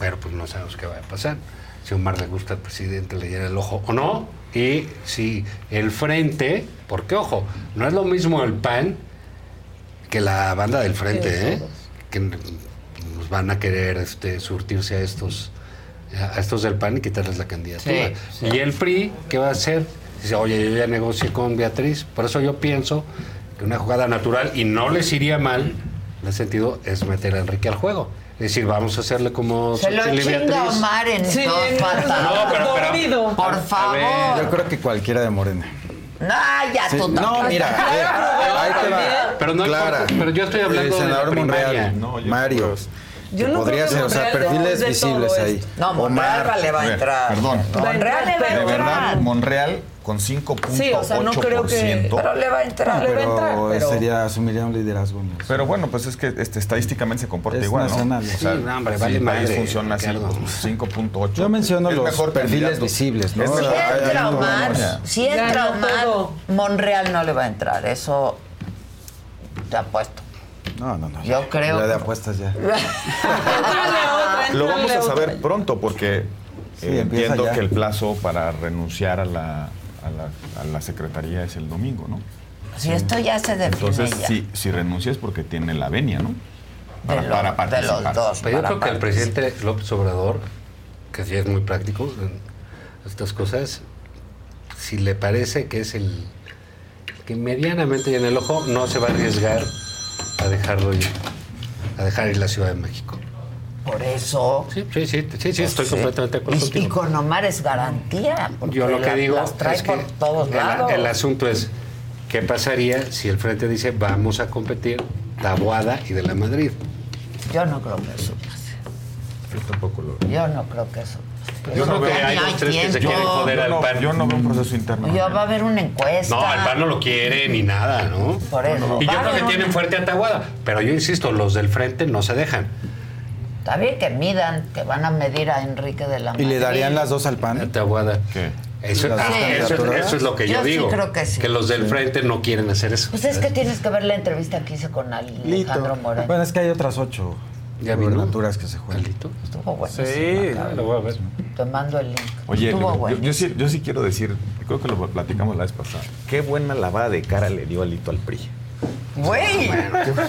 Pero pues no sabemos qué va a pasar. Si Omar le gusta al presidente, le llena el ojo o no. Y si el frente, porque ojo, no es lo mismo el PAN que la banda del frente, ¿eh? Que nos van a querer este, surtirse a estos a estos del PAN y quitarles la candidatura. Sí, sí. Y el PRI, ¿qué va a hacer? Dice, oye, yo ya negocié con Beatriz. Por eso yo pienso que una jugada natural, y no les iría mal, en ese sentido, es meter a Enrique al juego. Es decir, vamos a hacerle como Se lo chinga. Omar en Sí. No, pero-. Por favor. ver, Yo creo que cualquiera de Morena. Ah, ya Sí, tú no, mira, a ver, ahí te va. Pero no Clara, pero yo estoy hablando el de la senador. Monreal, No, Mario, Yo no podría ser, o sea, perfiles de visibles ahí. No, Monreal Omar, le va a entrar. perdón. Monreal le va a De entrar. verdad, Monreal con 5.8%. Sí, o sea, no creo que- Pero le va a entrar. Le va a Pero, entrar, pero- sería, asumiría un liderazgo. ¿no? Pero bueno, pues es que este, estadísticamente se comporta Es igual, nacional, ¿no? sí, no, hombre, si vale el país madre, funciona así, pues, 5.8. Yo menciono los mejor perfiles visibles, ¿no? Si entra Omar, si entra Omar. Monreal no le va a entrar. Eso te apuesto. No, no, no. Yo creo Ya de apuestas ya. Lo vamos a saber pronto porque Sí, eh, entiendo ya. que el plazo para renunciar a la, a la, a la secretaría es el domingo, ¿no? Si esto ya se define Entonces, ya. si, si renuncia es porque tiene la venia, ¿no? Para, De lo- para de participar. los dos. Pero yo creo que el presidente López Obrador, que sí es muy práctico en estas cosas, si le parece que es el que medianamente en el ojo, no se va a arriesgar a dejarlo ir, a dejar ir la Ciudad de México. Por eso. Sí, sí, sí, sí, sí, estoy Sí. completamente de acuerdo Y, con Omar es garantía. porque Yo lo que la- digo las trae es que por todos el, lados. el asunto es, ¿qué pasaría si el Frente dice vamos a competir Taboada y de la Madrid? Yo no creo que eso pase. Yo tampoco lo Yo no creo que eso pase. Yo creo que hay dos, tres que se quieren joder yo al no, PAN. yo no veo un proceso interno. Ya va a haber una encuesta. No, el PAN no lo quiere ni nada, ¿no? Por eso. Y yo creo que tienen fuerte a Taboada. Pero yo insisto, los del frente no se dejan. Está bien que midan, que van a medir a Enrique de la ¿Y le Madrid. darían las dos al PAN? A Taboada. ¿Qué? Eso, ah, eso- eso es lo que yo, Yo sí digo. creo que sí. los del frente no quieren hacer eso. Pues es que tienes que ver la entrevista que hice con Alejandro Moreno. Bueno, es que hay otras ocho ¿Ya gubernaturas que se juegan. Estuvo bueno. Sí, lo voy a ver. Te mando el link. Oye, Estuvo yo sí, yo sí quiero decir, creo que lo platicamos la vez pasada, qué buena lavada de cara le dio Alito al PRI. Güey.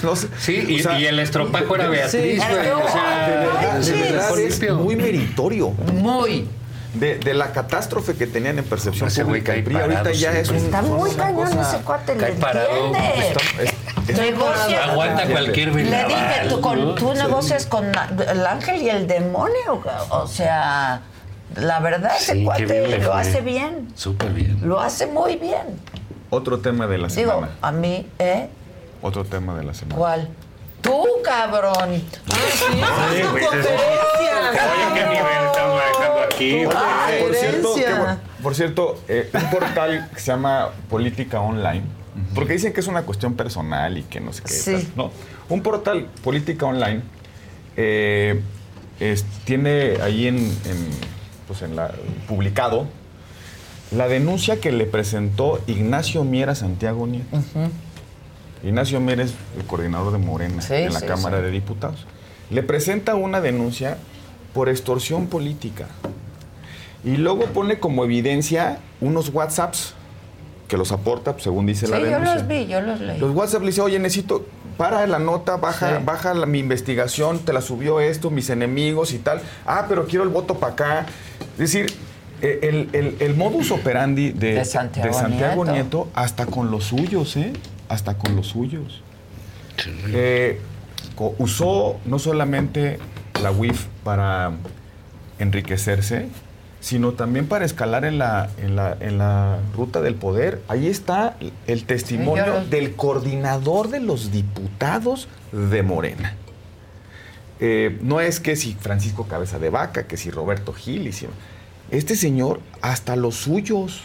No sé, Sí, y, o sea, y el estropajo era Beatriz, Sí, güey. o sea, de verdad, de es limpio. muy meritorio. Muy. De, de la catástrofe que tenían en percepción Ese güey pública, cae PRI ahorita parado ya es un... Está muy cañón cosa- ese cuate, le parado. entiende. Está- es- es- Negocia. Aguanta cualquier Le dije, tú, con- ¿no? tú Sí. negocias con el ángel y el demonio. O sea, la verdad, ese Sí, cuate lo hace bien. Súper bien. Lo hace muy bien. Otro tema de la Digo, semana. a mí, ¿eh? Otro tema de la semana. ¿Cuál? Tú, cabrón. Ah, güey, eso-. Oye, qué nivel estamos manejando aquí. Ay, por cierto, herencia. qué bueno. por cierto eh, un portal que se llama Política Online, porque dicen que es una cuestión personal y que no sé qué. Sí. tal, ¿no? Un portal Política Online eh, es- tiene ahí en, en, pues en la, publicado la denuncia que le presentó Ignacio Miera Santiago Nieto. Ignacio Miera es el coordinador de Morena Sí, en la sí, Cámara sí. de Diputados. Le presenta una denuncia por extorsión política. Y luego pone como evidencia unos WhatsApps que los aporta, pues, según dice Sí, la yo denuncia. los vi, yo los leí. Los WhatsApp le dice, oye, necesito, para la nota, baja, Sí. baja la- mi investigación, te la subió esto, mis enemigos y tal. Ah, pero quiero el voto para acá. Es decir, el, el- el modus operandi de, De Santiago de Santiago Nieto. Nieto, hasta con los suyos, ¿eh? Hasta con los suyos. Eh, co- usó no solamente la WIF para enriquecerse, sino también para escalar en la, en la, en la ruta del poder. Ahí está el testimonio Sí, del coordinador de los diputados de Morena. Eh, no es que si Francisco Cabeza de Vaca, que si Roberto Gil, y si- este señor, hasta los suyos,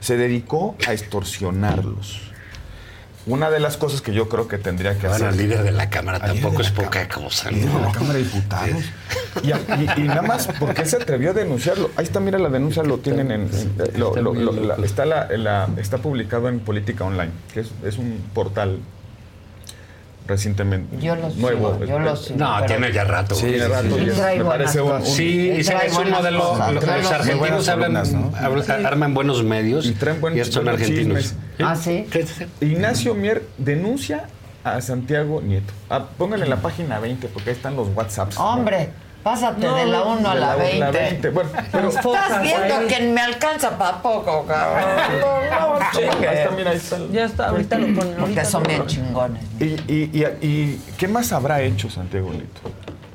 se dedicó a extorsionarlos. Una de las cosas que yo creo que tendría que Bueno, hacer. el líder de la Cámara tampoco es poca cosa, líder de ¿no? la Cámara de Diputados. Y, y- y nada más porque él se atrevió a denunciarlo. Ahí está, mira, la denuncia lo tienen en. en- lo- lo- lo- la- está, la- está publicado en Política Online, que es, es un portal recientemente Yo lo nuevo. sigo, yo lo sigo. No, pero- tiene ya rato. Sí, tiene rato. Es- trae me parece un, un- Sí, Y es, trae es un buenas modelo. cosas. Los, Trae los buenas argentinos hablan, columnas, ¿no? hablan- arman buenos medios Y traen buen- y estos son buenos argentinos. chismes. Ah, sí. Ignacio Mier denuncia a Santiago Nieto. Ah, pónganle la página 20 porque ahí están los WhatsApps. Hombre, pásate No, de la 1 a la la 20. 20. Bueno, pero Estás viendo ahí. que me alcanza para poco, cabrón. No, no, chingue. ahí está, mira, ahí está. Ya está, ahorita lo ponen. Porque son bien chingones. ¿Y, y, y, y qué más habrá hecho Santiago Nieto?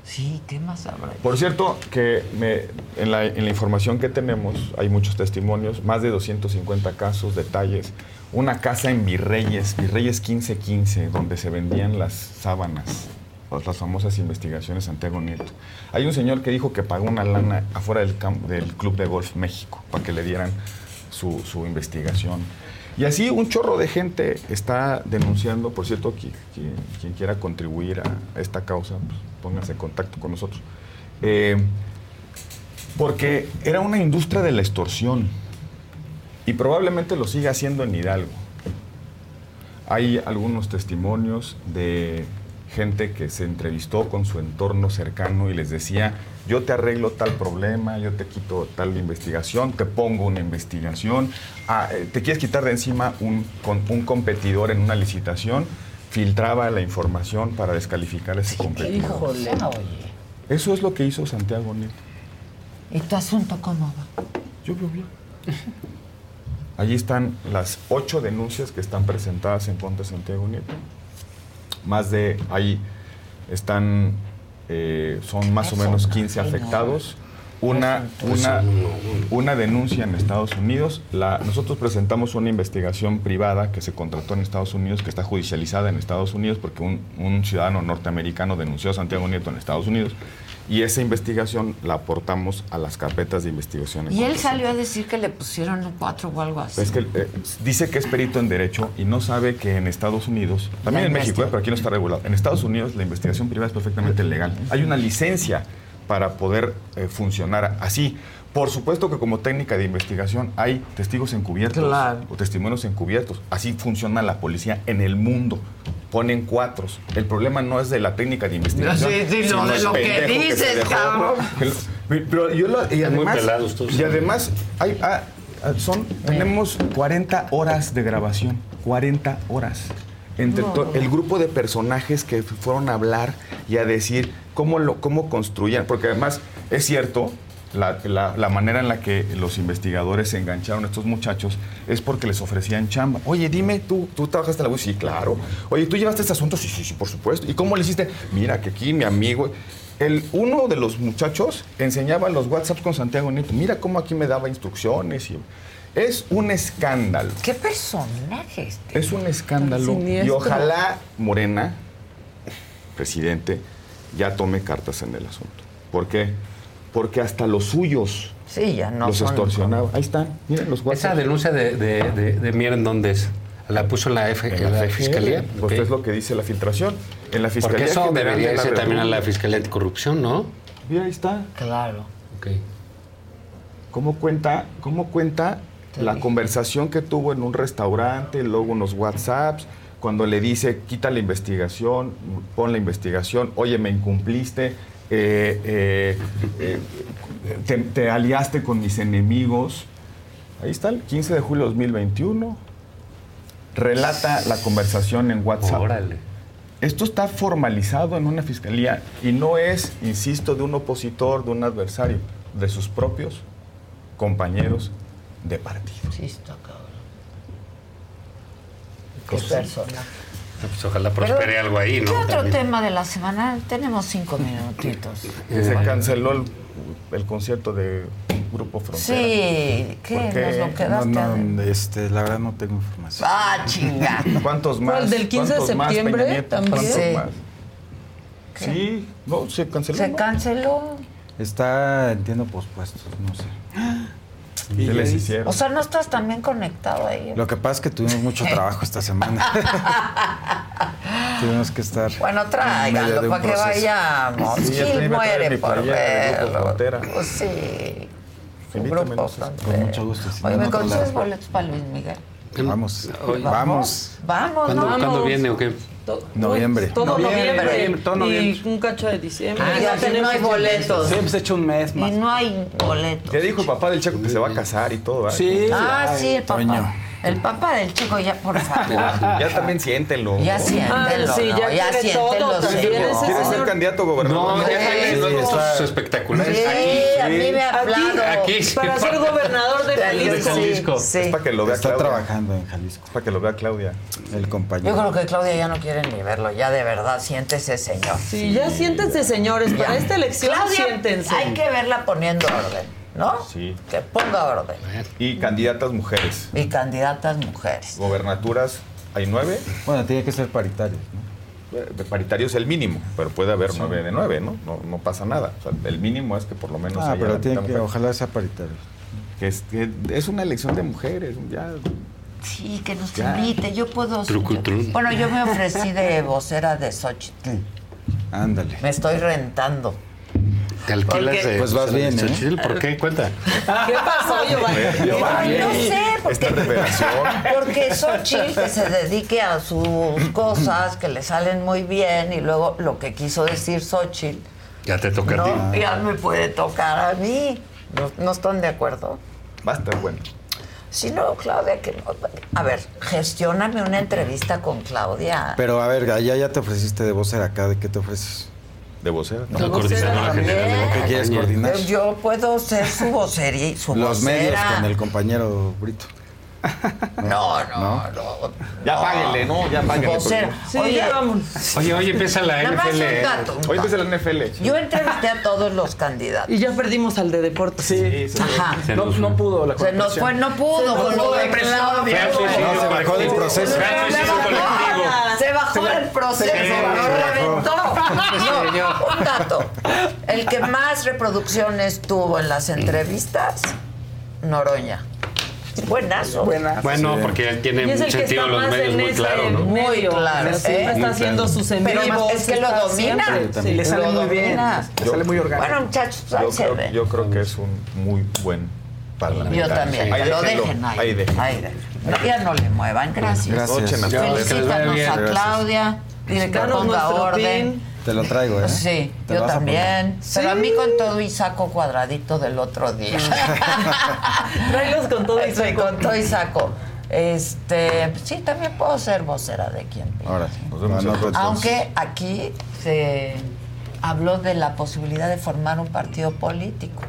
Sí, ¿qué más habrá? Por cierto, que me- en, la, en la información que tenemos hay muchos testimonios, más de 250 casos, detalles. Una casa en Virreyes, Virreyes 1515, donde se vendían las sábanas las las famosas investigaciones Santiago Nieto. Hay un señor que dijo que pagó una lana afuera del, camp- del Club de Golf México para que le dieran su, su investigación. Y así un chorro de gente está denunciando, por cierto, qui- qui- quien, quiera contribuir a, esta causa, pues, pónganse en contacto con nosotros. Eh, porque era una industria de la extorsión y probablemente lo siga haciendo en Hidalgo. Hay algunos testimonios de gente que se entrevistó con su entorno cercano y les decía, yo te arreglo tal problema, yo te quito tal investigación, te pongo una investigación, Ah, eh, te quieres quitar de encima un, con- un competidor en una licitación, filtraba la información para descalificar a ese competidor. Híjole. Eso es lo que hizo Santiago Nieto. ¿Y tu asunto cómo va? Yo veo bien. Allí están las ocho denuncias que están presentadas en contra de Santiago Nieto. Más de, ahí están, eh, son más o menos 15 afectados. Una, una, una denuncia en Estados Unidos. La, nosotros presentamos una investigación privada que se contrató en Estados Unidos, que está judicializada en Estados Unidos, porque un, un ciudadano norteamericano denunció a Santiago Nieto en Estados Unidos. Y esa investigación la aportamos a las carpetas de investigación. Y él salió a decir que le pusieron un cuatro o algo así. es que eh, dice que es perito en derecho y no sabe que en Estados Unidos, también La en México, eh, pero aquí no está regulado. En Estados Unidos la investigación privada es perfectamente legal. Hay una licencia para poder eh, funcionar así. Por supuesto que como técnica de investigación hay testigos encubiertos o testimonios encubiertos. Así funciona la policía en el mundo. Ponen cuatros. El problema no es de la técnica de investigación. Sí, sí, no, sino de el lo que dices, dejó. cabrón. Que- Pero yo lo- y Muy además, pelados todos. y además hay, ah, ah, son, tenemos 40 horas de grabación, 40 horas. Entre No. el grupo de personajes que fueron a hablar y a decir cómo, lo, cómo construían, porque además es cierto, la, la- la manera en la que los investigadores se engancharon a estos muchachos es porque les ofrecían chamba. Oye, dime, ¿tú, tú trabajaste en la web? Sí, claro. Oye, ¿tú llevaste este asunto? Sí, sí, sí, por supuesto. ¿Y cómo le hiciste? Mira, que aquí mi amigo... El, uno de los muchachos enseñaba los WhatsApps con Santiago Nieto. Mira cómo aquí me daba instrucciones. Y, es un escándalo. ¿Qué personaje este? Es un escándalo. Y ojalá Morena, presidente, ya tome cartas en el asunto. ¿Por qué? Porque hasta los suyos Sí, ya no los son- extorsionaba. Ahí están, miren los Esa denuncia de, de, de, de Mier, ¿en dónde es? ¿La puso en la, F, en la Fiscalía? Pues es lo que dice la filtración. En la Fiscalía Porque eso debería irse también a la. Fiscalía Anticorrupción, ¿no? Mira, ahí está. Claro. Ok. ¿Cómo cuenta, cómo cuenta la conversación que tuvo en un restaurante, luego unos WhatsApps, cuando le dice, quita la investigación, pon la investigación, oye, me incumpliste, eh, eh, te, te aliaste con mis enemigos. Ahí está, el 15 de julio de 2021. Relata la conversación en WhatsApp. Esto está formalizado en una fiscalía y no es, insisto, de un opositor, de un adversario, de sus propios compañeros de partido. Sí, está cabrón. Qué Pues personaje. Pues ojalá prospere Pero, algo ahí, ¿no? ¿Qué otro También. tema de la semana? Tenemos cinco minutitos. Que se canceló el, el concierto de Grupo Frontera. Sí, ¿qué? Nos lo quedaste No, este, la verdad no tengo información. Ah, chinga. ¿Cuántos más? ¿Cuál, del 15 de ¿Cuántos más, septiembre también? ¿Cuántos Sí. más? Sí, no, se canceló. Se canceló. Está, entiendo, pospuestos, no sé. ¿Qué ya les hicieron? O sea, no estás también conectado ahí. Lo que pasa es que tuvimos mucho trabajo esta semana. tuvimos que estar. Bueno, tráiganlo para que vayamos. Sí, Gil muere por verlo. Pues sí. Un Invítame, grupo no sé. frontera. Con mucho gusto. si Oye, no, ¿me consigues boletos para Luis Miguel? Vamos, vamos. Vamos, ¿Cuándo, vamos. ¿cuándo viene o qué? To- Noviembre. Todo Noviembre, todo noviembre. Y un cacho de diciembre. Ah, ya no hay boletos. Sí, hemos hecho un mes Y más. no hay boletos. Ya dijo el papá del Checo que se va a casar y todo, ¿verdad? Sí. Ah, sí, el papá. Toño. El papá del chico, ya, por favor. Ya también siéntenlo. Ya Ah, sí, ¿no? ya ya quiere todo, también señor. ese ¿Quiere ser candidato a gobernador? No, ya Sí, está- fotos espectaculares. Sí, Aquí. a mí me ha Aquí, hablado. Aquí sí. Para ser gobernador de De Jalisco. Jalisco. Sí, Es sí. para que lo vea Está Claudia. trabajando en Jalisco. Es para que lo vea Claudia. El Yo compañero. creo que Claudia ya no quiere ni verlo, ya de verdad, siéntese, señor. Sí, ya siéntense, señores. Para Ya. esta elección, Claudia, siéntense. hay que verla poniendo orden, ¿no? Sí. Que ponga orden. Y candidatas mujeres. Y candidatas mujeres. Gobernaturas, hay nueve. Bueno, tiene que ser paritario, ¿no? eh, paritario es el mínimo, pero puede haber nueve de nueve, ¿no? ¿no? No pasa nada. O sea, el mínimo es que por lo menos Ah, haya pero la tiene mitad que, mujer. ojalá sea paritario. Que es, que es una elección de mujeres, ya. Sí, que nos Ya. invite. Yo puedo. Trucutrún. Bueno, yo me ofrecí de vocera de Xochitl. Ándale. Me estoy rentando. ¿Te alquilas Porque- de Pues vas bien, ¿eh? ¿Por qué? Cuenta. ¿Qué pasó, Giovanni? Giovanni. No sé, Esta porque, revelación. porque Xochitl que se dedique a sus cosas que le salen muy bien y luego lo que quiso decir Xochitl Ya te toca a ti. ya me puede tocar a mí. ¿No, no están de acuerdo? Va a estar bueno. Si no, Claudia, que no. A ver, gestióname una entrevista con Claudia. Pero a ver, allá ya te ofreciste de vocera acá, ¿de qué te ofreces? ¿De vocera? De La coordinadora vocera general de. ¿Qué quieres coordinar? Yo puedo ser su vocería y su Los medios vocera. con el compañero Brito. No, no, no. Ya páguenle, ¿no? Ya páguenle. Vocera. porque- Oye, Oye, oye, empieza la Nada más NFL. un dato, un Hoy empieza la NFL. Yo entrevisté a todos los candidatos. Y ya perdimos al de deportes. Sí, sí. Ajá. No, no pudo la Se nos fue, no pudo Se con lo de suicidio No, se bajó del colectivo. proceso. Fue suicidio colectivo. Se bajó del proceso, Sí, no se reventó. Sí, No, un dato. El que más reproducciones tuvo en las entrevistas, Noroña. Buenazo. Bueno, porque él tiene que sentido los medios muy claro, ¿no? Muy claro, siempre está haciendo claro. sus en Pero es que lo domina. Sí, Le sale muy bien. Le sale muy orgánico. Bueno, muchachos, ahí Yo creo, ve. yo creo que es un muy buen parlamentario. Yo también. Ahí que lo déjenlo, dejen ahí. Ahí déjenlo. Ahí déjenlo. No, ya no le muevan. Gracias. Gracias. Felicítanos a. Claudia. Dile que ponga orden. pin. Te lo traigo, ¿eh? Sí, Te yo vas a también. Pero a mí con todo y saco cuadradito del otro día. Tráelos con todo y Sí, saco. con todo y saco. Este, sí, también puedo ser vocera de quien. Ahora, Nos vemos anoto entonces. Aunque aquí se habló de la posibilidad de formar un partido político.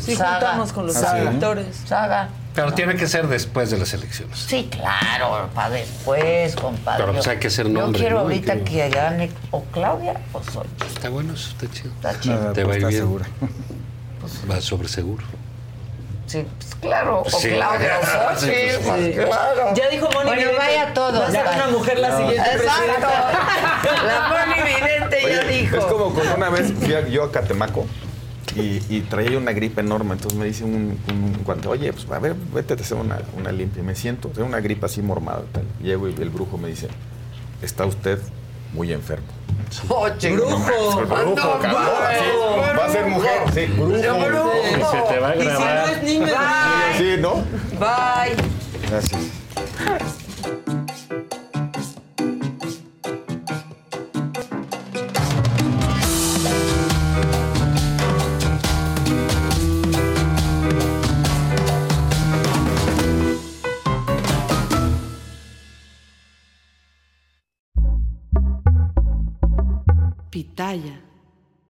Sí, Saga. juntamos con los Saga. electores. Saga. Pero tiene que ser después de las elecciones. Sí, claro, para después, compadre. Pero, pues, hay que Yo nombre, quiero ¿no? ahorita que- que gane o Claudia o Xochitl. Está bueno, eso está chido. Está chido. Nada, Te pues va a ir está bien. segura. Va sobre seguro. Sí, pues, claro. O Sí. Claudia o Sí, Xochitl, pues, pues, claro. Ya dijo Moni Bueno, Vidente, vaya todos. Va a ser una mujer la siguiente Exacto. presidenta. La Moni Vidente ya Oye, dijo. Es como cuando una vez fui a- yo a Catemaco y, y traía una gripe enorme. Entonces me dice un, un guante, oye, pues a ver, vete a hacer una, una limpia. Y me siento, tengo una gripe así mormada. y Tal. Llego y el brujo me dice, está usted muy enfermo. Oye, Brujo. Brujo, No, cabrón, Va a ser mujer, sí, brujo. brujo. Se te va a Y si no grabar. es niño, Bye. Sí, ¿no? Bye. Gracias. Pitaya.